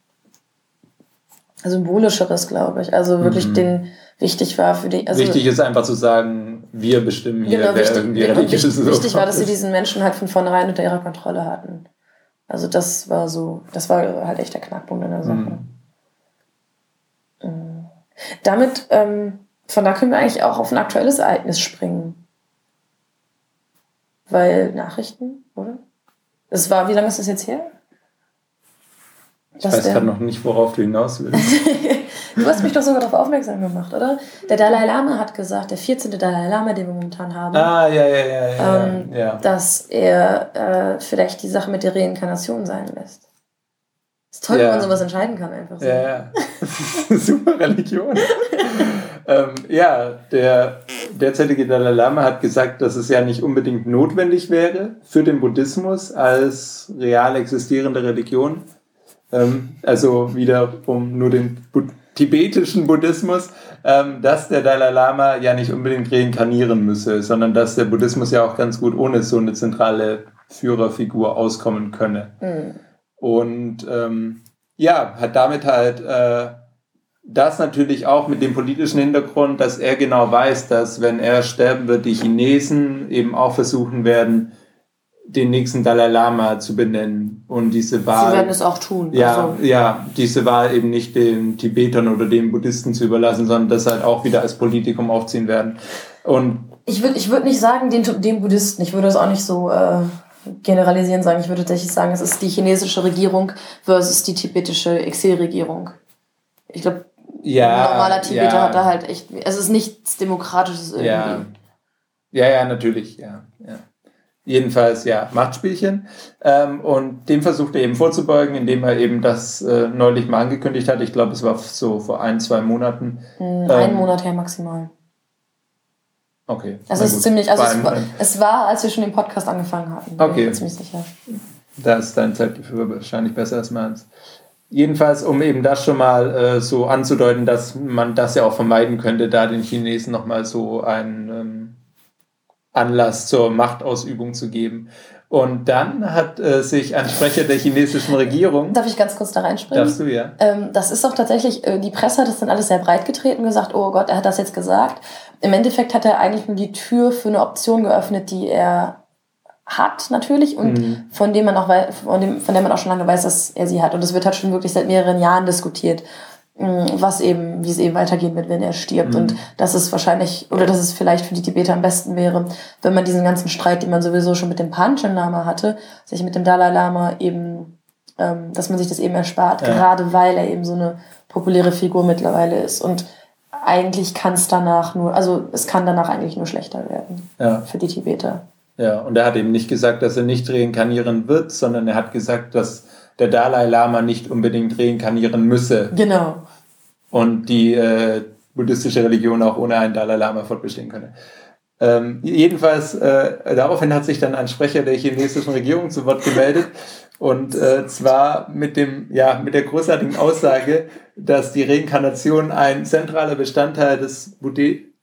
symbolischeres, glaube ich. Also wirklich mhm. den wichtig war für die. Also wichtig ist einfach zu sagen, wir bestimmen hier, genau, wer wichtig, irgendwie religiös ist. Wichtig war, dass sie diesen Menschen halt von vornherein unter ihrer Kontrolle hatten. Also das war so, das war halt echt der Knackpunkt in der Sache. Mhm. Damit, ähm, von da können wir eigentlich auch auf ein aktuelles Ereignis springen. Weil Nachrichten, oder? Es war, wie lange ist das jetzt her? Ich weiß gerade noch nicht, worauf du hinaus willst. du hast mich doch sogar darauf aufmerksam gemacht, oder? Der Dalai Lama hat gesagt, der 14. Dalai Lama, den wir momentan haben, ah, ja, ja, ja, ja, ähm, ja. dass er äh, vielleicht die Sache mit der Reinkarnation sein lässt. ist toll, ja. wenn man sowas entscheiden kann, einfach so. Ja, ja. Super Religion. ähm, ja, der derzeitige Dalai Lama hat gesagt, dass es ja nicht unbedingt notwendig wäre für den Buddhismus als real existierende Religion, ähm, also wiederum nur den Bu tibetischen Buddhismus, ähm, dass der Dalai Lama ja nicht unbedingt reinkarnieren müsse, sondern dass der Buddhismus ja auch ganz gut ohne so eine zentrale Führerfigur auskommen könne. Mhm. Und ähm, ja, hat damit halt äh, das natürlich auch mit dem politischen Hintergrund, dass er genau weiß, dass wenn er sterben wird, die Chinesen eben auch versuchen werden, den nächsten Dalai Lama zu benennen und diese Wahl. Sie werden es auch tun. Ja, also. ja, diese Wahl eben nicht den Tibetern oder den Buddhisten zu überlassen, sondern das halt auch wieder als Politikum aufziehen werden. Und ich würde ich würd nicht sagen, den, den Buddhisten, ich würde es auch nicht so äh, generalisieren sagen. Ich würde tatsächlich sagen, es ist die chinesische Regierung versus die tibetische Exilregierung. Ich glaube, ja, ein normaler Tibeter ja. hat da halt echt, es ist nichts Demokratisches irgendwie. Ja, ja, ja natürlich, ja. ja. Jedenfalls, ja, Machtspielchen. Ähm, und dem versucht er eben vorzubeugen, indem er eben das äh, neulich mal angekündigt hat. Ich glaube, es war so vor ein, zwei Monaten. Mhm, ein ähm, Monat her maximal. Okay. Also es ist ziemlich, also es war, es war, als wir schon den Podcast angefangen hatten. Okay. Ziemlich sicher. Da ist dein Zeitgefühl wahrscheinlich besser als meins. Jedenfalls, um eben das schon mal äh, so anzudeuten, dass man das ja auch vermeiden könnte, da den Chinesen nochmal so ein ähm, Anlass zur Machtausübung zu geben. Und dann hat äh, sich ein Sprecher der chinesischen Regierung. Darf ich ganz kurz da reinspringen? Darfst du, ja. Ähm, das ist auch tatsächlich, äh, die Presse hat das dann alles sehr breit getreten und gesagt, oh Gott, er hat das jetzt gesagt. Im Endeffekt hat er eigentlich nur die Tür für eine Option geöffnet, die er hat natürlich und mhm. von dem man auch von, dem, von der man auch schon lange weiß, dass er sie hat. Und das wird halt schon wirklich seit mehreren Jahren diskutiert. Was eben, wie es eben weitergehen wird, wenn er stirbt. Mhm. Und dass es wahrscheinlich, oder dass es vielleicht für die Tibeter am besten wäre, wenn man diesen ganzen Streit, den man sowieso schon mit dem Panchen Lama hatte, sich mit dem Dalai Lama eben, ähm, dass man sich das eben erspart, ja. gerade weil er eben so eine populäre Figur mittlerweile ist. Und eigentlich kann es danach nur, also es kann danach eigentlich nur schlechter werden ja. für die Tibeter. Ja, und er hat eben nicht gesagt, dass er nicht reinkarnieren wird, sondern er hat gesagt, dass der Dalai Lama nicht unbedingt reinkarnieren müsse. Genau. Und die äh, buddhistische Religion auch ohne einen Dalai Lama fortbestehen könne. Ähm, jedenfalls, äh, daraufhin hat sich dann ein Sprecher der chinesischen Regierung zu Wort gemeldet. Und äh, zwar mit dem, ja, mit der großartigen Aussage, dass die Reinkarnation ein zentraler Bestandteil des, Buddhi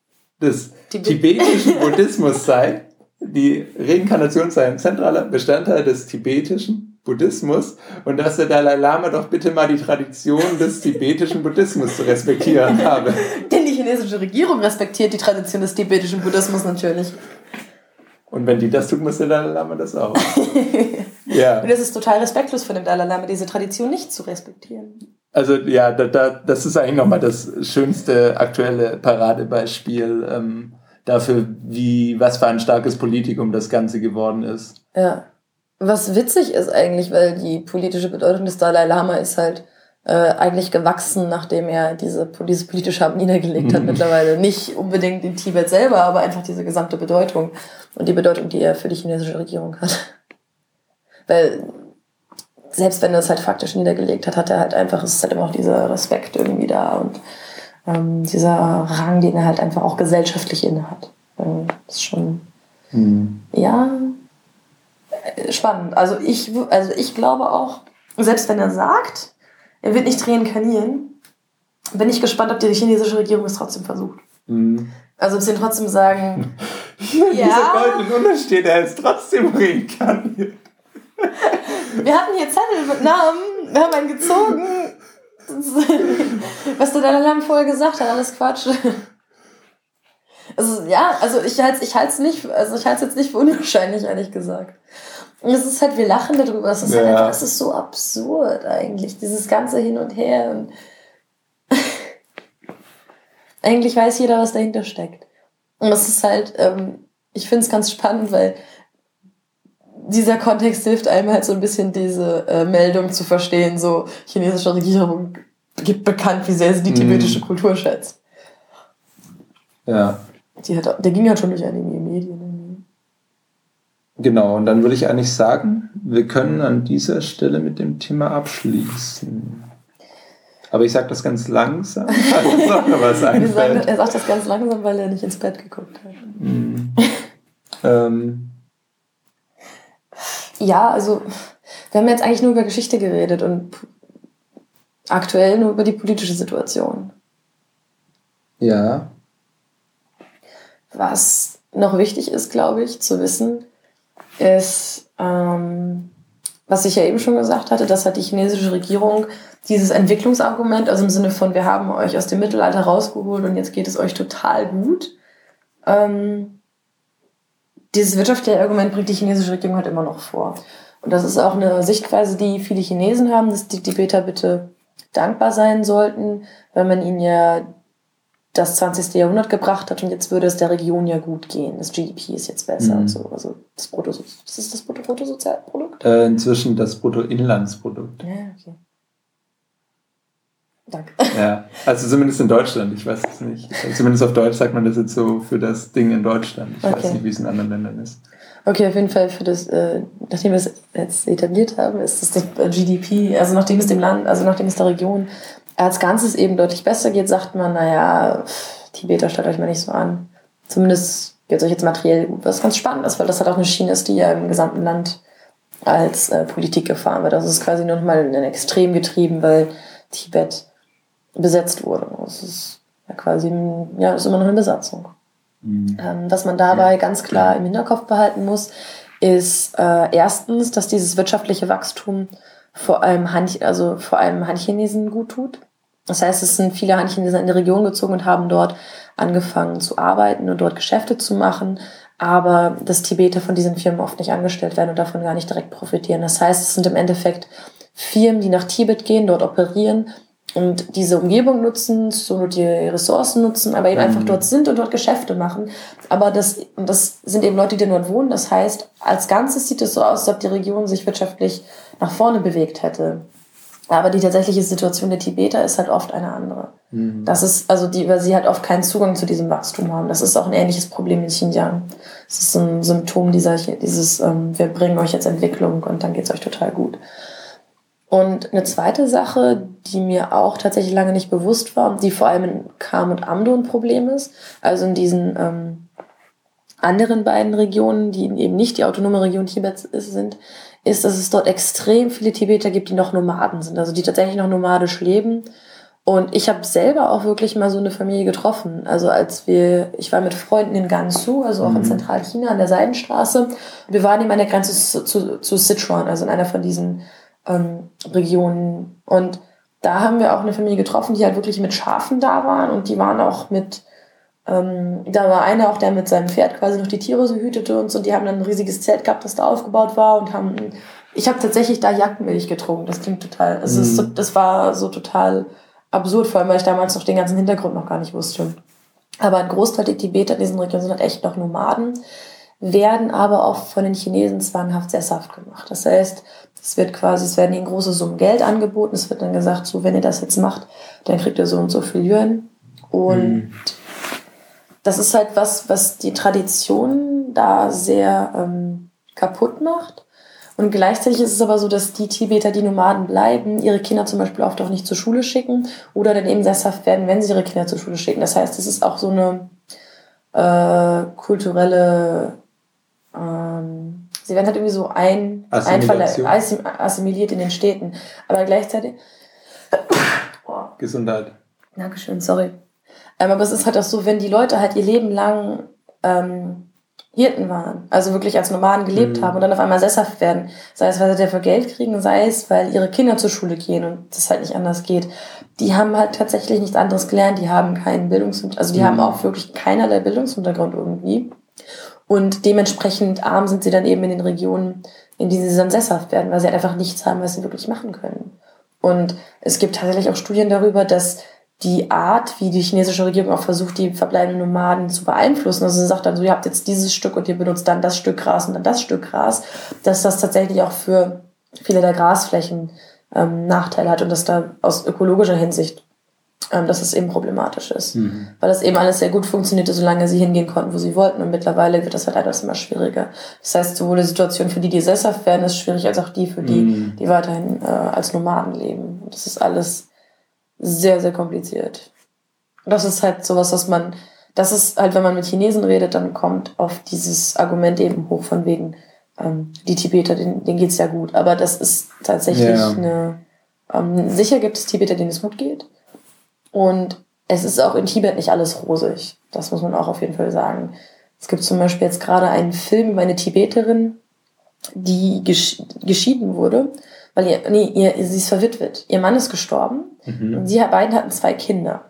des tibetischen Buddhismus sei. Die Reinkarnation sei ein zentraler Bestandteil des tibetischen Buddhismus und dass der Dalai Lama doch bitte mal die Tradition des tibetischen Buddhismus zu respektieren habe. Denn die chinesische Regierung respektiert die Tradition des tibetischen Buddhismus natürlich. Und wenn die das tut, muss der Dalai Lama das auch. ja. Und es ist total respektlos von dem Dalai Lama, diese Tradition nicht zu respektieren. Also ja, da, da, das ist eigentlich nochmal das schönste aktuelle Paradebeispiel ähm, dafür, wie was für ein starkes Politikum das Ganze geworden ist. Ja. Was witzig ist eigentlich, weil die politische Bedeutung des Dalai Lama ist halt äh, eigentlich gewachsen, nachdem er diese, diese politische Harmonie niedergelegt hat. Mhm. Mittlerweile nicht unbedingt in Tibet selber, aber einfach diese gesamte Bedeutung und die Bedeutung, die er für die chinesische Regierung hat. Weil selbst wenn er es halt faktisch niedergelegt hat, hat er halt einfach, es ist halt immer auch dieser Respekt irgendwie da und ähm, dieser Rang, den er halt einfach auch gesellschaftlich innehat. Ähm, das ist schon, mhm. ja, äh, spannend. Also ich, also ich glaube auch, selbst wenn er sagt, er wird nicht reinkarnieren, bin ich gespannt, ob die chinesische Regierung es trotzdem versucht. Mhm. Also ob sie trotzdem sagen, ja. Dieser goldene Lunge steht, er ist trotzdem reinkarniert. Wir hatten hier Zettel mit Namen, wir haben einen gezogen. Was der Dalai Lama vorher gesagt hat, alles Quatsch. Also ja, also ich halte ich es nicht, also ich halte jetzt nicht für unwahrscheinlich, ehrlich gesagt. Und es ist halt, wir lachen darüber, es ist halt ja. halt einfach, es ist so absurd eigentlich, dieses ganze Hin und Her. Und eigentlich weiß jeder, was dahinter steckt. Und das ist halt, ähm, ich finde es ganz spannend, weil dieser Kontext hilft einem halt so ein bisschen diese äh, Meldung zu verstehen, so chinesische Regierung gibt bekannt, wie sehr sie die mhm. tibetische. Kultur schätzt. Ja. Hat, der ging halt schon durch einige Medien. Genau, und dann würde ich eigentlich sagen, wir können an dieser Stelle mit dem Thema abschließen. Aber ich sage das ganz langsam, weil was einfällt. er sagt das ganz langsam, weil er nicht ins Bett geguckt hat. Mm. ähm, ja, also wir haben jetzt eigentlich nur über Geschichte geredet und aktuell nur über die politische Situation. Ja. Was noch wichtig ist, glaube ich, zu wissen, ist, ähm, was ich ja eben schon gesagt hatte, dass hat die chinesische Regierung dieses Entwicklungsargument, also im Sinne von, wir haben euch aus dem Mittelalter rausgeholt und jetzt geht es euch total gut. Ähm, dieses wirtschaftliche Argument bringt die chinesische Regierung halt immer noch vor. Und das ist auch eine Sichtweise, die viele Chinesen haben, dass die Tibeter bitte dankbar sein sollten, weil man ihnen ja das 20. Jahrhundert gebracht hat und jetzt würde es der Region ja gut gehen. Das GDP ist jetzt besser mhm. und so. Also das Brutto, was ist das Bruttosozialprodukt? Äh, inzwischen das Bruttoinlandsprodukt. Ja, okay. Danke. Ja, also zumindest in Deutschland, ich weiß es nicht. Zumindest auf Deutsch sagt man das jetzt so für das Ding in Deutschland. Ich okay. weiß nicht, wie es in anderen Ländern ist. Okay, auf jeden Fall für das, äh, nachdem wir es jetzt etabliert haben, ist das GDP, also nachdem es dem Land, also nachdem es der Region als Ganzes eben deutlich besser geht, sagt man, naja, Tibeter stellt euch mal nicht so an. Zumindest geht es euch jetzt materiell gut. Was ganz spannend ist, weil das halt auch eine Schiene ist, die ja im gesamten Land als äh, Politik gefahren wird. Also es ist quasi noch mal in ein Extrem getrieben, weil Tibet besetzt wurde. Es ist ja quasi, ja, ist immer noch eine Besatzung. Mhm. Ähm, was man dabei ja. ganz klar im Hinterkopf behalten muss, ist äh, erstens, dass dieses wirtschaftliche Wachstum vor allem Han, also vor allem Han-Chinesen gut tut. Das heißt, es sind viele Han-Chinesen in die Region gezogen und haben dort angefangen zu arbeiten und dort Geschäfte zu machen, aber dass Tibeter von diesen Firmen oft nicht angestellt werden und davon gar nicht direkt profitieren. Das heißt, es sind im Endeffekt Firmen, die nach Tibet gehen, dort operieren und diese Umgebung nutzen, so die Ressourcen nutzen, aber eben mhm. einfach dort sind und dort Geschäfte machen. Aber das, das sind eben Leute, die dort wohnen. Das heißt, als Ganzes sieht es so aus, als ob die Region sich wirtschaftlich nach vorne bewegt hätte. Aber die tatsächliche Situation der Tibeter ist halt oft eine andere. Mhm. Das ist, also die, weil sie halt oft keinen Zugang zu diesem Wachstum haben. Das ist auch ein ähnliches Problem in Xinjiang. Das ist ein Symptom dieser, dieses, ähm, wir bringen euch jetzt Entwicklung und dann geht's euch total gut. Und eine zweite Sache, die mir auch tatsächlich lange nicht bewusst war, die vor allem in Kam und Amdo ein Problem ist, also in diesen ähm, anderen beiden Regionen, die eben nicht die autonome Region Tibets sind, ist, dass es dort extrem viele Tibeter gibt, die noch Nomaden sind, also die tatsächlich noch nomadisch leben. Und ich habe selber auch wirklich mal so eine Familie getroffen. Also als wir, ich war mit Freunden in Gansu, also auch mhm. in Zentralchina an der Seidenstraße. Wir waren eben an der Grenze zu, zu, zu Sichuan, also in einer von diesen ähm, Regionen. Und da haben wir auch eine Familie getroffen, die halt wirklich mit Schafen da waren und die waren auch mit, ähm, da war einer auch, der mit seinem Pferd quasi noch die Tiere so hütete und so, die haben dann ein riesiges Zelt gehabt, das da aufgebaut war und haben, ich habe tatsächlich da Jagdmilch getrunken, das klingt total, also mhm. so, das war so total absurd, vor allem, weil ich damals noch den ganzen Hintergrund noch gar nicht wusste. Aber ein Großteil der Tibeter in diesen Regionen sind halt echt noch Nomaden, werden aber auch von den Chinesen zwanghaft sesshaft gemacht. Das heißt, Es wird quasi, es werden ihnen große Summen Geld angeboten. Es wird dann gesagt, so, wenn ihr das jetzt macht, dann kriegt ihr so und so viel Yuan. Und mhm. Das ist halt was, was die Tradition da sehr ähm, kaputt macht. Und gleichzeitig ist es aber so, dass die Tibeter, die Nomaden bleiben, ihre Kinder zum Beispiel oft auch nicht zur Schule schicken oder dann eben sesshaft werden, wenn sie ihre Kinder zur Schule schicken. Das heißt, es ist auch so eine äh, kulturelle ähm, Sie werden halt irgendwie so ein, assimiliert in den Städten. Aber gleichzeitig. Gesundheit. Dankeschön, sorry. Ähm, aber es ist halt auch so, wenn die Leute halt ihr Leben lang ähm, Hirten waren, also wirklich als Nomaden gelebt mhm. haben und dann auf einmal sesshaft werden, sei es, weil sie dafür Geld kriegen, sei es, weil ihre Kinder zur Schule gehen und das halt nicht anders geht. Die haben halt tatsächlich nichts anderes gelernt, die haben keinen Bildungshintergrund, also die mhm. haben auch wirklich keinerlei Bildungshintergrund irgendwie. Und dementsprechend arm sind sie dann eben in den Regionen, in denen sie dann sesshaft werden, weil sie halt einfach nichts haben, was sie wirklich machen können. Und es gibt tatsächlich auch Studien darüber, dass die Art, wie die chinesische Regierung auch versucht, die verbleibenden Nomaden zu beeinflussen, also sie sagt dann so, ihr habt jetzt dieses Stück und ihr benutzt dann das Stück Gras und dann das Stück Gras, dass das tatsächlich auch für viele der Grasflächen ähm, Nachteile hat und dass da aus ökologischer Hinsicht ähm, dass es eben problematisch ist. Mhm. Weil das eben alles sehr gut funktionierte, solange sie hingehen konnten, wo sie wollten. Und mittlerweile wird das halt alles immer schwieriger. Das heißt, sowohl die Situation für die, die sesshaft werden, ist schwierig, als auch die für die, mhm. die weiterhin äh, als Nomaden leben. Das ist alles sehr, sehr kompliziert. Das ist halt sowas, was man, das ist halt, wenn man mit Chinesen redet, dann kommt oft dieses Argument eben hoch von wegen, ähm, die Tibeter, denen, denen geht's ja gut. Aber das ist tatsächlich ja. eine, ähm, sicher gibt es Tibeter, denen es gut geht. Und es ist auch in Tibet nicht alles rosig. Das muss man auch auf jeden Fall sagen. Es gibt zum Beispiel jetzt gerade einen Film über eine Tibeterin, die gesch geschieden wurde, weil ihr, nee, ihr, sie ist verwitwet. Ihr Mann ist gestorben mhm. und sie beiden hatten zwei Kinder.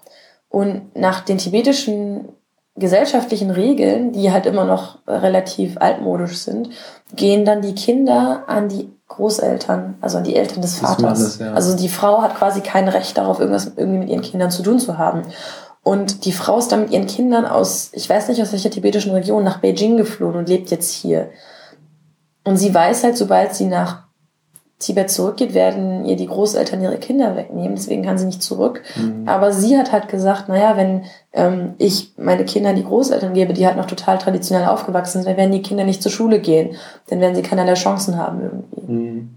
Und nach den tibetischen gesellschaftlichen Regeln, die halt immer noch relativ altmodisch sind, gehen dann die Kinder an die Großeltern, also an die Eltern des Vaters. Mannes, ja. Also die Frau hat quasi kein Recht darauf, irgendwas irgendwie mit ihren Kindern zu tun zu haben. Und die Frau ist dann mit ihren Kindern aus, ich weiß nicht aus welcher tibetischen Region, nach Beijing geflohen und lebt jetzt hier. Und sie weiß halt, sobald sie nach Tibet zurückgeht, werden ihr die Großeltern ihre Kinder wegnehmen. Deswegen kann sie nicht zurück. Mhm. Aber sie hat halt gesagt, naja, wenn ähm, ich meine Kinder die Großeltern gebe, die halt noch total traditionell aufgewachsen sind, dann werden die Kinder nicht zur Schule gehen. Dann werden sie keinerlei Chancen haben irgendwie. Mhm.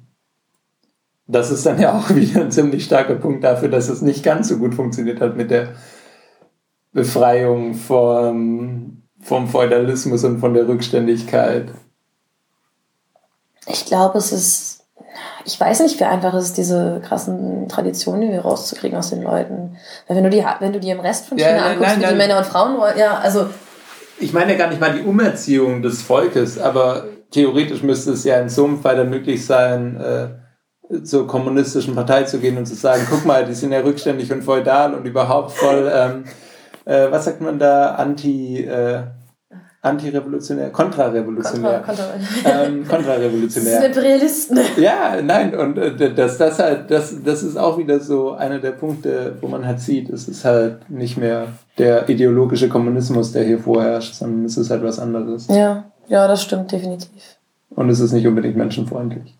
Das ist dann ja auch wieder ein ziemlich starker Punkt dafür, dass es nicht ganz so gut funktioniert hat mit der Befreiung vom, vom Feudalismus und von der Rückständigkeit. Ich glaube, es ist ich weiß nicht, wie einfach es ist, diese krassen Traditionen irgendwie rauszukriegen aus den Leuten. Weil wenn du die, wenn du die im Rest von China ja, anguckst, nein, wie nein. die Männer und Frauen, ja, also. Ich meine ja gar nicht mal die Umerziehung des Volkes, aber theoretisch müsste es ja in so einem Fall dann möglich sein, äh, zur kommunistischen Partei zu gehen und zu sagen, guck mal, die sind ja rückständig und feudal und überhaupt voll, ähm, äh, was sagt man da, anti, äh, antirevolutionär, kontrarevolutionär. Kontra, kontra. Ähm, kontrarevolutionär. Das sind Imperialisten. Ja, nein, und äh, das, das halt, das, das ist auch wieder so einer der Punkte, wo man halt sieht, es ist halt nicht mehr der ideologische Kommunismus, der hier vorherrscht, sondern es ist halt was anderes. Ja, ja, das stimmt definitiv. Und es ist nicht unbedingt menschenfreundlich.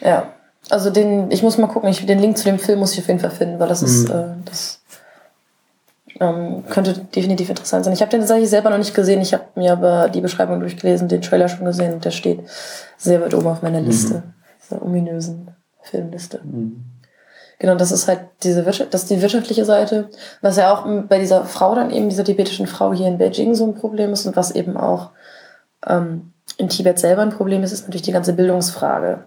Ja, also den, ich muss mal gucken, ich, den Link zu dem Film muss ich auf jeden Fall finden, weil das ist, mhm. äh, das ähm, könnte definitiv interessant sein. Ich habe den tatsächlich selber noch nicht gesehen. Ich habe mir aber die Beschreibung durchgelesen, den Trailer schon gesehen und der steht sehr weit oben auf meiner Liste. Mhm. Dieser ominösen Filmliste. Mhm. Genau, das ist halt diese Wirtschaft, das ist die wirtschaftliche Seite, was ja auch bei dieser Frau dann eben, dieser tibetischen Frau hier in Beijing so ein Problem ist und was eben auch ähm, in Tibet selber ein Problem ist, ist natürlich die ganze Bildungsfrage.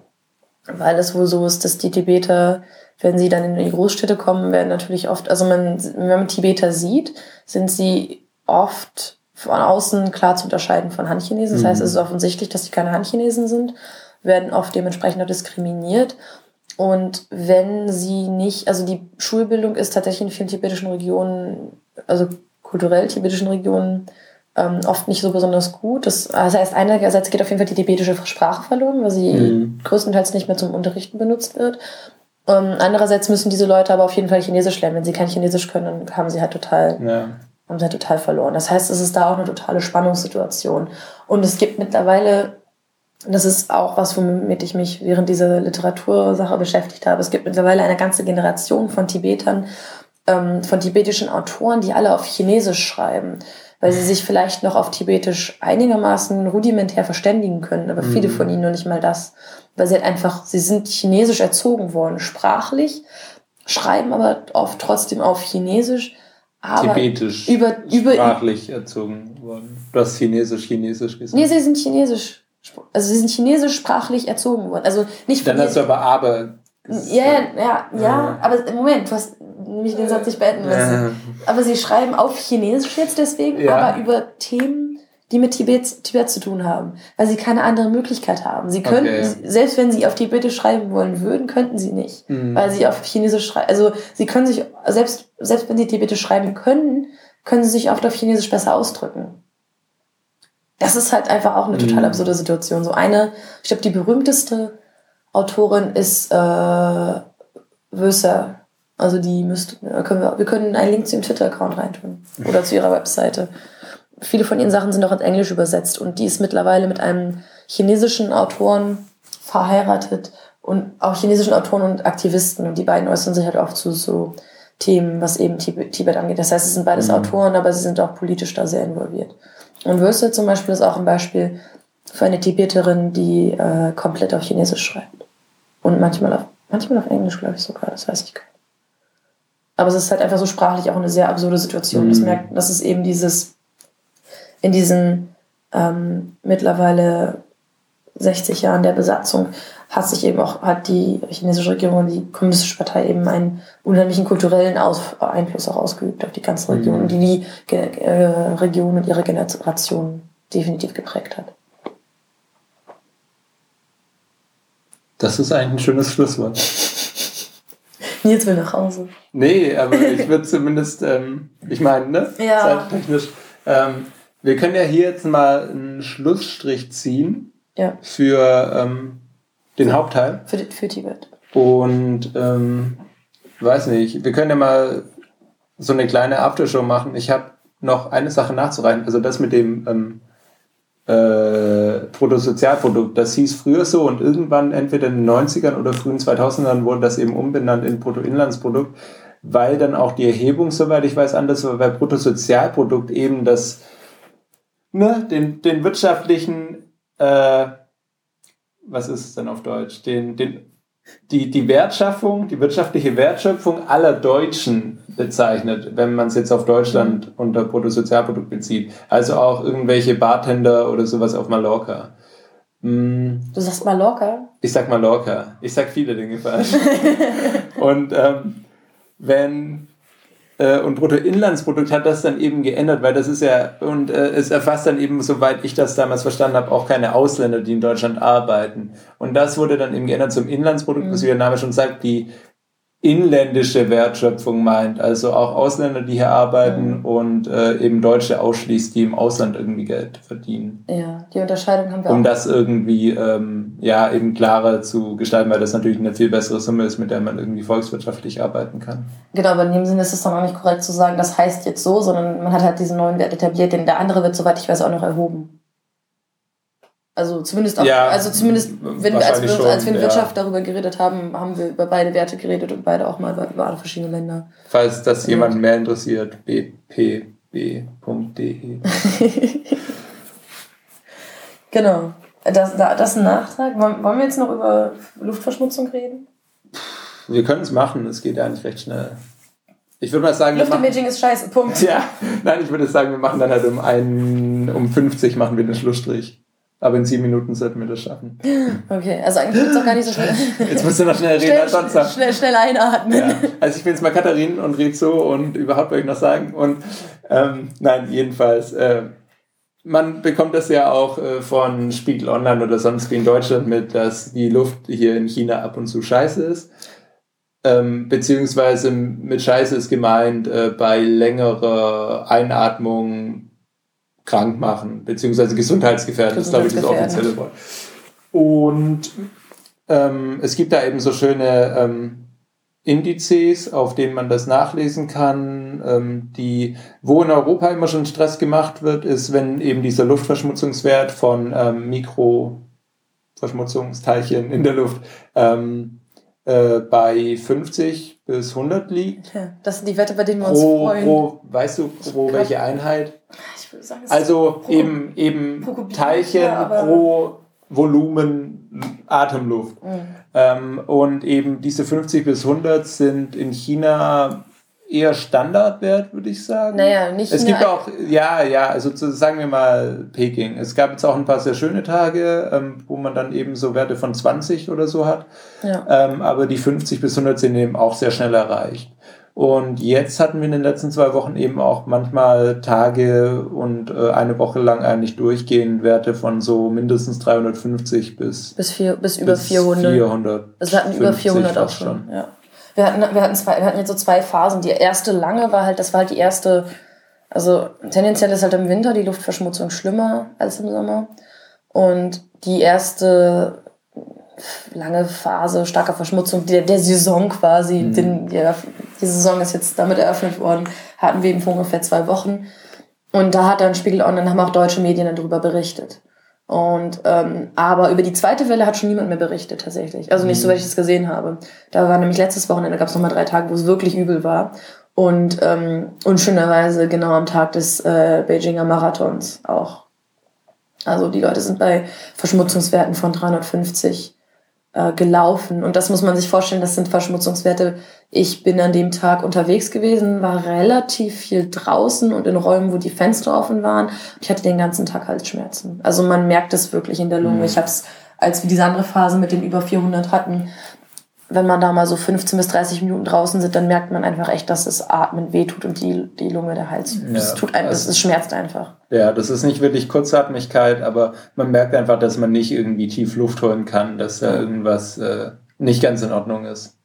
Weil es wohl so ist, dass die Tibeter wenn sie dann in die Großstädte kommen, werden natürlich oft, also man, wenn man Tibeter sieht, sind sie oft von außen klar zu unterscheiden von Han-Chinesen. Das mhm. heißt, es ist offensichtlich, dass sie keine Han-Chinesen sind, werden oft dementsprechend auch diskriminiert. Und wenn sie nicht, also die Schulbildung ist tatsächlich in vielen tibetischen Regionen, also kulturell tibetischen Regionen, ähm, oft nicht so besonders gut. Das, das heißt, einerseits geht auf jeden Fall die tibetische Sprache verloren, weil sie mhm. größtenteils nicht mehr zum Unterrichten benutzt wird. Ähm, andererseits müssen diese Leute aber auf jeden Fall Chinesisch lernen. Wenn sie kein Chinesisch können, dann haben sie halt total, ja. haben sie halt total verloren. Das heißt, es ist da auch eine totale Spannungssituation. Und es gibt mittlerweile das ist auch was, womit ich mich während dieser Literatursache beschäftigt habe. Es gibt mittlerweile eine ganze Generation von Tibetern, ähm, von tibetischen Autoren, die alle auf Chinesisch schreiben, weil sie sich vielleicht noch auf Tibetisch einigermaßen rudimentär verständigen können, aber mhm. viele von ihnen nur nicht mal das. Weil sie halt einfach, sie sind chinesisch erzogen worden, sprachlich, schreiben aber oft trotzdem auf Chinesisch. Aber Tibetisch über, über, sprachlich erzogen worden. Du hast Chinesisch, Chinesisch gesagt. Nee, sie sind Chinesisch also sie sind chinesisch sprachlich erzogen worden. Also nicht Dann hast du aber aber. Ja, ja, ja, ja, aber Moment, du hast mich den Satz nicht beenden lassen. Aber sie schreiben auf Chinesisch jetzt deswegen, ja. aber über Themen, die mit Tibet, Tibet zu tun haben, weil sie keine andere Möglichkeit haben. Sie könnten, okay. selbst wenn sie auf Tibetisch schreiben wollen würden, könnten sie nicht, mhm. weil sie auf Chinesisch schreiben. Also sie können sich, selbst, selbst wenn sie Tibetisch schreiben können, können sie sich oft auf Chinesisch besser ausdrücken das ist halt einfach auch eine total mhm. absurde Situation. So eine, ich glaube, die berühmteste Autorin ist äh, Wöser. Also die müsste, können wir, wir können einen Link zu ihrem Twitter-Account reintun oder zu ihrer Webseite. Viele von ihren Sachen sind auch ins Englisch übersetzt und die ist mittlerweile mit einem chinesischen Autoren verheiratet und auch chinesischen Autoren und Aktivisten und die beiden äußern sich halt auch zu so Themen, was eben Tibet angeht. Das heißt, es sind beides mhm. Autoren, aber sie sind auch politisch da sehr involviert. Und Würste zum Beispiel ist auch ein Beispiel für eine Tibeterin, die äh, komplett auf Chinesisch schreibt. Und manchmal auf, manchmal auf Englisch, glaube ich sogar, das weiß ich gar nicht. Aber es ist halt einfach so sprachlich auch eine sehr absurde Situation. Mhm. Das merkt, das ist eben dieses, in diesen ähm, mittlerweile 60 Jahren der Besatzung hat sich eben auch, hat die chinesische Regierung und die kommunistische Partei eben einen unheimlichen kulturellen Aus Einfluss auch ausgeübt auf die ganze Region, mhm. die die äh, Region und ihre Generation definitiv geprägt hat. Das ist eigentlich ein schönes Schlusswort. Nils will nach Hause. Nee, aber ich würde zumindest, ähm, ich meine, ne? Ja. Zeittechnisch. Ähm, wir können ja hier jetzt mal einen Schlussstrich ziehen ja. für ähm, den Hauptteil. Für, für Tibet. Und ähm, weiß nicht, wir können ja mal so eine kleine Aftershow machen. Ich habe noch eine Sache nachzureichen. Also das mit dem ähm, äh, Bruttosozialprodukt. Das hieß früher so und irgendwann entweder in den 90ern oder frühen 2000ern wurde das eben umbenannt in Bruttoinlandsprodukt, weil dann auch die Erhebung, soweit ich weiß, anders war, weil Bruttosozialprodukt eben das, ne, den, den wirtschaftlichen äh, was ist es denn auf Deutsch? Den, den, die, die Wertschaffung, die wirtschaftliche Wertschöpfung aller Deutschen bezeichnet, wenn man es jetzt auf Deutschland mhm. unter Bruttosozialprodukt bezieht. Also auch irgendwelche Bartender oder sowas auf Mallorca. Mm. Du sagst Mallorca? Ich sag Mallorca. Ich sag viele Dinge falsch. Und ähm, wenn und Bruttoinlandsprodukt hat das dann eben geändert, weil das ist ja, und äh, es erfasst dann eben, soweit ich das damals verstanden habe, auch keine Ausländer, die in Deutschland arbeiten. Und das wurde dann eben geändert zum Inlandsprodukt, mhm. was wie der Name schon sagt, die inländische Wertschöpfung meint, also auch Ausländer, die hier arbeiten mhm. und äh, eben Deutsche ausschließt, die im Ausland irgendwie Geld verdienen. Ja, die Unterscheidung haben wir um auch. Um das irgendwie ähm, ja eben klarer zu gestalten, weil das natürlich eine viel bessere Summe ist, mit der man irgendwie volkswirtschaftlich arbeiten kann. Genau, aber in dem Sinne ist es dann auch nicht korrekt zu sagen, das heißt jetzt so, sondern man hat halt diesen neuen Wert etabliert, denn der andere wird, soweit ich weiß, auch noch erhoben. Also zumindest, auch, ja, also zumindest wenn wir, als wir, schon, als wir in ja. Wirtschaft darüber geredet haben, haben wir über beide Werte geredet und beide auch mal über, über verschiedene Länder. Falls das ja. jemand mehr interessiert, bpb.de. genau. Das, das ist ein Nachtrag. Wollen wir jetzt noch über Luftverschmutzung reden? Wir können es machen, es geht ja eigentlich recht schnell. Ich würde mal sagen, Luftimaging ist scheiße, Punkt. Ja, nein, ich würde sagen, wir machen dann halt um, ein, um 50 machen wir den Schlussstrich. Aber in sieben Minuten sollten wir das schaffen. Okay, also eigentlich wird es auch gar nicht so schnell. Jetzt musst du noch schnell reden, schnell, sonst schnell, schnell einatmen. Ja. Also ich bin jetzt mal Katharin und rede so und überhaupt wollte ich noch sagen. Und ähm, nein, jedenfalls, äh, man bekommt das ja auch äh, von Spiegel Online oder sonst wie in Deutschland mit, dass die Luft hier in China ab und zu scheiße ist. Ähm, beziehungsweise mit Scheiße ist gemeint, äh, bei längerer Einatmung krank machen, beziehungsweise gesundheitsgefährdend, ist, glaube ich, das offizielle Wort. Und ähm, es gibt da eben so schöne ähm, Indizes, auf denen man das nachlesen kann. Ähm, die, wo in Europa immer schon Stress gemacht wird, ist, wenn eben dieser Luftverschmutzungswert von ähm, Mikro Verschmutzungsteilchen in der Luft ähm, äh, bei 50 bis 100 liegt. Das sind die Werte, bei denen wir pro, uns freuen. Pro, weißt du, pro welche Einheit? Ich würde sagen, Also pro- eben, eben pro Teilchen ja, pro Volumen Atemluft. Mhm. Ähm, und eben diese 50 bis 100 sind in China eher Standardwert, würde ich sagen. Naja, nicht Es gibt auch, ja, ja, also sagen wir mal Peking. Es gab jetzt auch ein paar sehr schöne Tage, ähm, wo man dann eben so Werte von 20 oder so hat. Ja. Ähm, aber die 50 bis 100 sind eben auch sehr schnell erreicht. Und jetzt hatten wir in den letzten zwei Wochen eben auch manchmal Tage und äh, eine Woche lang eigentlich durchgehend Werte von so mindestens 350 bis, Bis, vier, bis über bis 400. 400. Also wir hatten über 400 auch fast schon. Ja. Wir, hatten, wir, hatten zwei, wir hatten jetzt so zwei Phasen. Die erste lange war halt, das war halt die erste, also tendenziell ist halt im Winter die Luftverschmutzung schlimmer als im Sommer. Und die erste lange Phase starker Verschmutzung der, der Saison quasi, Mhm. den, die, eröff- die Saison ist jetzt damit eröffnet worden, hatten wir eben vor ungefähr zwei Wochen. Und da hat dann Spiegel Online, haben auch deutsche Medien dann darüber berichtet. Und ähm, aber über die zweite Welle hat schon niemand mehr berichtet tatsächlich. Also nicht so, weil ich es gesehen habe. Da war nämlich letztes Wochenende gab es nochmal drei Tage, wo es wirklich übel war. Und ähm, unschönerweise genau am Tag des äh, Beijinger Marathons auch. Also die Leute sind bei Verschmutzungswerten von 350 äh, gelaufen. Und das muss man sich vorstellen, das sind Verschmutzungswerte. Ich bin an dem Tag unterwegs gewesen, war relativ viel draußen und in Räumen, wo die Fenster offen waren. Ich hatte den ganzen Tag Halsschmerzen. Also man merkt es wirklich in der Lunge. Mhm. Ich habe es, als wir diese andere Phase mit den über 400 hatten, wenn man da mal so 15 bis 30 Minuten draußen sind, dann merkt man einfach echt, dass es Atmen wehtut und die, die Lunge, der Hals. Es Ja, tut einem, es, also- es schmerzt einfach. Ja, das ist nicht wirklich Kurzatmigkeit, aber man merkt einfach, dass man nicht irgendwie tief Luft holen kann, dass da irgendwas äh, nicht ganz in Ordnung ist.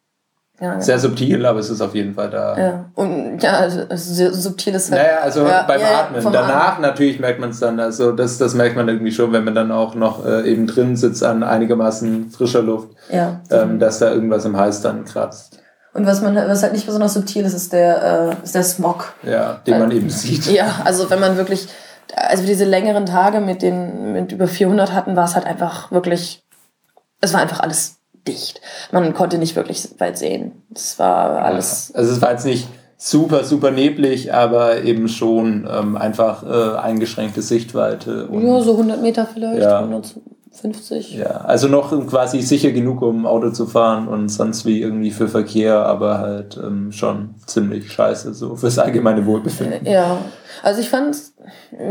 Ja, Sehr subtil, aber es ist auf jeden Fall da. ja. Und ja, also, also subtil ist halt. Naja, also Ja, beim ja, ja, Atmen. Danach natürlich merkt man es dann. Also das, das merkt man irgendwie schon, wenn man dann auch noch äh, eben drin sitzt an einigermaßen frischer Luft, Ja. ähm, dass da irgendwas im Hals dann kratzt. Und was man, was halt nicht besonders subtil ist, ist der, äh, ist der Smog. Ja, den man eben sieht. Ja, also wenn man wirklich, also diese längeren Tage mit den, mit über 400 hatten, war es halt einfach wirklich, es war einfach alles dicht. Man konnte nicht wirklich weit sehen. Es war alles, Also es war jetzt nicht super, super neblig, aber eben schon ähm, einfach äh, eingeschränkte Sichtweite. Und, ja, so 100 Meter vielleicht, Ja. 150. ja, also noch quasi sicher genug, um Auto zu fahren und sonst wie irgendwie für Verkehr, aber halt ähm, schon ziemlich scheiße, so fürs allgemeine Wohlbefinden. Ja, also ich fand's,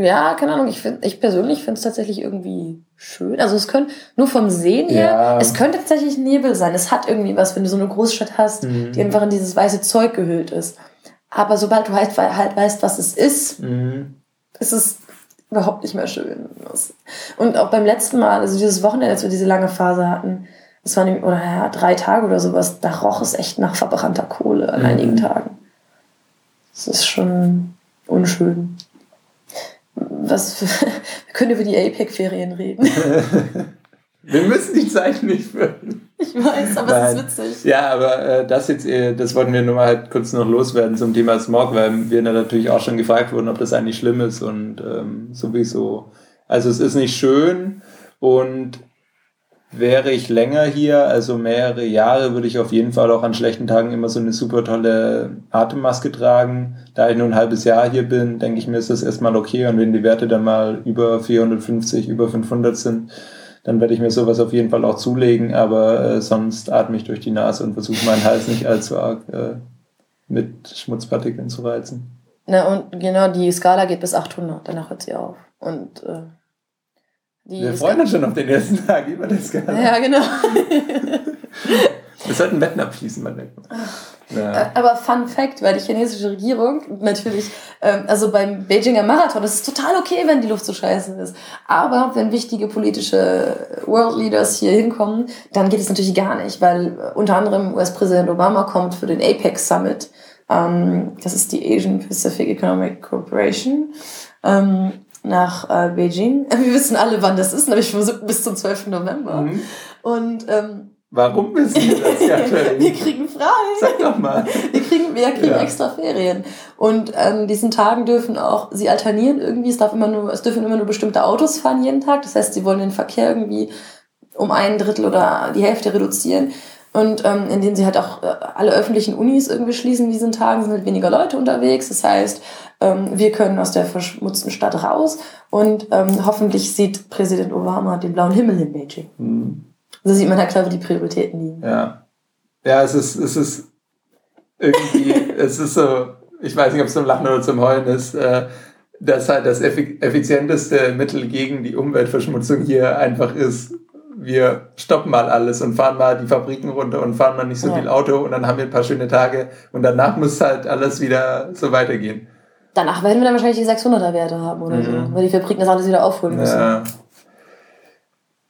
ja, keine Ahnung, ich find, ich persönlich finde es tatsächlich irgendwie schön. Also es könnte, nur vom Sehen her, Ja. es könnte tatsächlich Nebel sein. Es hat irgendwie was, wenn du so eine Großstadt hast, Mhm. die einfach in dieses weiße Zeug gehüllt ist. Aber sobald du halt, halt weißt, was es ist, Mhm. ist es überhaupt nicht mehr schön. Und auch beim letzten Mal, also dieses Wochenende, als wir diese lange Phase hatten, das waren, oder ja, drei Tage oder sowas, da roch es echt nach verbrannter Kohle an Mhm. einigen Tagen. Das ist schon unschön. Was für, wir können über die APEC-Ferien reden. Wir müssen die Zeit nicht füllen. Ich weiß, aber Nein. es ist witzig. Ja, aber äh, das jetzt, äh, das wollten wir nur mal halt kurz noch loswerden zum Thema Smog, weil wir natürlich auch schon gefragt wurden, ob das eigentlich schlimm ist und ähm, sowieso. Also es ist nicht schön und wäre ich länger hier, also mehrere Jahre, würde ich auf jeden Fall auch an schlechten Tagen immer so eine super tolle Atemmaske tragen. Da ich nur ein halbes Jahr hier bin, denke ich mir, ist das erstmal okay und wenn die Werte dann mal über 450, über 500 sind, dann werde ich mir sowas auf jeden Fall auch zulegen, aber äh, sonst atme ich durch die Nase und versuche meinen Hals nicht allzu arg äh, mit Schmutzpartikeln zu reizen. Na, und genau, die Skala geht bis 800, danach hört sie auf. Und äh, die Wir freuen uns schon auf den ersten Tag über das Skala. Ja, genau. Wir sollten Wetten abschließen, mein Denken. Ja. Aber Fun Fact, weil die chinesische Regierung natürlich, ähm, also beim Beijinger Marathon, das ist total okay, wenn die Luft so scheiße ist. Aber wenn wichtige politische World Leaders hier hinkommen, dann geht es natürlich gar nicht, weil äh, unter anderem US-Präsident Obama kommt für den APEC Summit. Ähm, das ist die Asian Pacific Economic Corporation. Ähm, nach äh, Beijing. Wir wissen alle, wann das ist, nämlich bis zum 12. November. Mhm. Und ähm, Warum wissen wir das, wir Katrin? kriegen frei. Sag doch mal. Wir kriegen, wir kriegen Ja. extra Ferien. Und an diesen Tagen dürfen auch, sie alternieren irgendwie, es darf immer nur, es dürfen immer nur bestimmte Autos fahren jeden Tag. Das heißt, sie wollen den Verkehr irgendwie um ein Drittel oder die Hälfte reduzieren. Und ähm, indem sie halt auch äh, alle öffentlichen Unis irgendwie schließen in diesen Tagen, sind halt weniger Leute unterwegs. Das heißt, ähm, wir können aus der verschmutzten Stadt raus und ähm, hoffentlich sieht Präsident Obama den blauen Himmel in Beijing. Mhm. So sieht man halt klar, wo die Prioritäten liegen. Ja. Ja, es ist, es ist irgendwie, es ist so, ich weiß nicht, ob es zum Lachen oder zum Heulen ist, äh, dass halt das effizienteste Mittel gegen die Umweltverschmutzung hier einfach ist, wir stoppen mal alles und fahren mal die Fabriken runter und fahren mal nicht so ja. viel Auto und dann haben wir ein paar schöne Tage und danach muss halt alles wieder so weitergehen. Danach werden wir dann wahrscheinlich die 600er Werte haben oder mhm. so, weil die Fabriken das alles wieder aufholen müssen. Ja.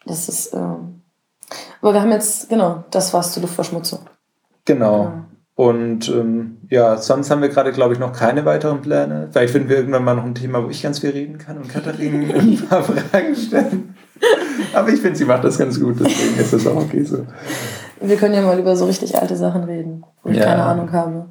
Das ist, ähm aber wir haben jetzt, genau, das war's zur Luftverschmutzung. Genau. Ja. Und ähm, ja, sonst haben wir gerade, glaube ich, noch keine weiteren Pläne. Vielleicht finden wir irgendwann mal noch ein Thema, wo ich ganz viel reden kann und Katharin ein paar Fragen stellen. Aber ich finde, sie macht das ganz gut, deswegen ist das auch okay so. Wir können ja mal über so richtig alte Sachen reden, wo ich ja. keine Ahnung habe.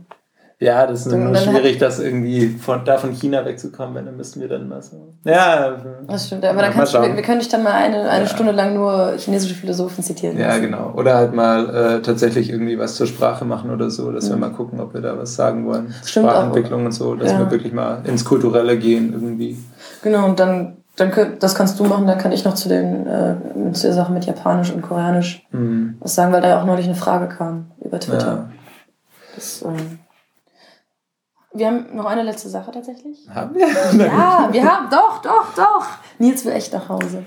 Ja, das ist dann, schwierig, das irgendwie von, da von China wegzukommen, wenn dann müssten wir dann mal so. Ja, das stimmt. Aber dann kannst du, wir, wir können dich dann mal eine, eine ja. Stunde lang nur chinesische Philosophen zitieren. Ja, genau. Oder halt mal äh, tatsächlich irgendwie was zur Sprache machen oder so, dass mhm. wir mal gucken, ob wir da was sagen wollen. Stimmt Sprachentwicklung auch. und so, dass ja. wir wirklich mal ins Kulturelle gehen irgendwie. Genau, und dann, dann das kannst du machen, dann kann ich noch zu den äh, zu der Sache mit Japanisch und Koreanisch mhm. was sagen, weil da ja auch neulich eine Frage kam über Twitter. Ja. Das, ähm, wir haben noch eine letzte Sache tatsächlich. Haben wir? Ja, wir haben, doch, doch, doch. Nils will echt nach Hause.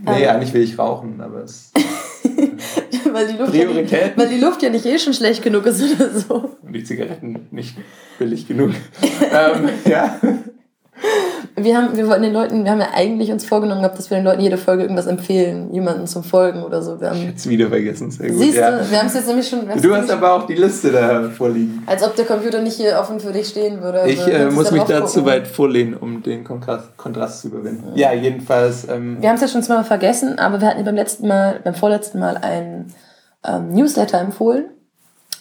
Nee, ähm, eigentlich will ich rauchen, aber es. weil, die Luft Priorität. Ja nicht, weil die Luft ja nicht eh schon schlecht genug ist oder so. Und die Zigaretten nicht billig genug. ähm, ja wir haben, wir wollten den Leuten, wir haben ja eigentlich uns vorgenommen gehabt, dass wir den Leuten jede Folge irgendwas empfehlen, jemanden zum Folgen oder so. Wir haben, jetzt wieder vergessen, sehr gut. Siehst ja. du, wir haben es jetzt nämlich schon. Du hast aber auch die Liste da vorliegen. Als ob der Computer nicht hier offen für dich stehen würde. Ich äh, muss mich da zu weit vorlehnen, um den Kontrast, Kontrast zu überwinden. Ja, ja jedenfalls. Ähm, wir haben es ja schon zweimal vergessen, aber wir hatten beim letzten Mal, beim vorletzten Mal ein ähm, Newsletter empfohlen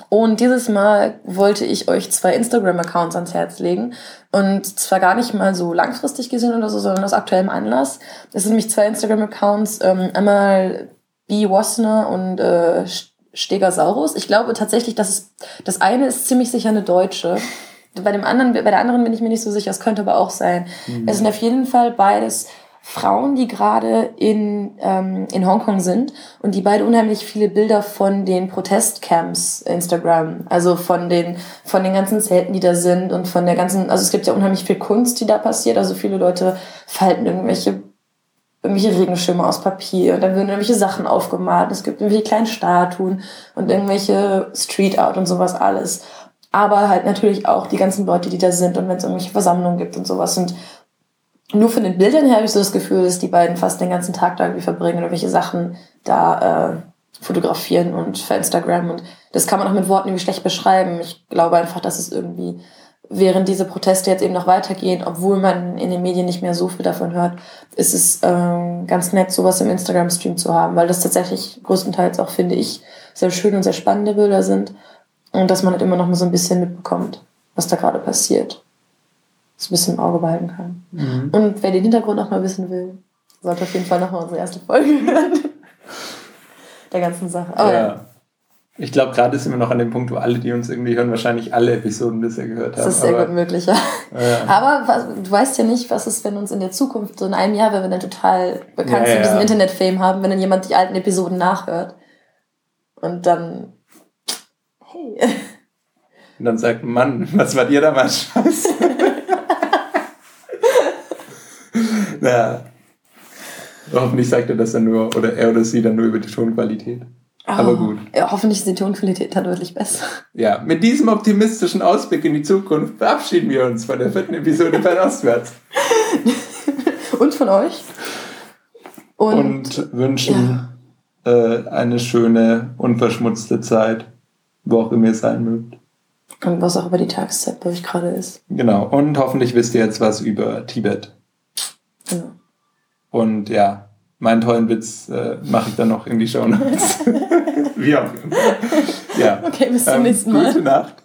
und dieses Mal wollte ich euch zwei Instagram-Accounts ans Herz legen. Und zwar gar nicht mal so langfristig gesehen oder so, sondern aus aktuellem Anlass. Es sind nämlich zwei Instagram-Accounts. Ähm, einmal B. Wassner und äh, Stegosaurus. Ich glaube tatsächlich, dass es, das eine ist ziemlich sicher eine deutsche. Bei dem anderen, bei der anderen bin ich mir nicht so sicher. Es könnte aber auch sein. Mhm. Es sind auf jeden Fall beides Frauen, die gerade in, ähm, in Hongkong sind und die beide unheimlich viele Bilder von den Protestcamps Instagram, also von den, von den ganzen Zelten, die da sind und von der ganzen, also es gibt ja unheimlich viel Kunst, die da passiert, also viele Leute falten irgendwelche irgendwelche Regenschirme aus Papier und dann werden irgendwelche Sachen aufgemalt. Es gibt irgendwelche kleinen Statuen und irgendwelche Street Art und sowas alles. Aber halt natürlich auch die ganzen Leute, die da sind und wenn es irgendwelche Versammlungen gibt und sowas. Und nur von den Bildern her habe ich so das Gefühl, dass die beiden fast den ganzen Tag da irgendwie verbringen oder welche Sachen da äh, fotografieren und für Instagram. Und das kann man auch mit Worten irgendwie schlecht beschreiben. Ich glaube einfach, dass es irgendwie, während diese Proteste jetzt eben noch weitergehen, obwohl man in den Medien nicht mehr so viel davon hört, ist es äh, ganz nett, sowas im Instagram-Stream zu haben, weil das tatsächlich größtenteils auch, finde ich, sehr schöne und sehr spannende Bilder sind. Und dass man halt immer noch mal so ein bisschen mitbekommt, was da gerade passiert so ein bisschen im Auge behalten kann. Mhm. Und wer den Hintergrund noch mal wissen will, sollte auf jeden Fall noch mal unsere erste Folge hören. Der ganzen Sache. Aber ja. ja. Ich glaube, gerade sind wir noch an dem Punkt, wo alle, die uns irgendwie hören, wahrscheinlich alle Episoden bisher gehört haben. Das ist sehr aber, gut möglich, ja. ja. Aber was, du weißt ja nicht, was ist, wenn uns in der Zukunft, so in einem Jahr, wenn wir dann total bekannt ja, sind, diesen Internet-Fame haben, wenn dann jemand die alten Episoden nachhört. Und dann, hey. Und dann sagt, Mann, was war dir damals scheiße? Naja. Hoffentlich sagt er das dann nur, oder er oder sie dann nur über die Tonqualität. Oh, Aber gut. Ja, hoffentlich ist die Tonqualität dann deutlich besser. Ja, mit diesem optimistischen Ausblick in die Zukunft verabschieden wir uns von der vierten Episode Ostwärts. Und von euch. Und, Und wünschen ja. äh, eine schöne, unverschmutzte Zeit, wo auch immer ihr sein mögt. Und was auch über die Tageszeit bei euch gerade ist. Genau. Und hoffentlich wisst ihr jetzt was über Tibet. Genau. Und ja, meinen tollen Witz äh, mache ich dann noch in die Show Notes. Wie auch immer. Ja. Okay, bis zum ähm, nächsten Mal. Gute Nacht.